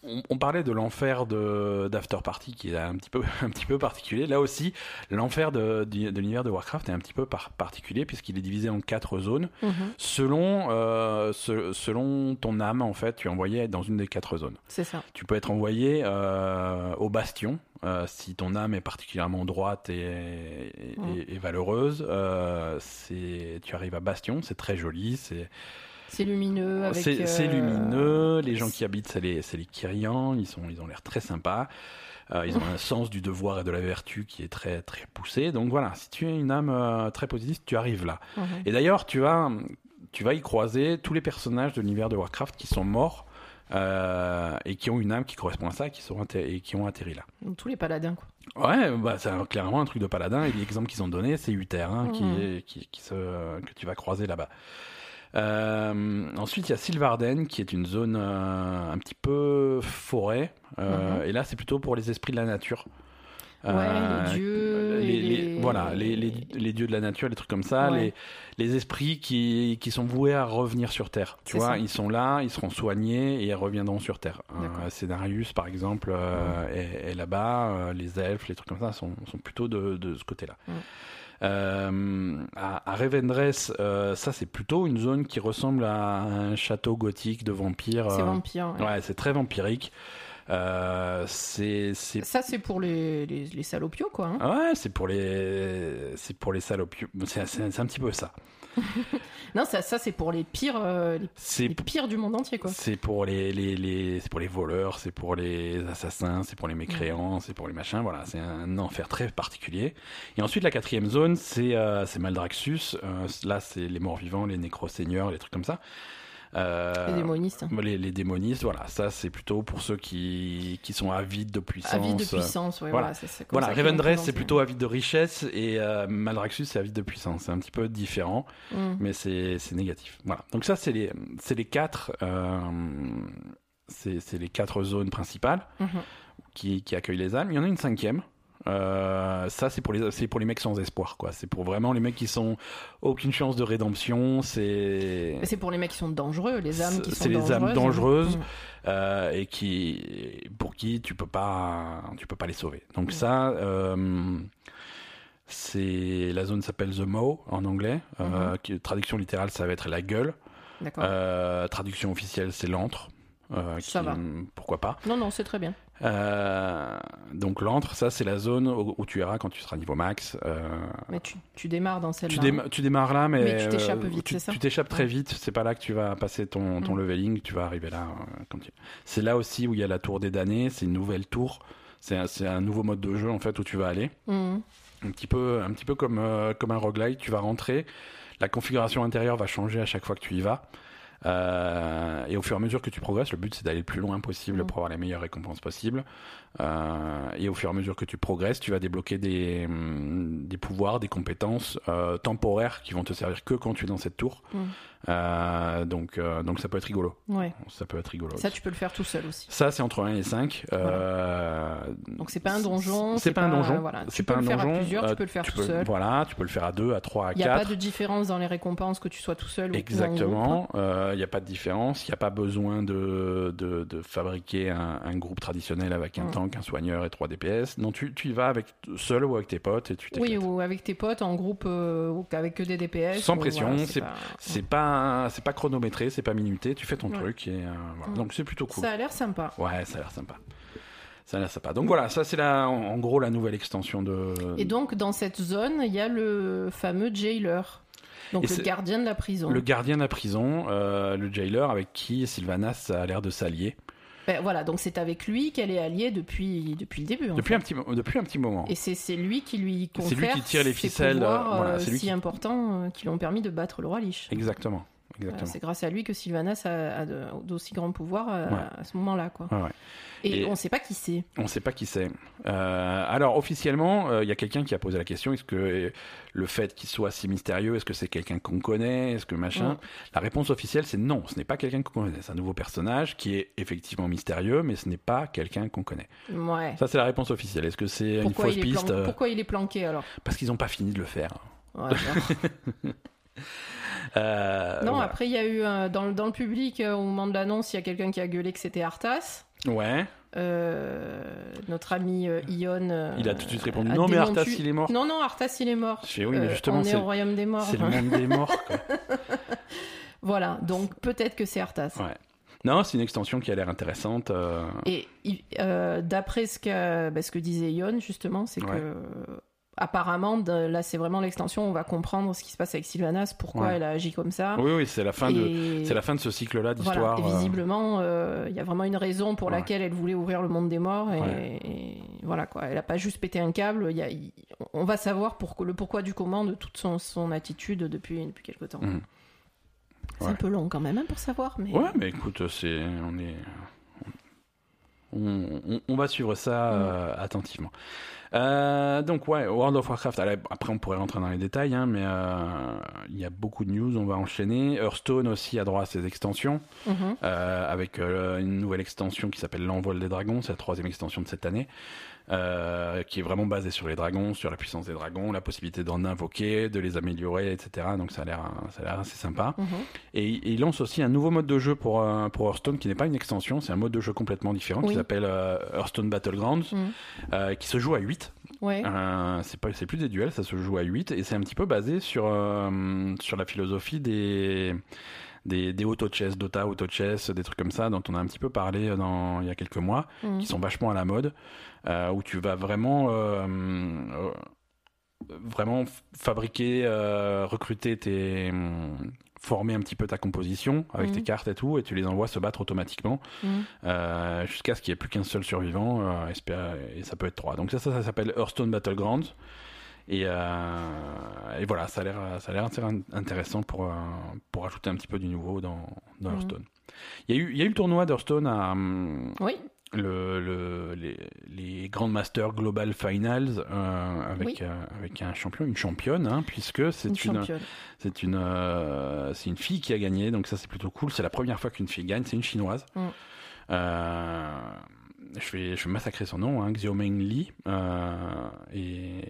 on, on parlait de l'enfer de d'After Party qui est un petit peu un petit peu particulier. Là aussi, l'enfer de, de l'univers de Warcraft est un petit peu par- particulier puisqu'il est divisé en quatre zones Mhm, selon euh, ce- selon ton âme en fait. Tu es envoyé dans une des quatre zones. C'est ça. Tu peux être envoyé euh, au bastion euh, si ton âme est particulièrement droite et, et- Mm. et- et valeureuse. tu arrives à bastion, c'est très joli, c'est C'est lumineux. avec, c'est euh, lumineux. Les gens qui habitent, c'est les les Kyrians. Ils sont ils ont l'air très sympas. Euh, ils ont un sens du devoir et de la vertu qui est très très poussé. Donc voilà, si tu es une âme euh, très positive, tu arrives là. Et d'ailleurs, tu vas, tu vas y croiser tous les personnages de l'univers de Warcraft qui sont morts euh, et qui ont une âme qui correspond à ça qui sont et qui ont atterri là. Tous les paladins, quoi. Ouais, bah, c'est clairement un truc de paladin. Et l'exemple qu'ils ont donné, c'est Uther hein, qui, qui, qui se, que tu vas croiser là-bas. Euh, ensuite, il y a Sylvarden qui est une zone euh, un petit peu forêt. Euh, Mhm. Et là, c'est plutôt pour les esprits de la nature. Ouais, les dieux les- et les- les- voilà, les, dieux de la nature, les trucs comme ça, Ouais. les, les esprits qui, qui sont voués à revenir sur Terre. Tu C'est vois, ça. ils sont là, ils seront soignés et ils reviendront sur Terre. Euh, Scénarius, par exemple, euh, est, est là-bas. les elfes, les trucs comme ça sont, sont plutôt de, de ce côté-là. Euh, à, à Revendreth, euh, ça c'est plutôt une zone qui ressemble à un château gothique de vampires. C'est euh, vampire. ouais. Ouais, c'est très vampirique. Euh, c'est Ça, c'est pour les, les, les salopios, quoi. hein. Ouais, c'est pour les, c'est pour les salopios. C'est un petit peu ça. Non, ça, ça c'est pour les pires, euh, les, pires du monde entier, quoi. c'est pour les, les, les- c'est pour les voleurs, c'est pour les assassins, c'est pour les mécréants, c'est pour les machins. Voilà, c'est un enfer très particulier. Et ensuite, la quatrième zone, c'est, euh, c'est Maldraxxus. Euh, là, c'est les morts vivants, les nécro-seigneurs, les trucs comme ça. Euh, Les démonistes. Les, les démonistes, voilà. Ça, c'est plutôt pour ceux qui, qui sont avides de puissance. Avis de puissance, ouais, voilà. c'est- c'est Voilà, ça Revendreth, plutôt avide de richesse et euh, Maldraxxus, c'est avide de puissance. C'est un petit peu différent, Mm. mais c'est négatif. Voilà. Donc ça, c'est les, c'est les quatre, euh, c'est les quatre zones principales Mhm. qui, qui accueillent les âmes. Il y en a une cinquième. Euh, ça, c'est pour les, c'est pour les mecs sans espoir, quoi. C'est pour vraiment les mecs qui sont aucune chance de rédemption. C'est C'est pour les mecs qui sont dangereux, les âmes qui C'est sont les dangereuses. âmes dangereuses. Mm. euh, et qui pour qui tu peux pas tu peux pas les sauver. Donc Mm. ça euh, c'est la zone s'appelle the Maw en anglais. qui- traduction littérale ça va être la gueule. Traduction officielle c'est l'antre. Euh, Ça qui- va. Pourquoi pas. Non, non, c'est très bien. Euh, donc l'antre, ça c'est la zone où, où tu iras quand tu seras niveau max. Euh, Mais tu, tu démarres dans tu, celle-là. déma- tu démarres là, mais, Mais tu t'échappes euh, vite, c'est ça Tu t'échappes très vite. C'est pas là que tu vas passer ton, ton Mm. leveling. Tu vas arriver là. euh, tu- C'est là aussi où il y a la tour des damnés. C'est une nouvelle tour. C'est un, nouveau mode de jeu en fait où tu vas aller. Mm. Un petit peu, un petit peu comme comme un roguelike. Tu vas rentrer. La configuration intérieure va changer à chaque fois que tu y vas. Euh, et au fur et à mesure que tu progresses, le but c'est d'aller le plus loin possible Mm. pour avoir les meilleures récompenses possibles. Euh, et au fur et à mesure que tu progresses, tu vas débloquer des, hum, des pouvoirs, des compétences euh, temporaires qui vont te servir que quand tu es dans cette tour. Mm. Euh, donc, euh, donc ça peut être rigolo. Ouais. Ça peut être rigolo. Ça, tu peux le faire tout seul aussi. Ça, c'est entre 1 et 5. Euh, Donc c'est pas un donjon. C'est pas un donjon. Voilà. Tu peux le faire donjon. à plusieurs, tu peux le faire tu tout peux, seul. Voilà, tu peux le faire à 2, à 3, à Il n'y a pas 4. de différence dans les récompenses que tu sois tout seul ou- ou. Exactement, il n'y a pas de différence, il n'y a pas besoin de, de, de fabriquer un, un groupe traditionnel avec un Mm. tank, un soigneur et 3 DPS. Non, tu, tu y vas avec, seul ou avec tes potes et tu. Oui, ou avec tes potes en groupe ou avec que des DPS. Sans ou pression, voilà, c'est- pas- pas, c'est pas chronométré, c'est pas minuté, tu fais ton Ouais. truc et euh, voilà. Donc c'est plutôt cool. Ça a l'air sympa. Ouais, ça a l'air sympa. Ça là, ça pas. Donc voilà, ça c'est la, en, en gros la nouvelle extension de. Et donc, dans cette zone, il y a le fameux jailer. Donc, Et le gardien de la prison. Le gardien de la prison, euh, le jailer avec qui Sylvanas a l'air de s'allier Ben, voilà, donc c'est avec lui qu'elle est alliée depuis, depuis le début. depuis fait. un petit depuis un petit moment. Et c'est c'est lui qui lui confère C'est lui qui tire les ces ficelles, pouvoirs, euh, voilà, euh, c'est lui si qui- importants euh, qui lui ont permis de battre le roi Lich. Exactement. C'est grâce à lui que Sylvanas a, d'aussi grands pouvoirs euh, Ouais. à ce moment-là. quoi. Ouais, ouais. Et, Et- on ne sait pas qui c'est. On ne sait pas qui c'est. Euh, alors officiellement, euh, il y a quelqu'un qui a posé la question est-ce que le fait qu'il soit si mystérieux, est-ce que c'est quelqu'un qu'on connaît, est-ce que machin. La réponse officielle, c'est non. Ce n'est pas quelqu'un qu'on connaît. C'est un nouveau personnage qui est effectivement mystérieux, mais ce n'est pas quelqu'un qu'on connaît. Ouais. Ça, c'est la réponse officielle. Est-ce que c'est une fausse piste Pourquoi il est planqué alors? Parce qu'ils n'ont pas fini de le faire. Euh, Non, voilà. après, il y a eu euh, dans, le- dans le public, euh, au moment de l'annonce, il y a quelqu'un qui a gueulé que c'était Arthas. Ouais. Euh, notre ami euh, Ion. euh, Il a tout de suite répondu non, mais Arthas, il est mort. Non, non, Arthas, il est mort. Je fais, oui, mais justement, on est au royaume des morts. c'est le monde des morts. Quoi. Voilà, donc peut-être que c'est Arthas. Ouais. Non, c'est une extension qui a l'air intéressante. Et d'après ce que, bah, ce que disait Ion, justement, c'est Ouais. que apparemment, là, c'est vraiment l'extension. On va comprendre ce qui se passe avec Sylvanas, pourquoi Ouais. elle a agi comme ça. Oui, oui, c'est la fin de, c'est la fin de ce cycle-là Voilà, d'histoire. et euh, visiblement, euh, il y a vraiment une raison pour Ouais. laquelle elle voulait ouvrir le monde des morts. Et, Ouais. et voilà quoi, elle a pas juste pété un câble. Y a, on va savoir pour, le pourquoi du comment de toute son, son attitude depuis depuis quelque temps. Mhm. C'est un peu long quand même hein, pour savoir, mais Ouais, mais écoute, c'est, on est, on, on- on va suivre ça euh, attentivement. Euh, donc ouais, World of Warcraft. allez, après, on pourrait rentrer dans les détails, hein, mais euh, il y a beaucoup de news. On va enchaîner. Hearthstone aussi a droit à ses extensions, Mhm. avec une nouvelle extension qui s'appelle l'Envol des Dragons. C'est la troisième extension de cette année. Euh, qui est vraiment basée sur les dragons, sur la puissance des dragons, la possibilité d'en invoquer, de les améliorer, etc. Donc ça a l'air, ça a l'air assez sympa. Mhm. Et et il lance aussi un nouveau mode de jeu pour, euh, pour Hearthstone qui n'est pas une extension, c'est un mode de jeu complètement différent qui Oui. s'appelle euh, Hearthstone Battlegrounds, Mhm. qui se joue à 8. ouais. C'est pas c'est plus des duels, ça se joue à 8 et c'est un petit peu basé sur sur la philosophie des des, des auto-chess, Dota, auto-chess, des trucs comme ça dont on a un petit peu parlé dans, il y a quelques mois, Mhm. qui sont vachement à la mode, où tu vas vraiment euh, euh, vraiment fabriquer, euh, recruter tes former un petit peu ta composition avec tes cartes et tout, et tu les envoies se battre automatiquement euh, jusqu'à ce qu'il n'y ait plus qu'un seul survivant, euh, et ça peut être trois. Donc ça, ça, ça s'appelle Hearthstone Battlegrounds. Et, euh, et voilà, ça a l'air, ça a l'air assez in- intéressant pour, euh, pour ajouter un petit peu du nouveau dans, dans Mhm. Hearthstone. Il y, a eu, il y a eu le tournoi d'Hearthstone à hum, Oui. Le, le- les, les Grandmaster Global Finals euh, avec, Oui. euh, avec un champion, une championne, hein, puisque c'est une, c'est une, euh, c'est une fille qui a gagné, donc ça c'est plutôt cool. C'est la première fois qu'une fille gagne, c'est une chinoise. Mm. Je vais, je vais massacrer son nom, hein, Xiaomeng Li. Et,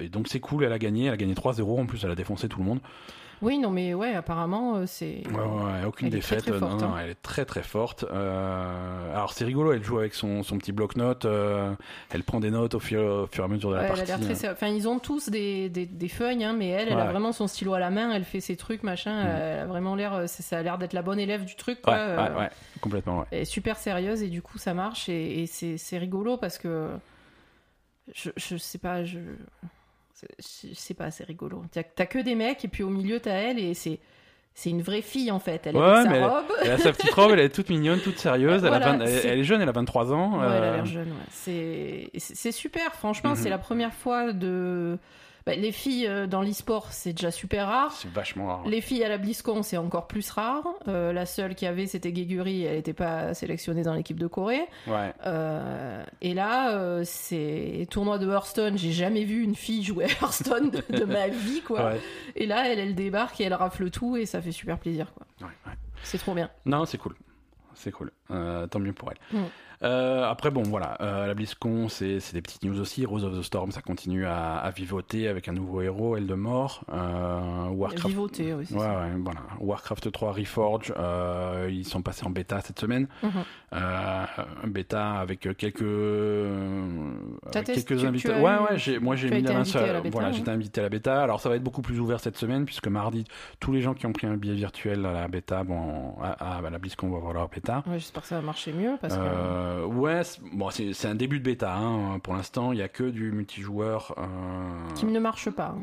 et donc c'est cool, elle a gagné, elle a gagné 3-0, en plus elle a défoncé tout le monde. Oui, non, mais ouais, apparemment, euh, c'est. Ouais, ouais, aucune Elle est très, défaite, très non, forte, non, hein. elle est très très forte. Euh, alors c'est rigolo, elle joue avec son, son petit bloc-notes, euh, elle prend des notes au fur, au fur et à mesure de la Ouais, elle partie. a très. Enfin, ils ont tous des, des, des feuilles, hein, mais elle, elle a vraiment son stylo à la main, elle fait ses trucs, machin. Mm. Elle a vraiment l'air. Ça a l'air d'être la bonne élève du truc, quoi. ouais, complètement, ouais. Elle est super sérieuse et du coup, ça marche et, et c'est c'est rigolo parce que. Je, je sais pas, je. C'est- pas, c'est rigolo. T'as que des mecs et puis au milieu, t'as elle et c'est. C'est une vraie fille en fait. Elle Ouais, sa robe. Elle a sa petite robe, elle est toute mignonne, toute sérieuse, elle, a Voilà, 20 elle, c'est- elle est jeune, elle a 23 ans. Ouais, elle a euh, l'air jeune. ouais. C'est super. Franchement, Mhm. c'est la première fois de. Bah, les filles euh, dans l'e-sport, c'est déjà super rare. C'est vachement rare. Les filles à la BlizzCon, c'est encore plus rare. Euh, la seule qui avait, c'était Guégury. Elle n'était pas sélectionnée dans l'équipe de Corée. Ouais. Euh, et là, c'est tournoi de Hearthstone. J'ai jamais vu une fille jouer à Hearthstone de, de ma vie, quoi. ouais. Et là, elle, elle débarque et elle rafle tout et ça fait super plaisir, quoi. ouais, ouais. C'est trop bien. Non, c'est cool. C'est cool. Tant mieux pour elle. Mm. Euh, après, bon, voilà. Euh, la BlizzCon, c'est des petites news aussi. Rose of the Storm, ça continue à, à vivoter avec un nouveau héros, Eldemort. Euh, Warcraft. Vivoter, oui, c'est Ouais, ça. ouais, voilà. Warcraft 3 Reforge, euh, ils sont passés en bêta cette semaine. Mhm. Bêta avec quelques, avec quelques invités. Ouais, eu- ouais, moi j'ai mis la main invité sur- à la bêta, Voilà, ouais. j'étais invité à la bêta. Alors ça va être beaucoup plus ouvert cette semaine puisque mardi, tous les gens qui ont pris un billet virtuel à la bêta, bon, à, à- à la BlizzCon vont avoir leur bêta. Ouais, J'espère que ça va marcher mieux parce que. Euh, ouais, c'est- bon, c'est c'est un début de bêta. Hein. Pour l'instant, il y a que du multijoueur. euh, Qui ne marche pas.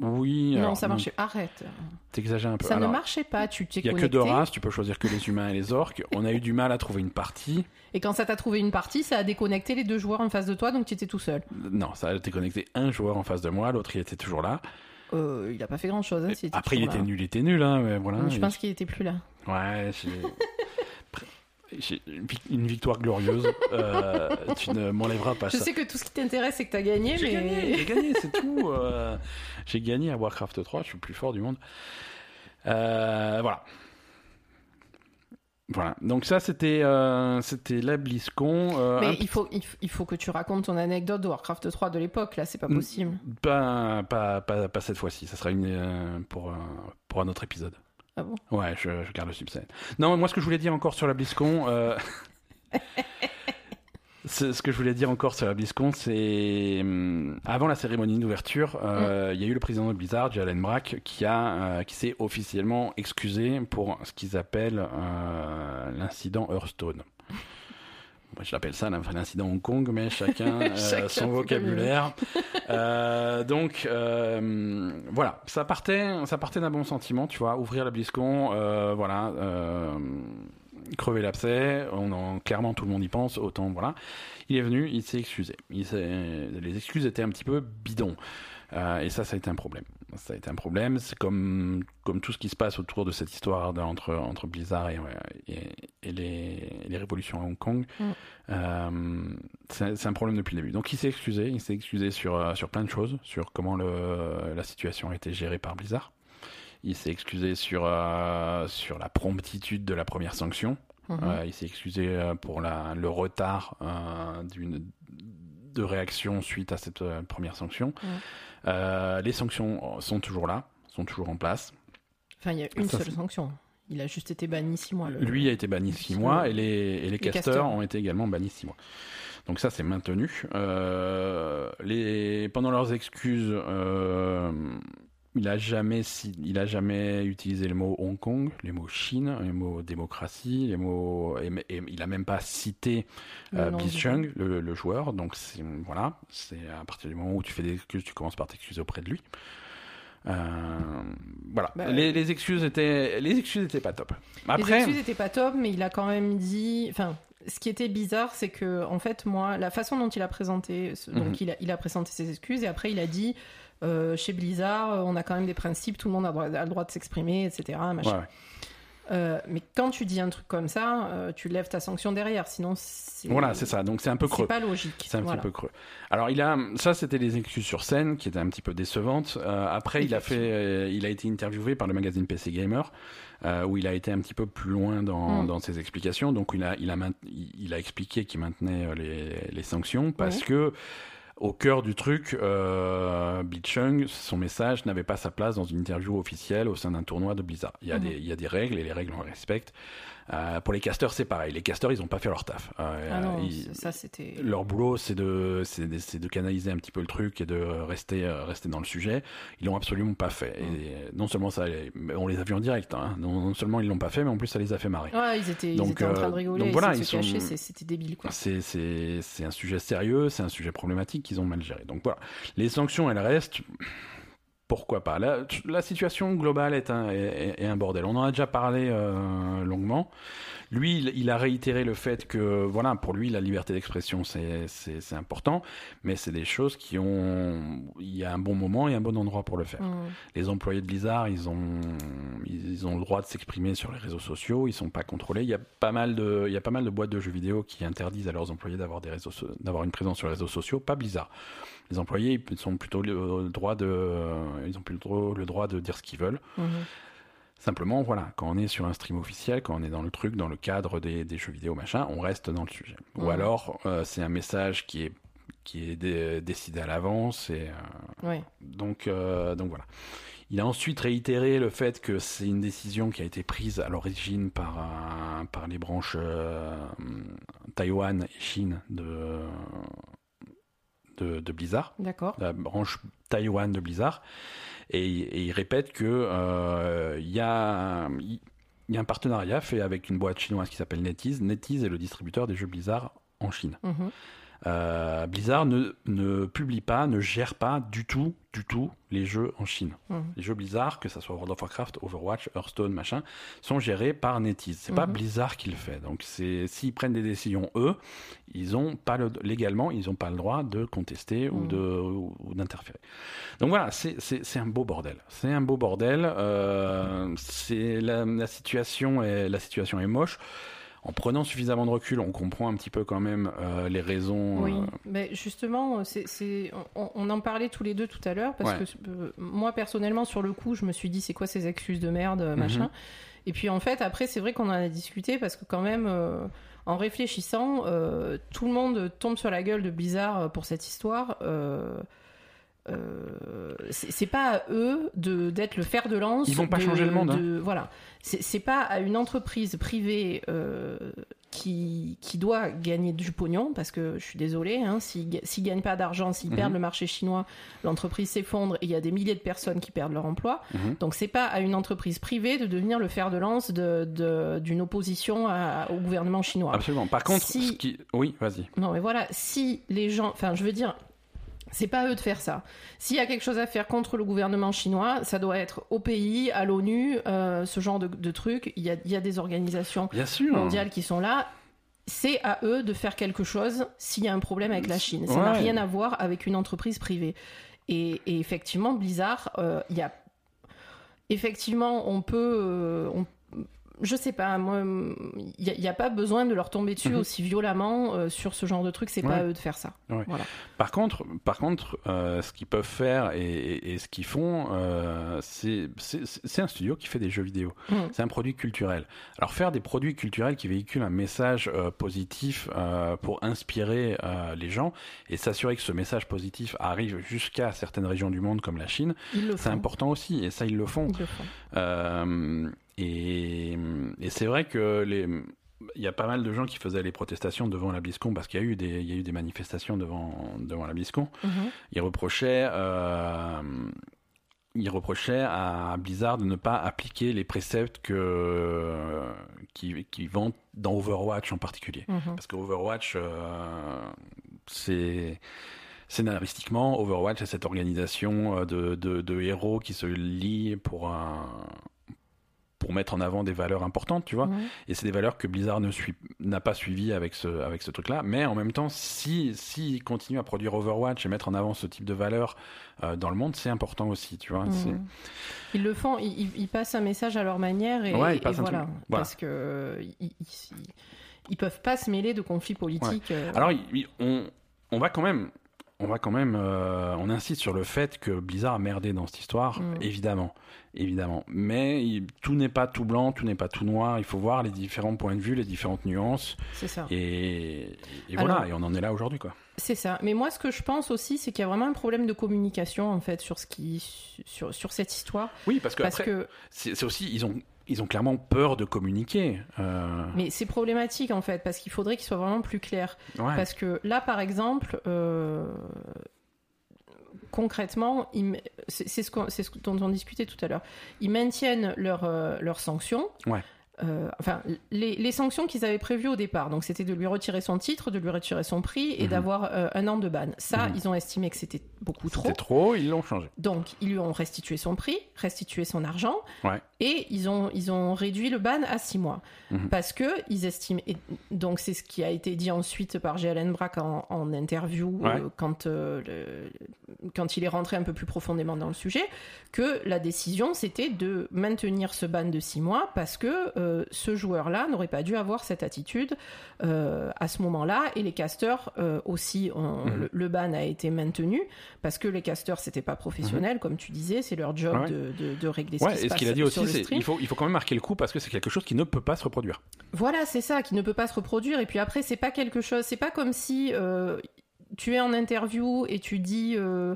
Oui. non, alors, ça marchait. Arrête. T'exagères un peu. Ça Alors, ne marchait pas. Tu t'es Il y a que deux races, tu peux choisir que les humains et les orques. On a eu du mal à trouver une partie. Et quand ça t'a trouvé une partie, ça a déconnecté les deux joueurs en face de toi, donc tu étais tout seul. Non, ça a été connecté un joueur en face de moi, l'autre il était toujours là. Euh, il a pas fait grand chose. Hein, s'il était Après il était là. nul, il était nul, hein, mais voilà. Je Et- pense qu'il était plus là. Ouais, j'ai une vic- une victoire glorieuse. Euh, tu ne m'enlèveras pas Je ça. sais que tout ce qui t'intéresse, c'est que t'as gagné, J'ai mais. gagné, j'ai gagné, c'est tout. euh, j'ai gagné à Warcraft 3, je suis le plus fort du monde. Euh, voilà. Voilà. Donc ça c'était euh, c'était la BlizzCon. euh, Mais il faut, il, faut que tu racontes ton anecdote de Warcraft 3 de l'époque, là, c'est pas possible. Pas, pas, pas, pas cette fois-ci, ça sera une, euh, pour, pour un autre épisode. Ah bon? Ouais, je, je garde le subset. Non, moi ce que je voulais dire encore sur la BlizzCon, euh, c'est- ce que je voulais dire encore sur la BlizzCon, c'est hum, avant la cérémonie d'ouverture, euh, il y a eu le président de Blizzard, Jalen Brack, qui a, euh, qui s'est officiellement excusé pour ce qu'ils appellent l'incident Hearthstone. Moi, je l'appelle ça l'incident Hong Kong, mais chacun, euh, Chacun son vocabulaire. Euh, donc euh, voilà, ça partait, ça partait d'un bon sentiment, tu vois, ouvrir la BlizzCon, euh, voilà, crever l'abcès, on en, clairement tout le monde y pense, autant voilà. Il est venu, il s'est excusé. Il les excuses étaient un petit peu bidons. Et ça, ça a été un problème. Ça a été un problème. C'est comme, comme tout ce qui se passe autour de cette histoire entre, entre Blizzard et, et, et les, les révolutions à Hong Kong. Mm. Euh, c'est un problème depuis le début. Donc il s'est excusé. Il s'est excusé sur, euh, sur plein de choses, sur comment le, la situation a été gérée par Blizzard. Il s'est excusé sur, euh, sur la promptitude de la première sanction. Mhm. Euh, il s'est excusé pour la, le retard d'une de réaction suite à cette euh, première sanction. Ouais. Euh, les sanctions sont toujours là, sont toujours en place. Enfin, il y a une Ça, seule sanction. Il a juste été banni 6 mois. le- Lui a été banni six mois et les, et les casters. ont été également bannis six mois. Donc ça, c'est maintenu. Euh, les, pendant leurs excuses, euh, il a jamais, il a jamais utilisé le mot Hong Kong, les mots Chine, les mots démocratie, les mots, et, et il a même pas cité euh, Blitzchung, le, le joueur. Donc voilà, c'est à partir du moment où tu fais des excuses, tu commences par t'excuser auprès de lui. Euh, voilà, Bah, les, les excuses étaient, les excuses étaient pas top. Les Après, excuses étaient pas top, mais il a quand même dit. Enfin, ce qui était bizarre, c'est que, en fait, moi, la façon dont il a présenté. Donc, Mhm. il, a, il a présenté ses excuses et après, il a dit euh, chez Blizzard, euh, on a quand même des principes, tout le monde a, droit- a le droit de s'exprimer, etc. machin. ouais, ouais. Euh, mais quand tu dis un truc comme ça, euh, tu lèves ta sanction derrière, sinon c'est. voilà, c'est ça. Donc c'est un peu creux. C'est pas logique. C'est un Voilà. petit peu creux. Alors il a, ça c'était les excuses sur scène qui étaient un petit peu décevantes. Euh, après il a fait, il a été interviewé par le magazine PC Gamer où il a été un petit peu plus loin dans, Mm. dans ses explications. Donc il a, il a, maint- il il a expliqué qu'il maintenait les, les sanctions parce que au cœur du truc, euh, Blitzchung, son message n'avait pas sa place dans une interview officielle au sein d'un tournoi de Blizzard. Il y, a Mhm. des, il y a des règles et les règles on les respecte. Euh, pour les casters, c'est pareil. Les casters, ils n'ont pas fait leur taf. Euh, Ah non, ils- ça c'était. leur boulot, c'est de, c'est de, c'est de canaliser un petit peu le truc et de rester, euh, rester dans le sujet. Ils l'ont absolument pas fait. Et non seulement ça, on les a vus en direct. Hein. Non, non seulement ils l'ont pas fait, mais en plus ça les a fait marrer. Ouais, ils étaient, ils Donc, étaient en train de euh, rigoler, donc voilà, essayer de se ils cacher, sont- c'est- c'était débile quoi. C'est, c'est, c'est un sujet sérieux, c'est un sujet problématique qu'ils ont mal géré. Donc voilà, les sanctions, elles restent. Pourquoi pas la, la situation globale est un, est, est un bordel. On en a déjà parlé euh, longuement. Lui, il, il a réitéré le fait que, voilà, pour lui, la liberté d'expression, c'est, important, mais c'est des choses qui ont. Il y a un bon moment et un bon endroit pour le faire. Mm. Les employés de Blizzard, ils ont, ils ont le droit de s'exprimer sur les réseaux sociaux, ils sont pas contrôlés. Il y a pas mal de, il y a pas mal de boîtes de jeux vidéo qui interdisent à leurs employés d'avoir une présence sur les réseaux sociaux, pas Blizzard. Les employés, ils sont plutôt le, droit de, ils ont plutôt le droit de dire ce qu'ils veulent. Mhm. Simplement, voilà, quand on est sur un stream officiel, quand on est dans le truc, dans le cadre des, des jeux vidéo, machin, on reste dans le sujet. Ou Mhm. alors, euh, c'est un message qui est, qui est dé- décidé à l'avance et, euh, Ouais. donc, euh, donc voilà. Il a ensuite réitéré le fait que c'est une décision qui a été prise à l'origine par, un- par les branches euh, Taïwan et Chine de, de, de Blizzard, D'accord. la branche Taïwan de Blizzard. Et, et il répète que euh, il y a il il y a un partenariat fait avec une boîte chinoise qui s'appelle NetEase. NetEase est le distributeur des jeux Blizzard en Chine. Mhm. Euh, Blizzard ne, ne publie pas, ne gère pas du tout, du tout les jeux en Chine. Mhm. Les jeux Blizzard, que ce soit World of Warcraft, Overwatch, Hearthstone, machin, sont gérés par NetEase. C'est pas Mhm. Blizzard qui le fait. Donc c'est s'ils prennent des décisions eux, ils ont pas le, légalement, ils n'ont pas le droit de contester ou Mhm. de ou, ou d'interférer. Donc voilà, c'est c'est c'est un beau bordel. C'est un beau bordel. Euh, c'est la, la situation est la situation est moche. En prenant suffisamment de recul, on comprend un petit peu quand même euh, les raisons. Oui, euh, mais justement, c'est, on, on en parlait tous les deux tout à l'heure, parce Ouais. que euh, moi, personnellement, sur le coup, je me suis dit, c'est quoi ces excuses de merde, Mhm. machin. Et puis, en fait, après, c'est vrai qu'on en a discuté, parce que quand même, en réfléchissant, tout le monde tombe sur la gueule de Blizzard pour cette histoire. euh, euh, c'est pas à eux de d'être le fer de lance. Ils vont pas de- changer le monde, hein. de- Voilà, c'est pas à une entreprise privée euh, qui qui doit gagner du pognon parce que je suis désolée, hein, s'ils s'ils gagnent pas d'argent, s'ils Mhm. perdent le marché chinois, l'entreprise s'effondre et il y a des milliers de personnes qui perdent leur emploi. Mhm. Donc c'est pas à une entreprise privée de devenir le fer de lance de- d'une opposition à- au gouvernement chinois. Absolument. Par contre, Si- ce qui... oui, vas-y. Non, mais voilà, si les gens, enfin, je veux dire, c'est pas à eux de faire ça. S'il y a quelque chose à faire contre le gouvernement chinois, ça doit être au pays, à l'ONU, euh, ce genre de, de trucs. Il y a, il y a des organisations mondiales qui sont là. C'est à eux de faire quelque chose s'il y a un problème avec la Chine. Ça n'a rien à voir avec une entreprise privée. Et, et effectivement, Blizzard, euh, il y a. Effectivement, on peut. euh, on- Je sais pas, moi, il n'y a, pas besoin de leur tomber dessus Mhm. aussi violemment euh, sur ce genre de truc. C'est pas Ouais. à eux de faire ça. Ouais. Voilà. Par contre, par contre, euh, ce qu'ils peuvent faire et, et- et ce qu'ils font, euh, c'est un studio qui fait des jeux vidéo. Mhm. C'est un produit culturel. Alors faire des produits culturels qui véhiculent un message positif pour inspirer les gens et s'assurer que ce message positif arrive jusqu'à certaines régions du monde comme la Chine, c'est important aussi. Et ça, ils le font. Ils le font. Et et c'est vrai que les il y a pas mal de gens qui faisaient les protestations devant la BlizzCon parce qu'il y a eu des il y a eu des manifestations devant devant la BlizzCon. Mhm. Ils reprochaient euh, ils reprochaient à Blizzard de ne pas appliquer les préceptes que qui qui vendent dans Overwatch en particulier. Mhm. Parce que Overwatch, euh, c'est scénaristiquement, Overwatch c'est cette organisation euh, de, de, de héros qui se lient pour un pour mettre en avant des valeurs importantes, tu vois. Et c'est des valeurs que Blizzard ne suit, n'a pas suivies avec ce, avec ce truc-là. Mais en même temps, si, si continue à produire Overwatch et mettre en avant ce type de valeurs euh, dans le monde, c'est important aussi, tu vois. Ils le font, ils, passent un message à leur manière et, Ouais, ils et voilà. Voilà. parce que euh, ils, ils, ils peuvent pas se mêler de conflits politiques. euh, Alors, on va quand même, on va quand même, euh, on insiste sur le fait que Blizzard a merdé dans cette histoire, Mm. évidemment, évidemment. Mais il- tout n'est pas tout blanc, tout n'est pas tout noir. Il faut voir les différents points de vue, les différentes nuances, c'est ça. et, et voilà. Et on en est là aujourd'hui, quoi. C'est ça. Mais moi, ce que je pense aussi, c'est qu'il y a vraiment un problème de communication en fait sur ce qui, sur, sur cette histoire, Oui, parce que parce que c'est c'est aussi, ils ont, ils ont clairement peur de communiquer. Euh, mais c'est problématique en fait, parce qu'il faudrait qu'il soit vraiment plus clair. ouais. Parce que là, par exemple, euh, concrètement, m- c'est ce, ce dont on discutait tout à l'heure. Ils maintiennent leurs euh, sanctions. Ouais. Euh, enfin, les, les sanctions qu'ils avaient prévues au départ, donc c'était de lui retirer son titre, de lui retirer son prix et Mhm. d'avoir euh, un an de ban. Ça, Mhm. ils ont estimé que c'était beaucoup trop. C'était trop, ils l'ont changé. Donc, ils lui ont restitué son prix, restitué son argent, Ouais. et ils ont, ils ont réduit le ban à six mois. Mhm. Parce que ils estiment, et donc c'est ce qui a été dit ensuite par GLN Brack en, en interview Ouais. euh, quand, euh, le- quand il est rentré un peu plus profondément dans le sujet, que la décision c'était de maintenir ce ban de six mois parce que euh, ce joueur-là n'aurait pas dû avoir cette attitude à ce moment-là, et les casteurs aussi, ont- Mhm. le, le ban a été maintenu parce que les casteurs c'était pas professionnel, comme tu disais, c'est leur job Mhm. Ouais. de, de, de régler ce Ouais, qui se et ce qu'il a dit aussi, c'est il faut, il faut quand même marquer le coup parce que c'est quelque chose qui ne peut pas se reproduire. Voilà, c'est ça, qui ne peut pas se reproduire. Et puis après, c'est pas quelque chose, c'est pas comme si euh, tu es en interview et tu dis. Euh,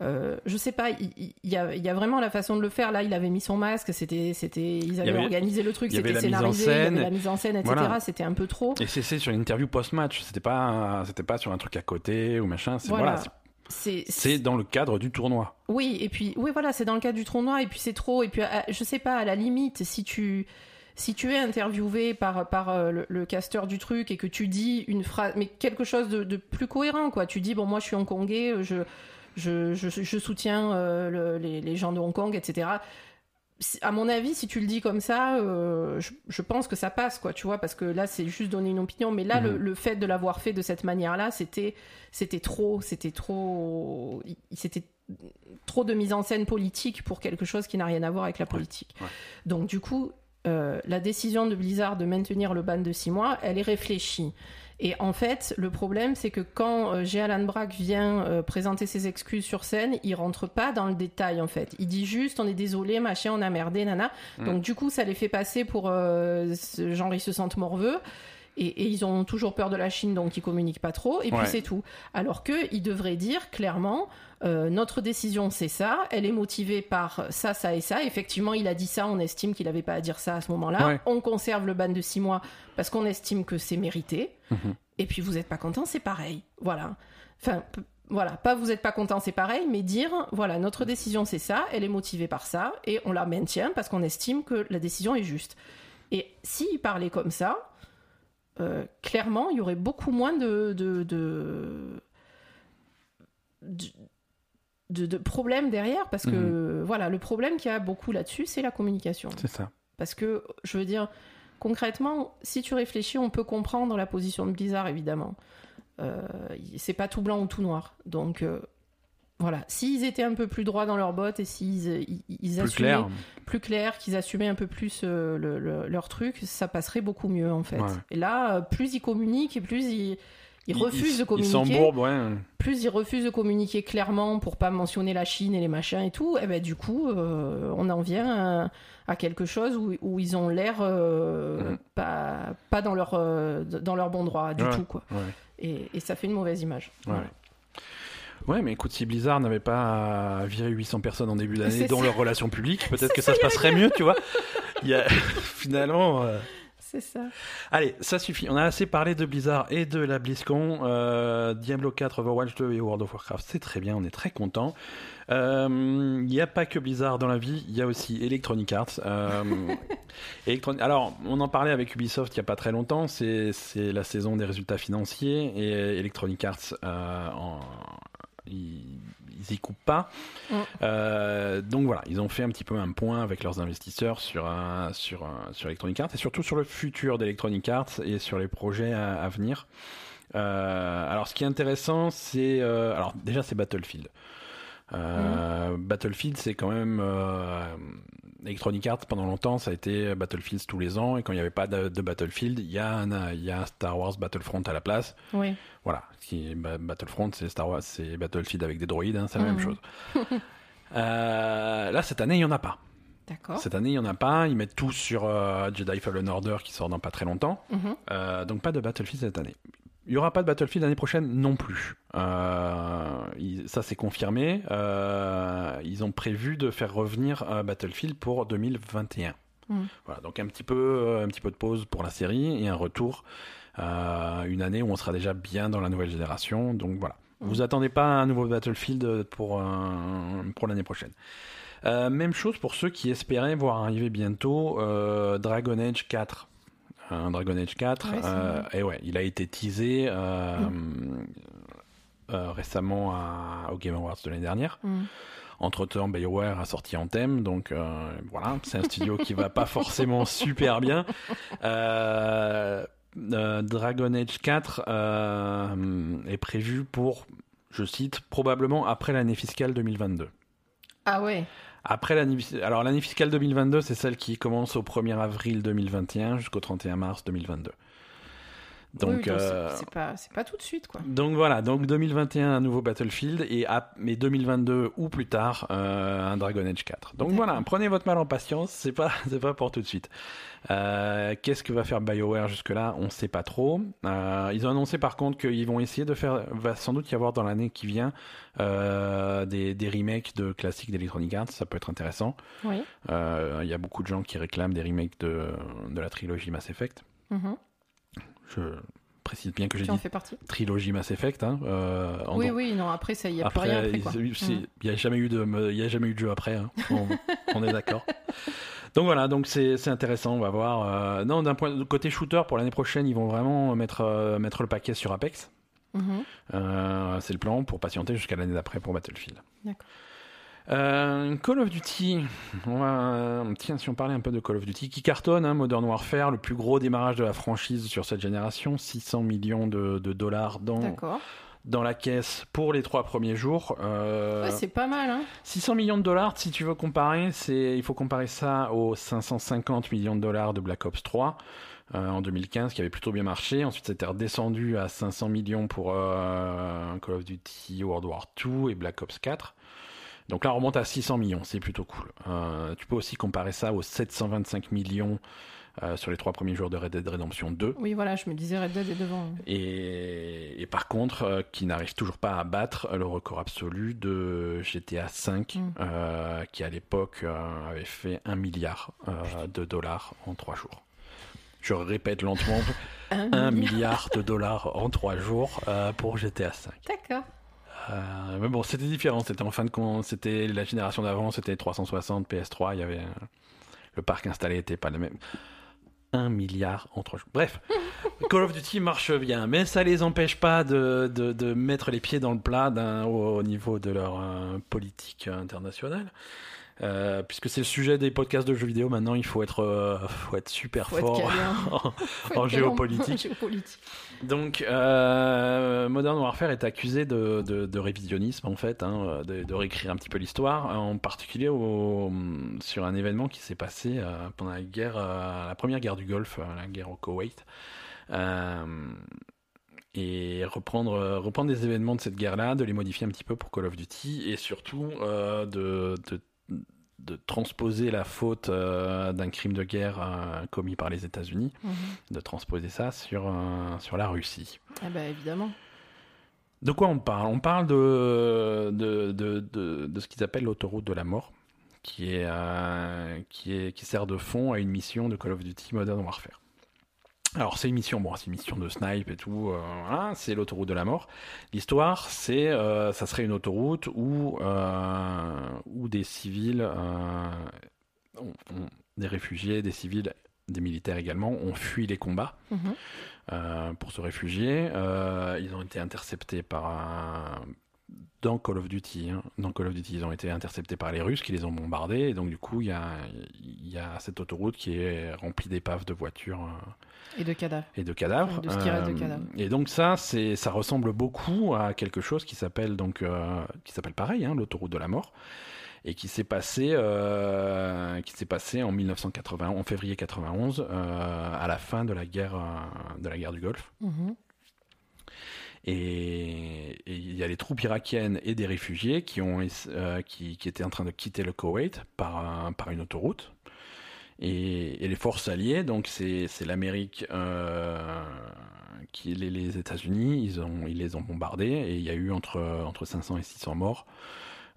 euh, je sais pas, il y, a, il y a vraiment la façon de le faire. Là, il avait mis son masque, c'était, c'était, ils avaient avait- organisé le truc, c'était la mise en scénarisé, il y avait scène. la mise en scène, etc. Voilà. C'était un peu trop. Et c'est sur une interview post-match, c'était pas, c'était pas sur un truc à côté ou machin. Voilà. voilà, c'est- dans le cadre du tournoi. Oui, et puis, oui, voilà, c'est dans le cadre du tournoi, et puis c'est trop, et puis, à- je sais pas, à la limite, si tu. si tu es interviewé par, par euh, le, le casteur du truc et que tu dis une phrase, mais quelque chose de, de plus cohérent, quoi. Tu dis, bon, moi je suis hongkongais, je, je, je, je soutiens euh, le- les, les gens de Hong Kong, etc. À mon avis, si tu le dis comme ça, euh, je, je pense que ça passe, quoi, tu vois, parce que là, c'est juste donner une opinion. Mais là, le, le fait de l'avoir fait de cette manière-là, c'était, c'était trop, c'était trop, c'était trop de mise en scène politique pour quelque chose qui n'a rien à voir avec la politique. ouais. Donc, du coup, euh, la décision de Blizzard de maintenir le ban de 6 mois, elle est réfléchie. Et en fait, le problème, c'est que quand euh, G. Alan Brack vient euh, présenter ses excuses sur scène, il rentre pas dans le détail, en fait. Il dit juste, on est désolé, machin, on a merdé, nana. Mm. Donc, du coup, ça les fait passer pour, euh, ce- genre, ils se sentent morveux. Et, et ils ont toujours peur de la Chine, donc ils communiquent pas trop. Et Ouais. puis c'est tout. Alors que ils devraient dire clairement, euh, notre décision c'est ça. Elle est motivée par ça, ça et ça. Effectivement, il a dit ça. On estime qu'il avait pas à dire ça à ce moment-là. Ouais. On conserve le ban de six mois parce qu'on estime que c'est mérité. Mhm. Et puis vous êtes pas content, c'est pareil. Voilà. Enfin. Voilà, pas vous êtes pas content, c'est pareil, mais dire, voilà, notre décision c'est ça, elle est motivée par ça, et on la maintient parce qu'on estime que la décision est juste. Et s'il parlait comme ça, euh, clairement, il y aurait beaucoup moins de, de, de, de, de- de problèmes derrière, parce que voilà, le problème qu'il y a beaucoup là-dessus, c'est la communication. C'est ça. Parce que, je veux dire, concrètement, si tu réfléchis, on peut comprendre la position de Blizzard, évidemment. Euh, c'est pas tout blanc ou tout noir. Donc, euh, voilà. S'ils étaient un peu plus droits dans leurs bottes et s'ils ils, ils Plus assumaient clair. plus clair, qu'ils assumaient un peu plus euh, le- le- leur truc, ça passerait beaucoup mieux en fait. Ouais. Et là, euh, plus ils communiquent et plus ils, ils refusent de communiquer, ouais. plus ils refusent de communiquer clairement pour pas mentionner la Chine et les machins et tout, et ben du coup, euh, on en vient à, à quelque chose où, où ils ont l'air euh, Mhm. pas, pas dans leur, euh, dans leur bon droit du Ouais. tout quoi. Ouais. Et, et ça fait une mauvaise image. Ouais. Voilà. Ouais, mais écoute, si Blizzard n'avait pas viré 800 personnes en début d'année dans leurs relations publiques, peut-être que ça se passerait mieux, tu vois. Il y a... Finalement. euh, C'est ça. Allez, ça suffit. On a assez parlé de Blizzard et de la BlizzCon. Euh, Diablo 4, Overwatch 2 et World of Warcraft, c'est très bien, on est très content. Euh, Il n'y a pas que Blizzard dans la vie, il y a aussi Electronic Arts. Euh, Electron- Alors, on en parlait avec Ubisoft il n'y a pas très longtemps, c'est la saison des résultats financiers et Electronic Arts, euh, en- ils y coupent pas. Mm. Euh, donc voilà, ils ont fait un petit peu un point avec leurs investisseurs sur, un- sur, un- sur Electronic Arts et surtout sur le futur d'Electronic Arts et sur les projets à, à venir. Euh, alors, ce qui est intéressant, c'est. euh, alors, déjà, c'est Battlefield. Euh, Battlefield, c'est quand même. Electronic Arts, pendant longtemps, ça a été Battlefields tous les ans. Et quand il n'y avait pas de, de Battlefield, il y, a un, il y a un Star Wars Battlefront à la place. Oui. Voilà. Qui bah, Battlefront, c'est Star Wars, c'est Battlefield avec des droïdes, hein, c'est la Mhm. même chose. Euh, là, cette année, il n'y en a pas. D'accord. Cette année, il n'y en a pas. Ils mettent tout sur euh, Jedi Fallen Order qui sort dans pas très longtemps. Mhm. Euh, donc pas de Battlefield cette année. Il n'y aura pas de Battlefield l'année prochaine non plus. Euh, il- ça c'est confirmé. Euh, ils ont prévu de faire revenir euh, Battlefield pour 2021. Mhm. Voilà, donc un petit peu, un petit peu de pause pour la série et un retour. euh, une année où on sera déjà bien dans la nouvelle génération. Donc voilà. Mhm. Vous attendez pas un nouveau Battlefield pour, pour l'année prochaine. Même chose pour ceux qui espéraient voir arriver bientôt Dragon Age 4. Un Dragon Age 4. Ouais, c'est euh, et ouais, il a été teasé euh, euh, récemment à- au Game Awards de l'année dernière. Mhm. Entre temps, BioWare a sorti Anthem, donc euh, voilà, c'est un studio qui va pas forcément super bien. Dragon Age 4 euh, est prévu pour, je cite, probablement après l'année fiscale 2022. Ah ouais. Après l'année, alors l'année fiscale 2022, c'est celle qui commence au 1er avril 2021 jusqu'au 31 mars 2022. Donc, Oui, euh, c'est pas, tout de suite quoi. donc voilà, donc 2021 un nouveau Battlefield et à, mais 2022 ou plus tard euh, un Dragon Age 4. Donc voilà, prenez votre mal en patience, c'est pas c'est pas pour tout de suite. Euh, Qu'est-ce que va faire BioWare jusque là On sait pas trop. Ils ont annoncé par contre qu'ils vont essayer de faire, va sans doute y avoir dans l'année qui vient des, des remakes de classiques d'Electronic Arts, ça peut être intéressant. Oui. Il y a beaucoup de gens qui réclament des remakes de, de la trilogie Mass Effect. Mhm. Je précise bien que j'ai dit fais partie trilogie Mass Effect. Hein, euh, Oui, oui, non, après, ça y a plus Après, rien après, quoi. il c'est- Mm. il y a jamais eu de, il y a jamais eu de jeu après. hein. On, on est d'accord. Donc voilà, donc c'est c'est intéressant, on va voir. Euh, non, d'un point de côté shooter pour l'année prochaine, ils vont vraiment mettre euh, mettre le paquet sur Apex. Mhm. Euh, c'est le plan pour patienter jusqu'à l'année d'après pour Battlefield. D'accord. Euh, Call of Duty, on va, tiens, si on parlait un peu de Call of Duty, qui cartonne, hein, Modern Warfare, le plus gros démarrage de la franchise sur cette génération, 600 millions de, de dollars dans, dans la caisse pour les trois premiers jours. Euh, Ouais, c'est pas mal, hein 600 millions de dollars, si tu veux comparer, c'est, il faut comparer ça aux 550 millions de dollars de Black Ops 3 euh, en 2015, qui avait plutôt bien marché. Ensuite, c'était redescendu à 500 millions pour euh, Call of Duty World War 2 et Black Ops 4. Donc là, on remonte à 600 millions, c'est plutôt cool. Euh, tu peux aussi comparer ça aux 725 millions euh, sur les trois premiers jours de Red Dead Redemption 2. Oui, voilà, je me disais Red Dead est devant. Et, et par contre, euh, qui n'arrive toujours pas à battre le record absolu de GTA V, Mm. euh, qui à l'époque avait fait un milliard de dollars en trois jours. Je répète lentement, un milliard de dollars en trois jours pour GTA V. D'accord. Euh, mais bon, c'était différent. C'était en fin de compte, c'était la génération d'avant, c'était 360, PS3. Il y avait euh, le parc installé était pas le même. Un milliard en trois jours. Bref, Call of Duty marche bien, mais ça les empêche pas de, de, de mettre les pieds dans le plat au niveau de leur euh, politique internationale. Euh, puisque c'est le sujet des podcasts de jeux vidéo, maintenant il faut être, euh, faut être super Faut fort en, géopolitique. Donc, euh, Modern Warfare est accusé de, de, de révisionnisme, en fait, hein, de, de réécrire un petit peu l'histoire, en particulier au, sur un événement qui s'est passé pendant la guerre, la première guerre du Golfe, la guerre au Koweït. Et reprendre, reprendre des événements de cette guerre-là, de les modifier un petit peu pour Call of Duty, et surtout de, de, de transposer la faute euh, d'un crime de guerre euh, commis par les États-Unis Mhm. de transposer ça sur, euh, sur la Russie. Ah bah évidemment. De quoi on parle? On parle de, de, de, de, de ce qu'ils appellent l'autoroute de la mort, qui, est, qui, est, qui sert de fond à une mission de Call of Duty Modern Warfare. Alors c'est une mission, bon, c'est une mission de snipe et tout, euh, voilà, c'est l'autoroute de la mort. L'histoire, c'est, euh, ça serait une autoroute où, euh, où des civils, des réfugiés, des civils, des militaires également, ont fui les combats Mhm. pour se réfugier. Ils ont été interceptés par un... dans Call of Duty. hein. Dans Call of Duty, ils ont été interceptés par les Russes qui les ont bombardés. Et donc du coup, il y a, y a cette autoroute qui est remplie d'épaves de voitures euh, Et de cadavres. et de cadavres. De ce qui reste de Euh, cadavres. Et donc ça, c'est, ça ressemble beaucoup à quelque chose qui s'appelle donc, euh, qui s'appelle pareil, hein, l'autoroute de la mort, et qui s'est passé, euh, qui s'est passé en 1980, en février 91, euh, à la fin de la guerre, euh, de la guerre du Golfe. Mhm. Et il y a les troupes irakiennes et des réfugiés qui, ont, qui, qui étaient en train de quitter le Koweït par, par une autoroute. Et, et les forces alliées, donc c'est l'Amérique, euh, qui les, les États-Unis, ils, ont, ils les ont bombardés et il y a eu entre, entre 500 et 600 morts.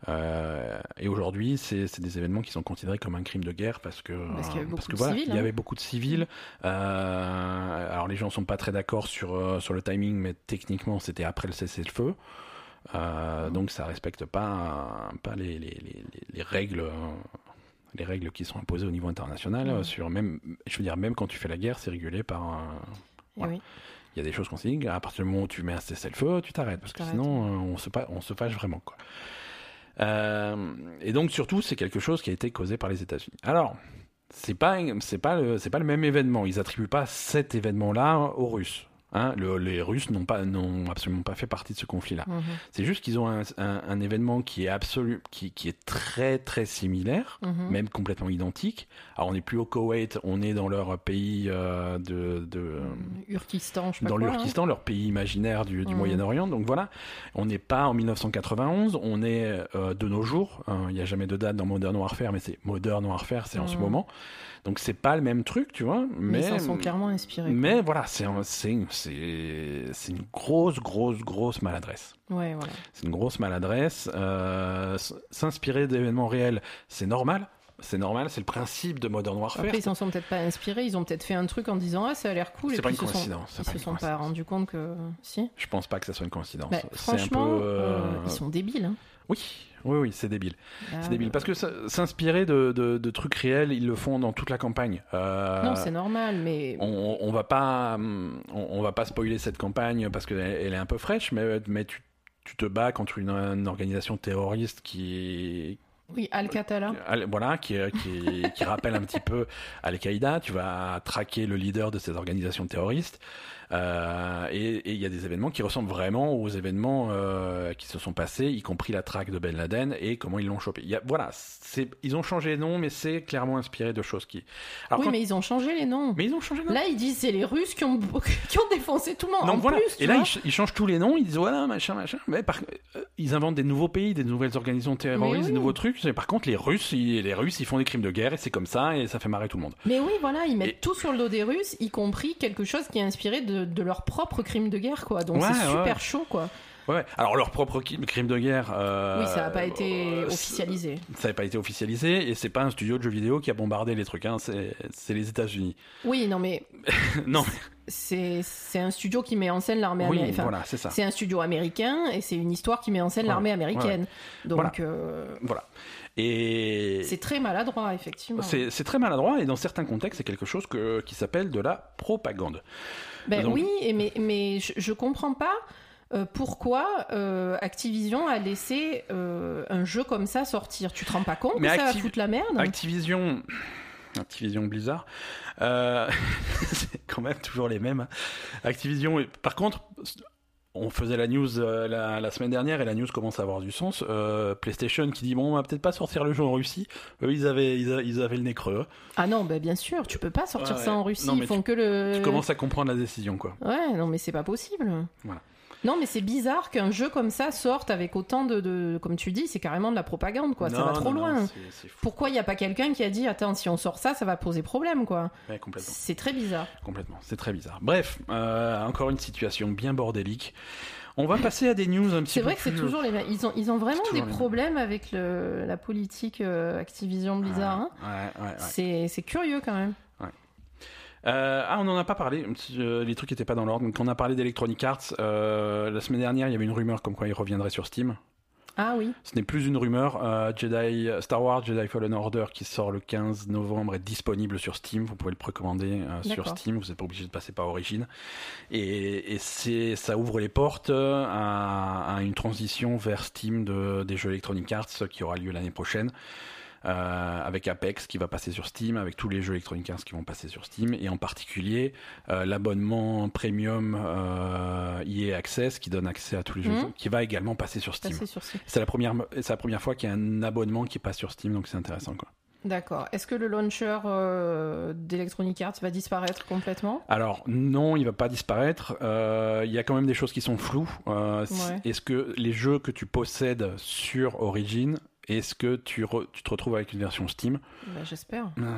Euh, et aujourd'hui, c'est des événements qui sont considérés comme un crime de guerre parce que Parce qu'il y avait beaucoup que de voilà, civils, il y hein. avait beaucoup de civils. Euh, alors les gens sont pas très d'accord sur sur le timing, mais techniquement c'était après le cessez-le-feu. Euh, donc ça respecte pas pas les, les, les, les règles les règles qui sont imposées au niveau international euh, sur même je veux dire même quand tu fais la guerre c'est régulé par un, Eh Voilà. oui. il y a des choses qu'on dit à partir du moment où tu mets un cessez-le-feu tu t'arrêtes parce que sinon euh, on se on se fâche vraiment quoi. Euh, et donc surtout c'est quelque chose qui a été causé par les États-Unis. Alors c'est pas c'est pas le c'est pas le même événement. Ils attribuent pas cet événement là aux Russes Hein, le- les Russes n'ont pas n'ont absolument pas fait partie de ce conflit là Mhm. c'est juste qu'ils ont un, un- un événement qui est absolu, qui, qui est très très similaire, Mhm. même complètement identique. Alors on n'est plus au Koweït, on est dans leur pays euh, de, de Urkistan, je sais dans hein. l'Urkistan, leur pays imaginaire du, du Mhm. Moyen-Orient. Donc voilà, on n'est pas en 1991, on est euh, de nos jours. Hein, Il n'y a jamais de date dans Modern Warfare, mais c'est Modern Warfare, c'est en ce moment. Donc c'est pas le même truc, tu vois. Mais, Mais, ils sont clairement inspirés. quoi. mais voilà, c'est un- c'est c'est c'est une grosse grosse grosse maladresse. Ouais, voilà. C'est une grosse maladresse. Euh, S'inspirer d'événements réels, c'est normal. c'est normal, c'est le principe de Modern Warfare. Après, ils s'en sont peut-être pas inspirés, ils ont peut-être fait un truc en disant ah ça a l'air cool. C'est pas une sont- coïncidence, Ils pas se sont pas coïncidence. rendu compte que si. Je pense pas que ça soit une coïncidence. Bah, c'est un peu. franchement, euh, euh, ils sont débiles. hein. Oui, oui, oui, c'est débile. Là, C'est débile. Parce que s'inspirer de, de- de trucs réels, ils le font dans toute la campagne. Euh, Non, c'est normal, mais on, on va pas, on, on va pas spoiler cette campagne parce qu'elle elle est un peu fraîche, mais, mais tu, tu te bats contre une, une organisation terroriste qui, oui, Al-Qatala. Al- voilà, qui, qui, qui rappelle un petit peu Al-Qaïda. Tu vas traquer le leader de cette organisation terroriste. Euh, et il y a des événements qui ressemblent vraiment aux événements euh, qui se sont passés, y compris la traque de Ben Laden et comment ils l'ont chopé. Il y a, voilà, ils ont changé les noms, mais c'est clairement inspiré de choses qui. Alors, oui, quand- mais ils ont changé les noms. mais ils ont changé les noms. Là, ils disent c'est les Russes qui ont, qui ont défoncé tout le monde. Donc en voilà. plus, tu et là, ils, ch- ils changent tous les noms. Ils disent voilà, machin, machin. Mais par- euh, ils inventent des nouveaux pays, des nouvelles organisations terroristes, Mais oui. des nouveaux trucs. Et par contre, les Russes, ils, les Russes, ils font des crimes de guerre et c'est comme ça et ça fait marrer tout le monde. Mais oui, voilà, ils mettent Et- tout sur le dos des Russes, y compris quelque chose qui est inspiré de, de leur propre crime de guerre, quoi. Donc Ouais, c'est super ouais. chaud, quoi. Ouais. Alors leur propre crime de guerre. euh, oui, ça n'a pas été euh, officialisé. Ça n'a pas été officialisé et c'est pas un studio de jeux vidéo qui a bombardé les trucs. Hein, c'est les États-Unis. Oui, non, mais non. c'est un studio qui met en scène l'armée Oui, américaine. voilà, c'est ça. C'est un studio américain et c'est une histoire qui met en scène Ouais, l'armée américaine. Donc Voilà. euh, Voilà. Et c'est très maladroit, effectivement. c'est c'est très maladroit et dans certains contextes, c'est quelque chose que, qui s'appelle de la propagande. Ben Donc- oui, mais, mais je, je comprends pas euh, pourquoi euh, Activision a laissé euh, un jeu comme ça sortir. Tu te rends pas compte Mais que ça va foutre la merde? Activision. Activision Blizzard, euh, c'est quand même toujours les mêmes. hein. Activision, par contre, on faisait la news euh, la, la semaine dernière et la news commence à avoir du sens. Euh, PlayStation qui dit bon, on va peut-être pas sortir le jeu en Russie. Eux, ils avaient, ils, a- ils avaient le nez creux. Ah non, ben bien sûr, tu peux pas sortir Ouais, ça en. Russie. Non, mais Ils font que le. Tu commences à comprendre la décision, quoi. Ouais, non, mais c'est pas possible. Voilà. Non, mais c'est bizarre qu'un jeu comme ça sorte avec autant de, de- comme tu dis, c'est carrément de la propagande, quoi. ça va trop non, non, loin. c'est- c'est. Pourquoi il n'y a pas quelqu'un qui a dit, attends, si on sort ça, ça va poser problème, quoi? Ouais. C'est très bizarre. Complètement, c'est très bizarre. Bref, euh, encore une situation bien bordélique. On va passer à des news un petit C'est peu vrai que c'est plus- toujours les mêmes. Ils ont, ils ont vraiment C'est des problèmes avec le, la politique euh, Activision Blizzard. hein. Ouais, ouais, ouais. C'est c'est curieux quand même. Euh, ah, on n'en a pas parlé. euh, Les trucs n'étaient pas dans l'ordre. Donc, on a parlé d'Electronic Arts. euh, la semaine dernière, il y avait une rumeur comme quoi il reviendrait sur Steam. Ah oui. Ce n'est plus une rumeur. Jedi, Star Wars Jedi Fallen Order, qui sort le 15 novembre, est disponible sur Steam. Vous pouvez le précommander sur. Steam. Vous n'êtes pas obligé de passer par Origin. Et, et c'est, ça ouvre les portes à, à une transition vers Steam de, des jeux Electronic Arts qui aura lieu l'année prochaine. Euh, avec Apex qui va passer sur Steam, avec tous les jeux Electronic Arts qui vont passer sur Steam, et en particulier euh, l'abonnement premium euh, EA Access qui donne accès à tous les jeux, Mhm. qui va également passer sur Steam. C'est la première, c'est la première fois qu'il y a un abonnement qui passe sur Steam, donc c'est intéressant quoi. D'accord. Est-ce que le launcher euh, d'Electronic Arts va disparaître complètement? Alors non, il va pas disparaître. Euh, Il y a quand même des choses qui sont floues. Euh, Ouais. Est-ce que les jeux que tu possèdes sur Origin, est-ce que tu, re- tu te retrouves avec une version Steam Bah, J'espère. Euh,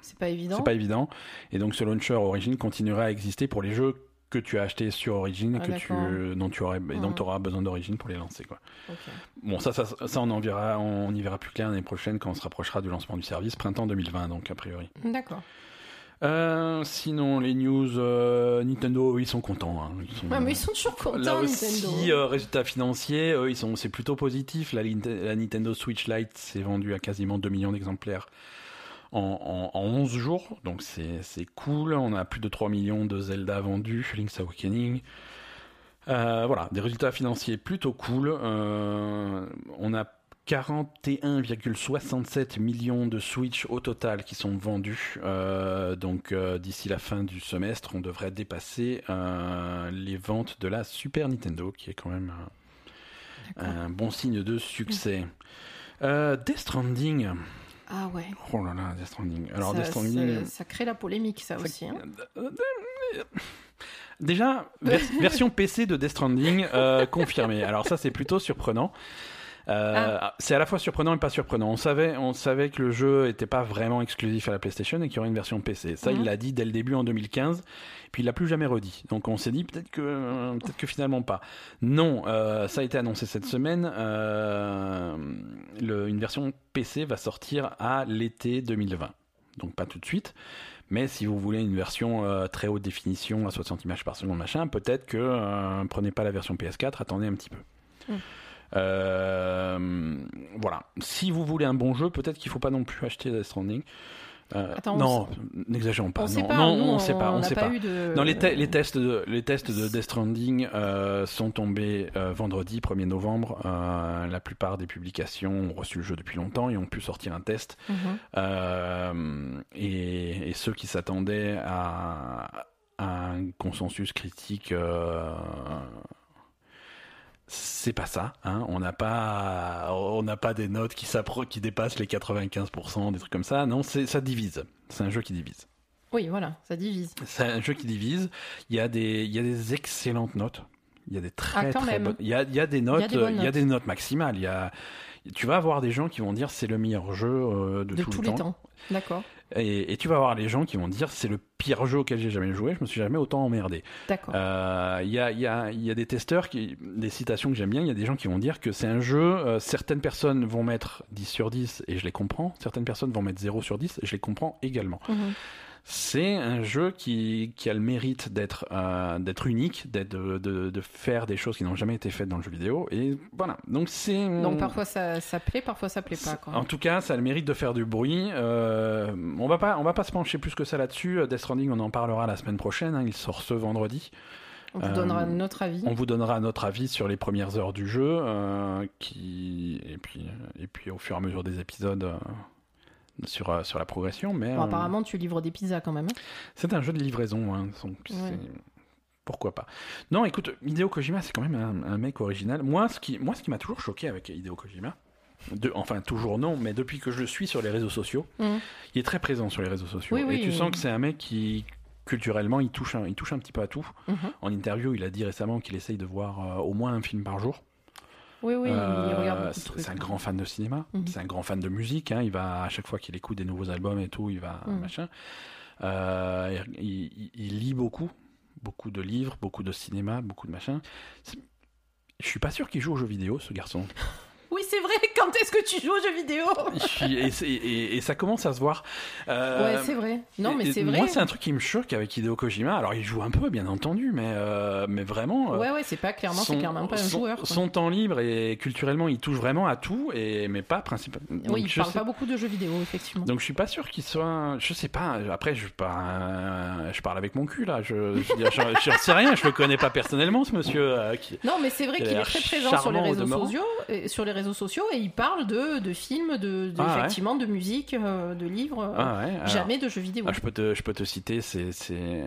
C'est pas évident. C'est pas évident. Et donc ce launcher Origin continuera à exister pour les jeux que tu as achetés sur Origin et Ah, que tu, d'accord. dont tu aurais, et dont tu auras besoin d'Origin pour les lancer quoi. Bon ça, ça, ça on en verra, on y verra plus clair l'année prochaine quand on se rapprochera du lancement du service, printemps 2020 donc a priori. D'accord. Euh, sinon, les news euh, Nintendo, ils sont contents. hein. Ils sont, Ouais, mais ils sont toujours contents, Là Nintendo. aussi, euh, résultats financiers, eux, ils sont, c'est plutôt positif. La, Nintendo Switch Lite s'est vendue à quasiment 2 millions d'exemplaires en, en, en 11 jours, donc c'est, c'est cool. On a plus de 3 millions de Zelda vendus, Link's Awakening. Euh, voilà, des résultats financiers plutôt cool. Euh, on a 41,67 millions de Switch au total qui sont vendus. Euh, donc euh, d'ici la fin du semestre, on devrait dépasser euh, les ventes de la Super Nintendo, qui est quand même un, bon signe de succès. Death Stranding. Ah ouais. Oh là là, Death Stranding. Alors ça, Death Stranding. ça- ça crée la polémique, ça, Ça- aussi. hein. Déjà, vers- version PC de Death Stranding confirmée. Alors ça, c'est plutôt surprenant. Euh, C'est à la fois surprenant et pas surprenant. On savait, on savait que le jeu n'était pas vraiment exclusif à la PlayStation et qu'il y aurait une version PC. Ça, il Mhm. l'a dit dès le début en 2015. Puis il l'a plus jamais redit. Donc on s'est dit peut-être que, euh, peut-être que finalement pas. Non, euh, ça a été annoncé cette semaine. Euh, le- une version PC va sortir à l'été 2020. Donc pas tout de suite. Mais si vous voulez une version euh, très haute définition à 60 images par seconde, machin, peut-être que euh, prenez pas la version PS4, attendez un petit peu. Mm. Euh, voilà. Si vous voulez un bon jeu, peut-être qu'il faut pas non plus acheter Death Stranding. Euh, Attends, on non, n'exagérons pas. on non, sait pas, non, on sait pas. On sait pas. de. Non, les, te- les tests de les tests de Death Stranding euh, sont tombés euh, vendredi 1er novembre. La plupart des publications ont reçu le jeu depuis longtemps et ont pu sortir un test. Mhm. Et, et ceux qui s'attendaient à, à un consensus critique, c'est pas ça. Hein. On n'a pas, on n'a pas des notes qui qui dépassent les 95%, des trucs comme ça. Non, c'est ça divise. C'est un jeu qui divise. Oui, voilà, ça divise. C'est un jeu qui divise. Il y a des, il y a des excellentes notes. Il y a des très Ah, très bonnes. Il y a, il y a des notes. des il y a des notes maximales. Il y a, tu vas avoir des gens qui vont dire c'est le meilleur jeu euh, de, De, tous le les temps. D'accord. Et, et tu vas avoir les gens qui vont dire c'est le pire jeu auquel j'ai jamais joué, je me suis jamais autant emmerdé. D'accord. Euh, Il y, a, il y, a, il y a des testeurs, qui, des citations que j'aime bien, il y a des gens qui vont dire que c'est un jeu, euh, certaines personnes vont mettre 10 sur 10 et je les comprends, certaines personnes vont mettre 0 sur 10 et je les comprends également. Mhm. C'est un jeu qui, qui a le mérite d'être euh, d'être unique, d'être de, de, de faire des choses qui n'ont jamais été faites dans le jeu vidéo et voilà. Donc c'est Donc parfois ça, ça plaît, parfois ça plaît pas. Quoi. en tout cas, ça a le mérite de faire du bruit. Euh, on va pas, on va pas se pencher plus que ça là-dessus. Death Stranding, on en parlera la semaine prochaine. hein. il sort ce vendredi. On vous euh, donnera notre avis. On vous donnera notre avis sur les premières heures du jeu, euh, qui et puis et puis au fur et à mesure des épisodes. Euh, sur, sur la progression, mais Bon, euh, apparemment, tu livres des pizzas quand même. hein. c'est un jeu de livraison. hein, donc Ouais. Pourquoi pas Non, écoute, Hideo Kojima, c'est quand même un, un mec original. Moi, ce qui, moi, ce qui m'a toujours choqué avec Hideo Kojima, de, enfin toujours non, mais depuis que je le suis sur les réseaux sociaux, Mhm. il est très présent sur les réseaux sociaux. Oui, oui, et tu oui. sens que c'est un mec qui, culturellement, il touche un, il touche un petit peu à tout. Mhm. En interview, il a dit récemment qu'il essaye de voir euh, au moins un film par jour. Oui, oui, il Euh, regarde de c'est un grand fan de cinéma, Mhm. c'est un grand fan de musique. hein, il va à chaque fois qu'il écoute des nouveaux albums et tout, il va Mhm. machin. Euh, il, il- il lit beaucoup, beaucoup de livres, beaucoup de cinéma, beaucoup de machin. Je suis pas sûr qu'il joue aux jeux vidéo, ce garçon. Oui, c'est vrai, quand est-ce que tu joues aux jeux vidéo Je suis- et, c'est- et- et ça commence à se voir. Euh, Ouais, c'est vrai. Non, mais c'est vrai. Moi, c'est un truc qui me choque avec Hideo Kojima. Alors, il joue un peu, bien entendu, mais, euh, mais vraiment. euh, Ouais, ouais, c'est pas clairement, c'est son- clairement pas un son- joueur. quoi. Son temps libre et culturellement, il touche vraiment à tout, et, mais pas principalement. Oui, il parle pas beaucoup de jeux vidéo, effectivement. Donc je suis pas sûr qu'il soit. Je sais pas. Après, je, pas, je parle avec mon cul là. Je, je, je, sais rien. Je le connais pas personnellement, ce monsieur. euh, qui... Non, mais c'est vrai qu'il est très présent sur les réseaux sociaux, et, sur les réseaux sociaux, et il parle de, de films, de, de- Ah ouais. effectivement, de musique, euh, de livres, euh, Ah ouais. alors- jamais de jeux vidéo. Ah, je, peux te, je peux te citer ses, ses,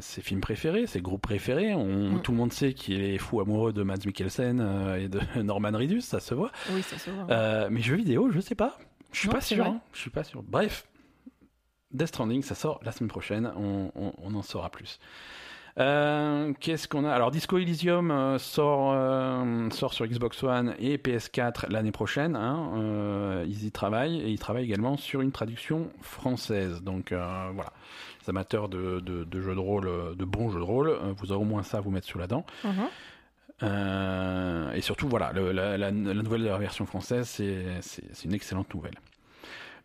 ses films préférés, ses groupes préférés. On, Mm. Tout le monde sait qu'il est fou amoureux de Mads Mikkelsen euh, et de Norman Reedus, ça se voit. Oui, ça se voit. Euh, mais jeux vidéo, je sais pas. Je suis Non, pas sûr. hein. Je suis pas sûr. Bref, Death Stranding, ça sort la semaine prochaine. On, on- on en saura plus. Euh, Qu'est-ce qu'on a? Alors, Disco Elysium euh, sort, euh, sort sur Xbox One et PS4 l'année prochaine. hein. Euh, ils y travaillent et ils travaillent également sur une traduction française. Donc voilà, les amateurs de, de- de jeux de rôle, de bons jeux de rôle, vous aurez au moins ça à vous mettre sous la dent. Mhm. Euh, et surtout, voilà, le- la, la- la nouvelle version française, c'est une excellente nouvelle.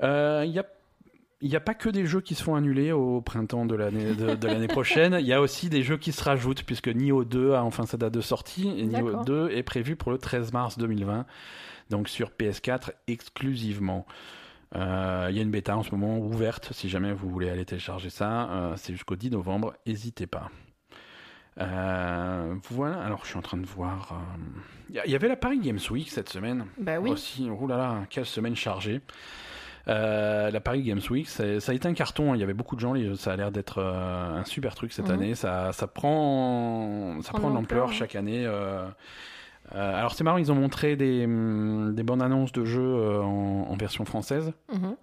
Euh, Il y a il n'y a pas que des jeux qui se font annuler au printemps de l'année de, de l'année prochaine. Il y a aussi des jeux qui se rajoutent puisque Nioh 2 a enfin sa date de sortie et Nioh D'accord. 2 est prévu pour le 13 mars 2020, donc sur PS4 exclusivement. Euh, Il y a une bêta en ce moment ouverte si jamais vous voulez aller télécharger ça. Euh, C'est jusqu'au 10 novembre, n'hésitez pas. Euh, voilà, alors je suis en train de voir. Il y avait la Paris Games Week cette semaine Bah oui. aussi. Là, quelle semaine chargée. Euh, la Paris Games Week, ça, a été un carton. hein. Il y avait beaucoup de gens. Ça a l'air d'être euh, un super truc cette Mhm. année. Ça, ça prend, ça Prend prend de l'ampleur, hein. chaque année. euh, alors c'est marrant, ils ont montré des, hum, des bandes annonces de jeux en, en version française. Mhm.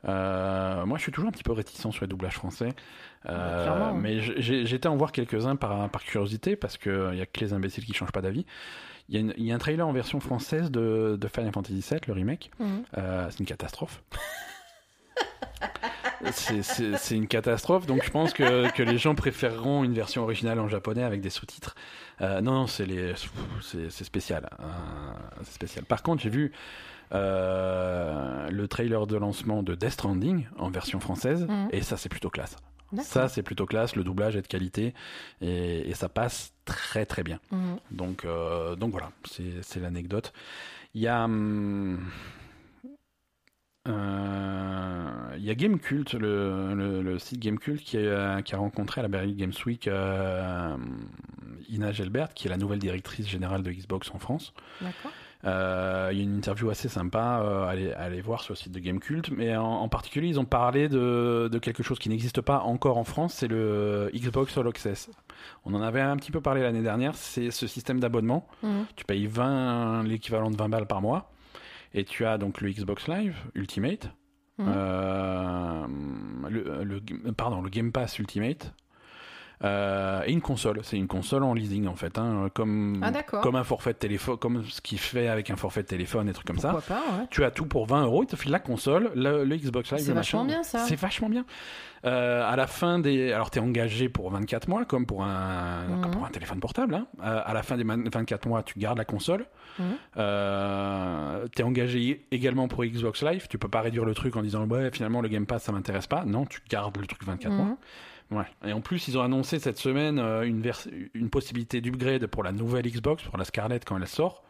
Moi, je suis toujours un petit peu réticent sur les doublages français. Euh, Bah, clairement. mais été en voir quelques-uns par, par curiosité, parce qu'il n'y a que les imbéciles qui changent pas d'avis. Il y, a y un trailer en version française de, de Final Fantasy VII, le remake. Mhm. Euh, c'est une catastrophe. C'est- une catastrophe, donc je pense que, que les gens préféreront une version originale en japonais avec des sous-titres. Euh, non, non, c'est les- c'est c'est spécial. euh, c'est spécial. Par contre, j'ai vu euh, le trailer de lancement de Death Stranding en version française, Mhm. et ça, c'est plutôt classe. Ça, c'est plutôt classe. Le doublage est de qualité, et, et ça passe très très bien. Mhm. Donc, euh, donc voilà, c'est c'est l'anecdote. Il y a. hum, euh, il y a Gamecult, le, le, le site Gamecult, qui a, qui a rencontré à la Berlin Games Week euh, Ina Gelbert, qui est la nouvelle directrice générale de Xbox en France. D'accord. Euh, il y a une interview assez sympa euh, aller voir sur le site de Gamecult, mais en, en particulier, ils ont parlé de, de quelque chose qui n'existe pas encore en France, c'est le Xbox All Access. On en avait un petit peu parlé l'année dernière, c'est ce système d'abonnement. Mhm. Tu payes 20, l'équivalent de 20 balles par mois, et tu as donc le Xbox Live Ultimate, Mhm. euh, le, le- pardon, le Game Pass Ultimate. euh, et une console, c'est une console en leasing en fait, hein, comme, Ah, comme un forfait de téléphone, comme ce qu'il fait avec un forfait de téléphone, des trucs comme ça. Pourquoi pas, ouais. Tu as tout pour 20 euros, il te file la console, le, le Xbox Live, C'est vachement bien, ça. C'est vachement bien. Euh, à la fin des, alors t'es engagé pour 24 mois, comme pour un, Mhm. comme pour un téléphone portable. Hein. Euh, à la fin des 24 mois, tu gardes la console. Euh, t'es engagé également pour Xbox Live. Tu peux pas réduire le truc en disant ouais finalement le Game Pass ça m'intéresse pas. Non, tu gardes le truc 24 mois. Mhm. Ouais. Et en plus, ils ont annoncé cette semaine euh, une, une possibilité d'upgrade pour la nouvelle Xbox, pour la Scarlett quand elle sort.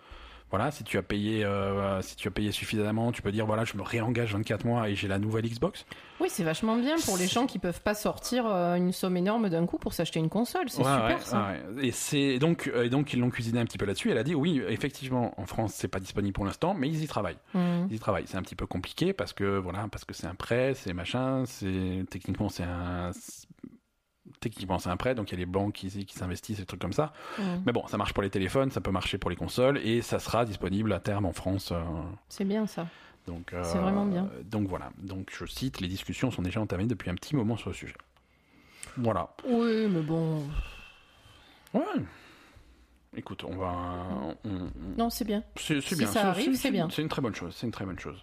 Voilà, si tu as payé, euh, si tu as payé suffisamment, tu peux dire voilà, je me réengage 24 mois et j'ai la nouvelle Xbox. Oui, c'est vachement bien pour les gens qui peuvent pas sortir euh, une somme énorme d'un coup pour s'acheter une console. C'est Ouais, super ouais, ça. ouais. Et c'est donc, euh, et donc ils l'ont cuisiné un petit peu là-dessus. Elle a dit oui, effectivement, en France c'est pas disponible pour l'instant, mais ils y travaillent. Mhm. Ils y travaillent. C'est un petit peu compliqué parce que voilà, parce que c'est un prêt, c'est machin, c'est techniquement c'est un techniquement c'est un prêt, donc il y a les banques qui, qui s'investissent, des trucs comme ça. Mhm. Mais bon, ça marche pour les téléphones, ça peut marcher pour les consoles et ça sera disponible à terme en France. euh, C'est bien ça. donc euh, C'est vraiment bien. Donc voilà. Donc je cite, les discussions sont déjà entamées depuis un petit moment sur le sujet. Voilà. Oui, mais bon. Ouais. Écoute, on va. on- on- Non, c'est bien. C'est Si bien. ça arrive, c'est bien. C'est une très bonne chose. C'est une très bonne chose.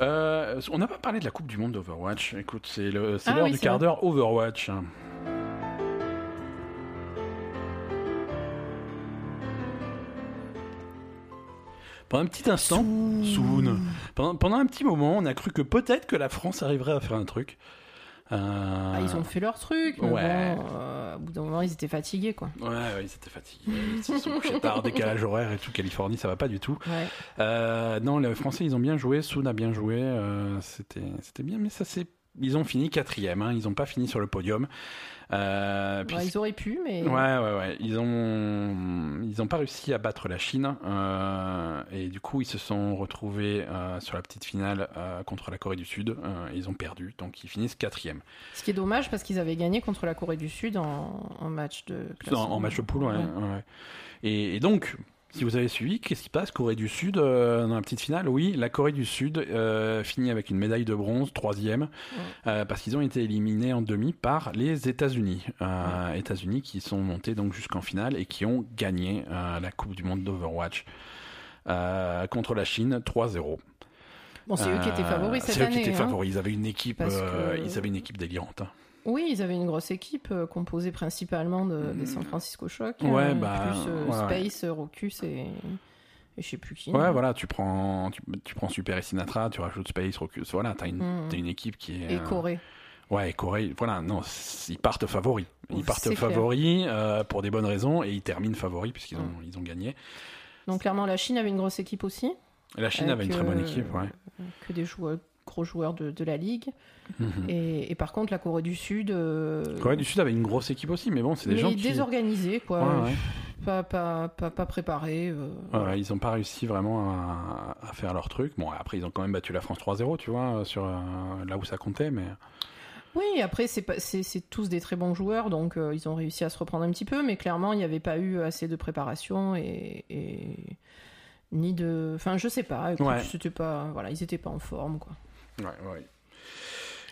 Euh, on n'a pas parlé de la Coupe du Monde d'Overwatch. Écoute, c'est le- c'est Ah l'heure oui, du quart d'heure Overwatch. Pendant un petit instant, Soon. Pendant, pendant un petit moment, on a cru que peut-être que la France arriverait à faire un truc. Euh, Ah, ils ont fait leur truc, mais Ouais. bon, euh, au bout d'un moment, ils étaient fatigués, quoi. Ouais, ouais, ils étaient fatigués. Ils se sont couchés tard, décalage horaire et tout. Californie, ça va pas du tout. Ouais. Euh, non, les Français, ils ont bien joué. Soon a bien joué. euh, c'était, c'était bien, mais ça c'est. Ils ont fini quatrième. Hein, ils ont pas fini sur le podium. Euh, Ouais, ils auraient pu, mais. Ouais, ouais, ouais. Ils ont, ils ont pas réussi à battre la Chine euh, et du coup ils se sont retrouvés euh, sur la petite finale contre la Corée du Sud. Ils ont perdu, donc ils finissent quatrième. Ce qui est dommage parce qu'ils avaient gagné contre la Corée du Sud en, en match de. En, match de poule, ouais. Ouais. ouais. Et, et donc, si vous avez suivi, qu'est-ce qui se passe? Corée du Sud euh, dans la petite finale? Oui, la Corée du Sud euh, finit avec une médaille de bronze, troisième, euh, parce qu'ils ont été éliminés en demi par les États-Unis. Euh, États-Unis qui sont montés donc jusqu'en finale et qui ont gagné la Coupe du Monde d'Overwatch. contre la Chine 3-0. Bon, c'est eux qui étaient favoris cette C'est eux année. qui étaient hein. favoris. Ils avaient une équipe, que- ils avaient une équipe délirante. hein. Oui, ils avaient une grosse équipe euh, composée principalement de, des San Francisco Shock. Ouais, euh, bah, plus euh, ouais. Space, Rocus et. Et je sais plus qui. Ouais, voilà, tu prends, tu, tu prends Super et Sinatra, tu rajoutes Space, Rocus, voilà, t'as une, Mm. une équipe qui est. Et Corée. Ouais, et Corée, voilà, non, ils partent favoris. Ils partent favoris euh, pour des bonnes raisons et ils terminent favoris puisqu'ils ont, Mm. ils ont gagné. Donc clairement, la Chine avait une grosse équipe aussi. La Chine Avec, avait une très bonne équipe, ouais. Que des joueurs, gros joueurs de, de la ligue. Mhm. Et, et par contre, la Corée du Sud. euh, Corée du Sud avait une grosse équipe aussi, mais bon, c'est des mais gens qui. désorganisés, quoi. Ouais, ouais. Pas, pas, pas, pas préparés. euh, ils n'ont pas réussi vraiment à, à faire leur truc. Bon, après, ils ont quand même battu la France 3-0, tu vois, sur euh, là où ça comptait, mais. Oui, après, c'est tous des très bons joueurs, donc euh, ils ont réussi à se reprendre un petit peu, mais clairement, il n'y avait pas eu assez de préparation et, et, ni de. Enfin, je sais pas. écoute, Ouais. Pas. Voilà, ils étaient pas en forme, quoi. Ouais, ouais.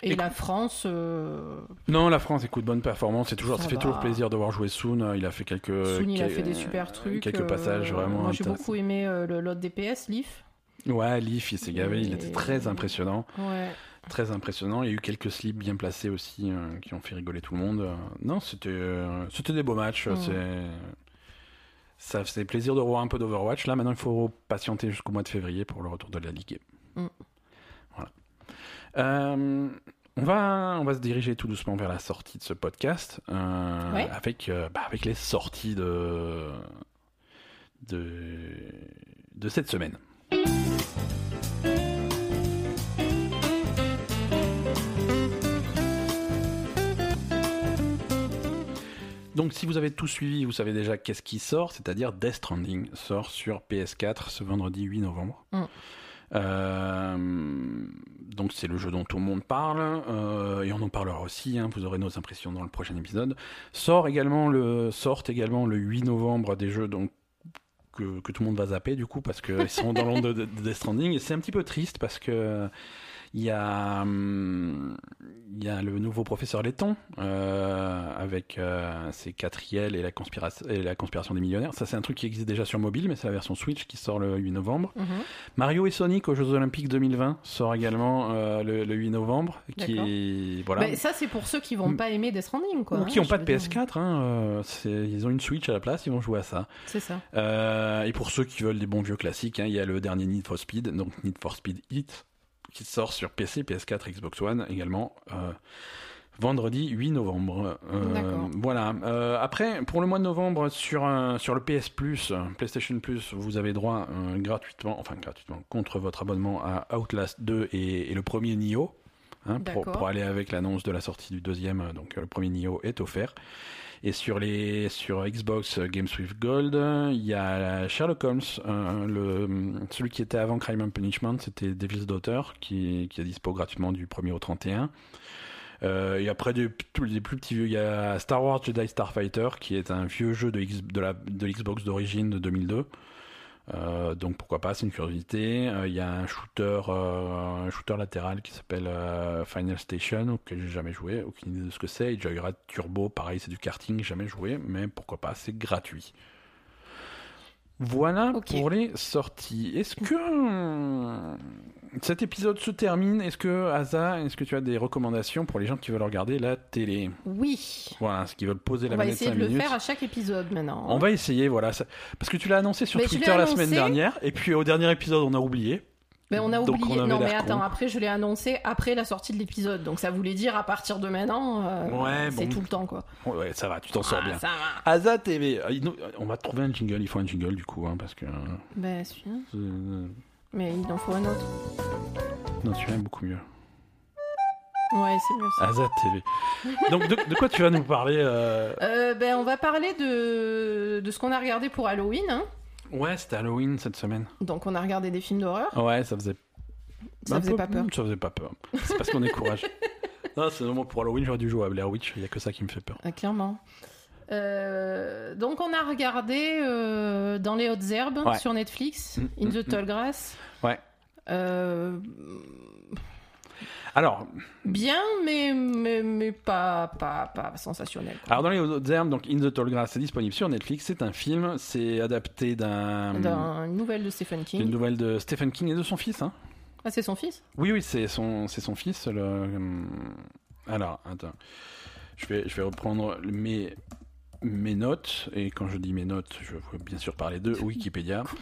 Et la France. euh, Non, la France, écoute, bonne performance. C'est toujours, ça, Ça fait va. toujours plaisir de voir jouer Soon. Il a fait quelques. Souni, il a fait des super trucs. Quelques euh, passages vraiment. Moi, j'ai beaucoup aimé euh, l'autre DPS, Leaf. Ouais, Leaf, il s'est gavé. Il était très impressionnant. Ouais. Très impressionnant. Il y a eu quelques slips bien placés aussi euh, qui ont fait rigoler tout le monde. Non, c'était c'était des beaux matchs. Mm. C'est ça faisait plaisir de revoir un peu d'Overwatch. Là, maintenant, il faut patienter jusqu'au mois de février pour le retour de la Ligue. Mm. Euh, on va, on va se diriger tout doucement vers la sortie de ce podcast euh, Ouais. avec, euh, bah, avec les sorties de, de, de cette semaine. Donc si vous avez tout suivi, vous savez déjà qu'est-ce qui sort, c'est-à-dire Death Stranding sort sur PS4 ce vendredi 8 novembre. Mm. Euh, donc c'est le jeu dont tout le monde parle euh, et on en parlera aussi. hein, vous aurez nos impressions dans le prochain épisode. Sort également le sortent également le 8 novembre des jeux donc que, tout le monde va zapper du coup parce qu'ils sont dans l'onde de, de Death Stranding c'est un petit peu triste parce que il y a hum, il y a le nouveau professeur Letton euh, avec euh, ses quatrièmes et la conspiration et la conspiration des millionnaires. Ça c'est un truc qui existe déjà sur mobile mais c'est la version Switch qui sort le 8 novembre. Mhm. Mario et Sonic aux Jeux Olympiques 2020 sort également euh, le, le 8 novembre qui voilà. Ça, c'est pour ceux qui vont pas aimer Death Stranding, quoi. ou hein, qui n'ont pas de veux dire. PS4, hein, ils ont une Switch à la place, ils vont jouer à ça. C'est ça. Et pour ceux qui veulent des bons vieux classiques, hein, il y a le dernier Need for Speed, donc Need for Speed Heat, qui sort sur PC, PS4, Xbox One également. euh, Vendredi 8 novembre. Euh, voilà. Euh, après, pour le mois de novembre, sur, sur le PS Plus, PlayStation Plus, vous avez droit gratuitement, enfin gratuitement, contre votre abonnement à Outlast 2 et, et le premier Nioh. hein, pour, aller avec l'annonce de la sortie du deuxième, donc le premier Nioh est offert. Et sur, les, sur Xbox euh, Games with Gold, il y a Sherlock Holmes, euh, celui qui était avant Crime and Punishment, c'était Devil's Daughter, qui, est dispo gratuitement du 1er au 31. Euh, et après, des, les plus petits vieux, il y a Star Wars Jedi Starfighter, qui est un vieux jeu de, X- de l'Xbox d'origine de 2002. Euh, donc pourquoi pas, c'est une curiosité. Euh, Il y a un shooter, euh, un shooter latéral qui s'appelle Final Station, auquel j'ai jamais joué, aucune idée de ce que c'est. Et Joyride Turbo, pareil, c'est du karting, jamais joué, mais pourquoi pas, c'est gratuit. Voilà pour les sorties. Est-ce que euh, cet épisode se termine Est-ce que Asa, est-ce que tu as des recommandations pour les gens qui veulent regarder la télé? Oui. Voilà, ceux qui veulent poser la On va manette essayer 5 de le faire à chaque épisode maintenant. On va essayer, voilà. Parce que tu l'as annoncé sur Mais Twitter la semaine dernière, et puis au dernier épisode, on a oublié. Mais on a oublié. on non, mais attends, con. après, je l'ai annoncé après la sortie de l'épisode. Donc ça voulait dire à partir de maintenant. euh, Ouais, c'est bon. tout le temps, quoi. Ouais, ça va, tu t'en sors Ah, bien. Ça va. Asa TV, euh, on va trouver un jingle, il faut un jingle du coup, hein, parce que. Ben, celui-là. Mais il en faut un autre. non, celui-là est beaucoup mieux. Ouais, c'est mieux ça. Asa TV. Donc, de, de quoi tu vas nous parler euh, Euh, ben, on va parler de, de ce qu'on a regardé pour Halloween. hein. Ouais, c'était Halloween cette semaine. Donc, on a regardé des films d'horreur. Ouais, ça faisait. Ça un faisait peu- pas peur. Ça faisait pas peur. C'est parce qu'on est courageux. non, c'est vraiment pour Halloween, j'aurais dû jouer à Blair Witch, il y a que ça qui me fait peur. Ah, clairement. Euh, donc, on a regardé euh, Dans les hautes herbes Ouais. sur Netflix, Mm, In the Tall Grass. Ouais. Euh, Alors, bien, mais, mais, mais pas, pas, pas sensationnel. quoi. alors dans les autres herbes, donc In the Tall Grass, c'est disponible sur Netflix. C'est un film, c'est adapté d'un Dans une nouvelle de Stephen d'une King. nouvelle de Stephen King et de son fils. Hein. Ah, c'est son fils? Oui, oui, c'est son, c'est son fils. Le... hum, Alors, attends. Je vais, je vais reprendre mes, mes notes. Et quand je dis mes notes, je veux bien sûr parler de Wikipédia.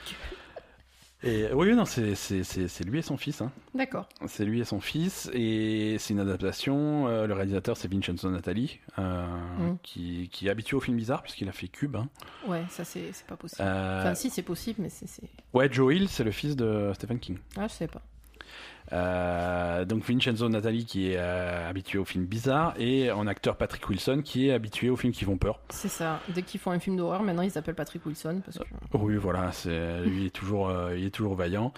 Et oui, non, c'est, c'est, c'est, c'est lui et son fils. Hein. D'accord. C'est lui et son fils. Et c'est une adaptation. Euh, le réalisateur, c'est Vincenzo Natali, euh, Mm. qui, qui est habitué aux films bizarres, puisqu'il a fait Cube. Hein. Ouais, ça, c'est c'est pas possible. Euh, Enfin, si, c'est possible, mais c'est. c'est- Ouais, Joe Hill, c'est le fils de Stephen King. Ah, je sais pas. Euh, donc Vincenzo Natali qui est euh, habitué aux films bizarres et en acteur Patrick Wilson qui est habitué aux films qui font peur. C'est ça. Dès qu'ils font un film d'horreur, maintenant ils s'appellent Patrick Wilson. Parce que... Oui, voilà, c'est lui est toujours, euh, il est toujours vaillant.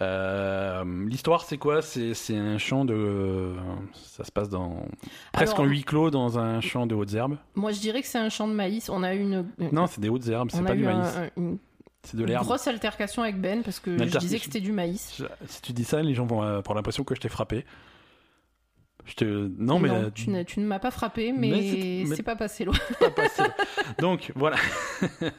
Euh, L'histoire, c'est quoi? C'est c'est un champ de, ça se passe dans presque Alors, en huis clos dans un champ de hautes herbes. Moi, je dirais que c'est un champ de maïs. On a eu une. une- Non, c'est des hautes herbes, c'est pas du un- maïs. un- une, C'est de Une l'herbe. grosse altercation avec Ben parce que je disais que c'était du maïs. Je- Si tu dis ça, les gens vont euh, avoir l'impression que je t'ai frappé. Je te... Non, mais. euh, tu, n'as- tu ne m'as pas frappé, mais, Mais c'est- mais- c'est pas passé loin. pas passé. Donc, voilà.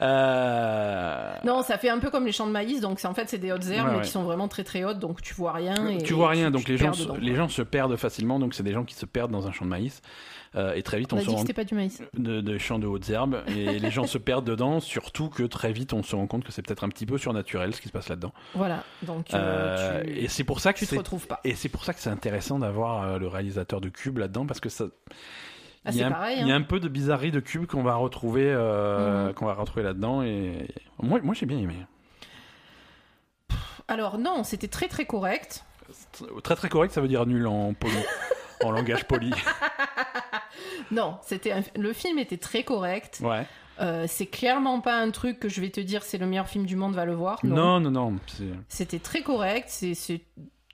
Euh, Non, ça fait un peu comme les champs de maïs, donc c'est en fait c'est des hautes herbes Ouais, mais ouais. qui sont vraiment très très hautes, donc tu vois rien. Et, tu vois rien, donc les gens, se, les gens se perdent facilement, donc c'est des gens qui se perdent dans un champ de maïs. Euh, et très vite, On on, a se dit que rend c'était pas du maïs. de, de champs de hautes herbes, et les gens se perdent dedans, surtout que très vite, on se rend compte que c'est peut-être un petit peu surnaturel ce qui se passe là-dedans. Voilà, donc euh, Euh, tu, et c'est pour ça que tu te c'est retrouves pas. et c'est pour ça que c'est intéressant d'avoir le réalisateur de Cube là-dedans parce que ça Ah, il y, c'est a pareil. il y a hein. un peu de bizarrerie de Cube qu'on va retrouver euh, Mhm. qu'on va retrouver là-dedans et moi moi j'ai bien aimé. Alors non, c'était très très correct. Très très correct, ça veut dire nul en poli, en langage poli. Non, c'était un- le film était très correct. Ouais. Euh, c'est clairement pas un truc que je vais te dire c'est le meilleur film du monde, va le voir. Non. Non non non, C'était très correct, c'est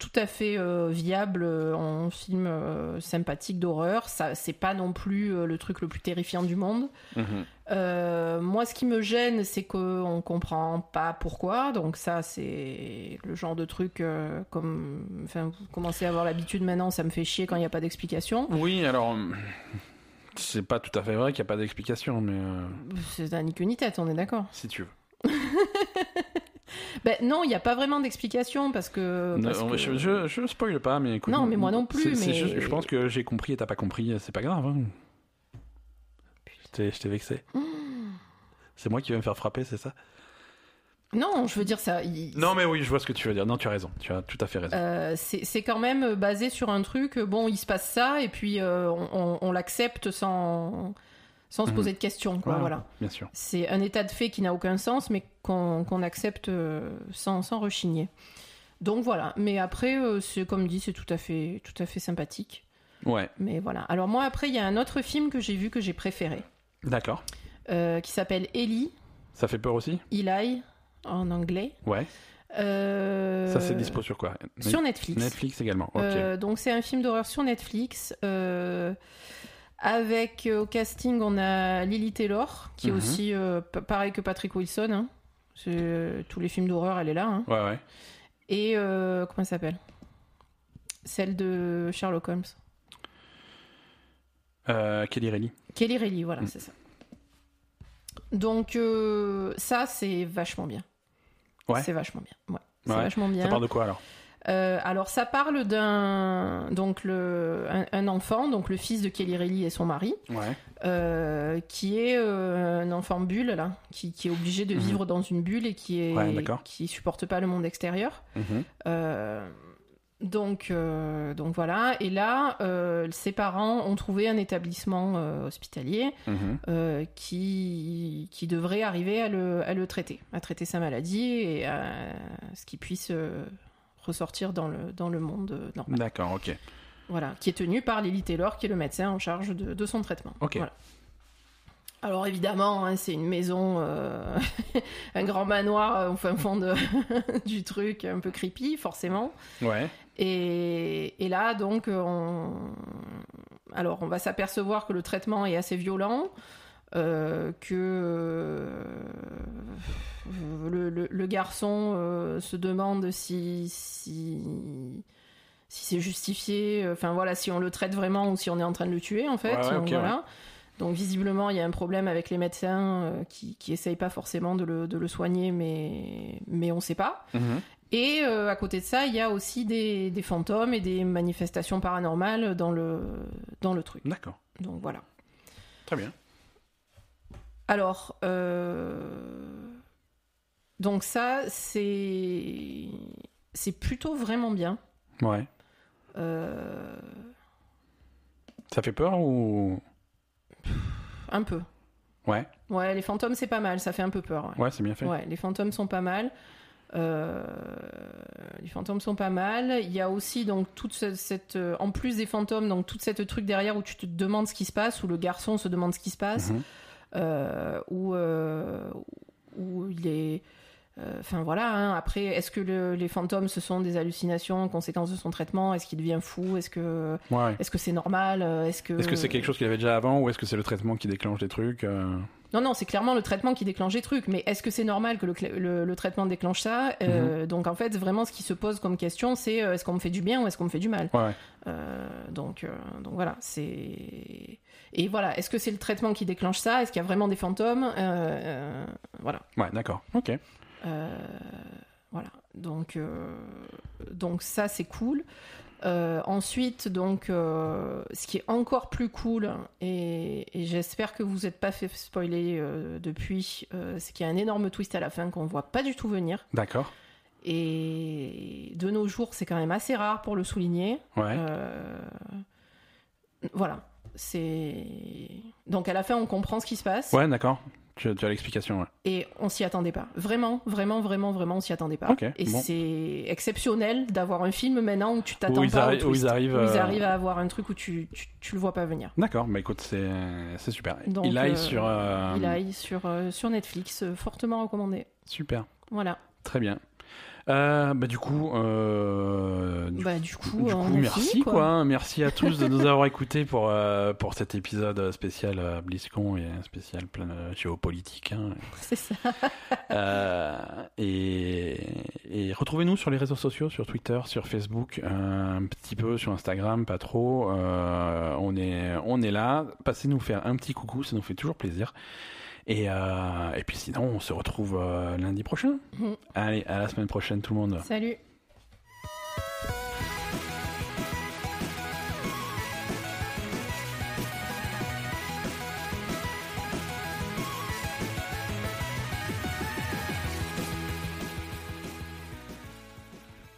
tout à fait euh, viable euh, en film euh, sympathique d'horreur. Ça, c'est pas non plus euh, le truc le plus terrifiant du monde. Mhm. Moi, ce qui me gêne, c'est qu'on comprend pas pourquoi. Donc ça, c'est le genre de truc comme, enfin, vous commencez à avoir l'habitude maintenant. Ça me fait chier quand il n'y a pas d'explication. Oui, alors c'est pas tout à fait vrai qu'il n'y a pas d'explication, mais C'est un ni queue ni tête, on est d'accord. si tu veux. Ben non, il n'y a pas vraiment d'explication parce que. parce Non, que- je, je, je spoil pas, mais écoute, Non, mais moi non plus, mais- je pense que j'ai compris et t'as pas compris, c'est pas grave. hein. Je t'ai- vexé. Mmh. C'est moi qui vais me faire frapper, c'est ça? Non, je veux dire ça. il- Non, mais oui, je vois ce que tu veux dire. Non, tu as raison. Tu as tout à fait raison. Euh, c'est c'est quand même basé sur un truc, bon, il se passe ça, et puis euh, on, on- on l'accepte sans, sans se Mhm. poser de questions, quoi, Ouais, voilà. Bien sûr. C'est un état de fait qui n'a aucun sens, mais qu'on accepte euh, sans, sans rechigner. Donc voilà, mais après, euh, c'est comme dit, c'est tout à fait, tout à fait sympathique. Ouais, Mais voilà. Alors moi, après, il y a un autre film que j'ai vu que j'ai préféré, d'accord. euh, qui s'appelle Ellie, Ça fait peur aussi? Eli en anglais. Ouais. Euh, Ça, c'est dispo sur quoi? sur Netflix. Netflix également. Ok. Euh, donc c'est un film d'horreur sur Netflix. euh, avec euh, au casting, on a Lily Taylor, qui est Mhm. aussi euh, pareil que Patrick Wilson. hein. Euh, tous les films d'horreur, elle est là. hein. Ouais, ouais. Et comment elle s'appelle? Celle de Sherlock Holmes. Kelly Reilly. Kelly Reilly, voilà, Mm. c'est ça. Donc ça, c'est vachement bien. Ouais. C'est vachement bien. Ouais. C'est vachement bien. Ça part de quoi alors? Euh, alors ça parle d'un donc le un, un enfant donc le fils de Kelly Reilly et son mari Ouais. euh, qui est euh, un enfant bulle là qui, qui est obligé de Mhm. vivre dans une bulle et qui est Ouais, qui supporte pas le monde extérieur Mhm. Donc donc voilà et là ses parents ont trouvé un établissement hospitalier Mhm. qui, qui devrait arriver à le, à le traiter, à traiter sa maladie et à ce qu'il puisse ressortir dans le, dans le monde euh, normal. D'accord, ok. Voilà, qui est tenu par Lily Taylor, qui est le médecin en charge de, de son traitement. Ok. Voilà. Alors évidemment, hein, c'est une maison, euh, un grand manoir euh, au fin fond de, du truc, un peu creepy, forcément. Ouais. Et, et là, donc, on... alors on va s'apercevoir que le traitement est assez violent, euh, que euh, le, le- le garçon euh, se demande si si, si c'est justifié, enfin voilà, si on le traite vraiment ou si on est en train de le tuer en fait. Ouais, Donc, ok, voilà. Donc visiblement, il y a un problème avec les médecins qui, qui essayent pas forcément de le, de le soigner, mais, mais on sait pas. Mhm. Et euh, à côté de ça, il y a aussi des, des fantômes et des manifestations paranormales dans le, dans le truc. D'accord. Donc voilà. Très bien. Alors, euh, donc ça, c'est c'est plutôt vraiment bien. Ouais. Euh, Ça fait peur ou? Un peu. Ouais. Ouais, les fantômes, c'est pas mal, ça fait un peu peur. ouais. Ouais, c'est bien fait. Ouais, les fantômes sont pas mal. Euh, les fantômes sont pas mal. Il y a aussi donc toute ce- cette, en plus des fantômes, donc toute cette truc derrière où tu te demandes ce qui se passe, où le garçon se demande ce qui se passe, Mhm. Où euh, où il est euh, Enfin voilà, hein. après, est-ce que le- les fantômes, ce sont des hallucinations, conséquences de son traitement? Est-ce qu'il devient fou? Est-ce que Ouais. est-ce que c'est normal? Euh, Est-ce que Est-ce que c'est quelque chose qu'il avait déjà avant ou est-ce que c'est le traitement qui déclenche des trucs euh? Non, non, c'est clairement le traitement qui déclenche les trucs. Mais est-ce que c'est normal que le, cla- le- le traitement déclenche ça? Mhm. Euh, Donc en fait, vraiment, ce qui se pose comme question, c'est euh, est-ce qu'on me fait du bien ou est-ce qu'on me fait du mal? Ouais, ouais. Euh, donc, euh, donc voilà, c'est. Et voilà, est-ce que c'est le traitement qui déclenche ça? Est-ce qu'il y a vraiment des fantômes? Voilà. Ouais, d'accord. Ok. Voilà. Donc, donc ça, c'est cool. Euh, ensuite, donc, euh, ce qui est encore plus cool, et, et j'espère que vous n'êtes pas fait spoiler euh, depuis, c'est qu'il y a un énorme twist à la fin qu'on voit pas du tout venir. D'accord. Et de nos jours, c'est quand même assez rare pour le souligner. Ouais. Voilà. C'est. Donc à la fin, on comprend ce qui se passe. Ouais, d'accord. Tu, tu as l'explication, ouais. Et on s'y attendait pas. Vraiment, vraiment, vraiment, vraiment, on s'y attendait pas. Et bon. c'est exceptionnel d'avoir un film maintenant où tu t'attends pas au arri- où ils arrivent. Où ils euh, arrivent à avoir un truc où tu, tu, tu le vois pas venir. D'accord, bah écoute, c'est c'est super. Donc, il aille euh, sur. euh, Il aille sur, sur Netflix, fortement recommandé. Super, Voilà. très bien. Euh, bah du coup, euh, du Bah, du coup, Du coup, merci fini, quoi. hein. Merci à tous de nous avoir écoutés pour euh, pour cet épisode spécial euh, BlizzCon et spécial plein géopolitique. hein. C'est ça. Euh, et et retrouvez-nous sur les réseaux sociaux, sur Twitter, sur Facebook, euh, un petit peu sur Instagram, pas trop. Euh, on est on est là. Passez nous faire un petit coucou, ça nous fait toujours plaisir. Et, euh, et puis sinon, on se retrouve euh, lundi prochain. Mm. Allez, à la semaine prochaine tout le monde. Salut.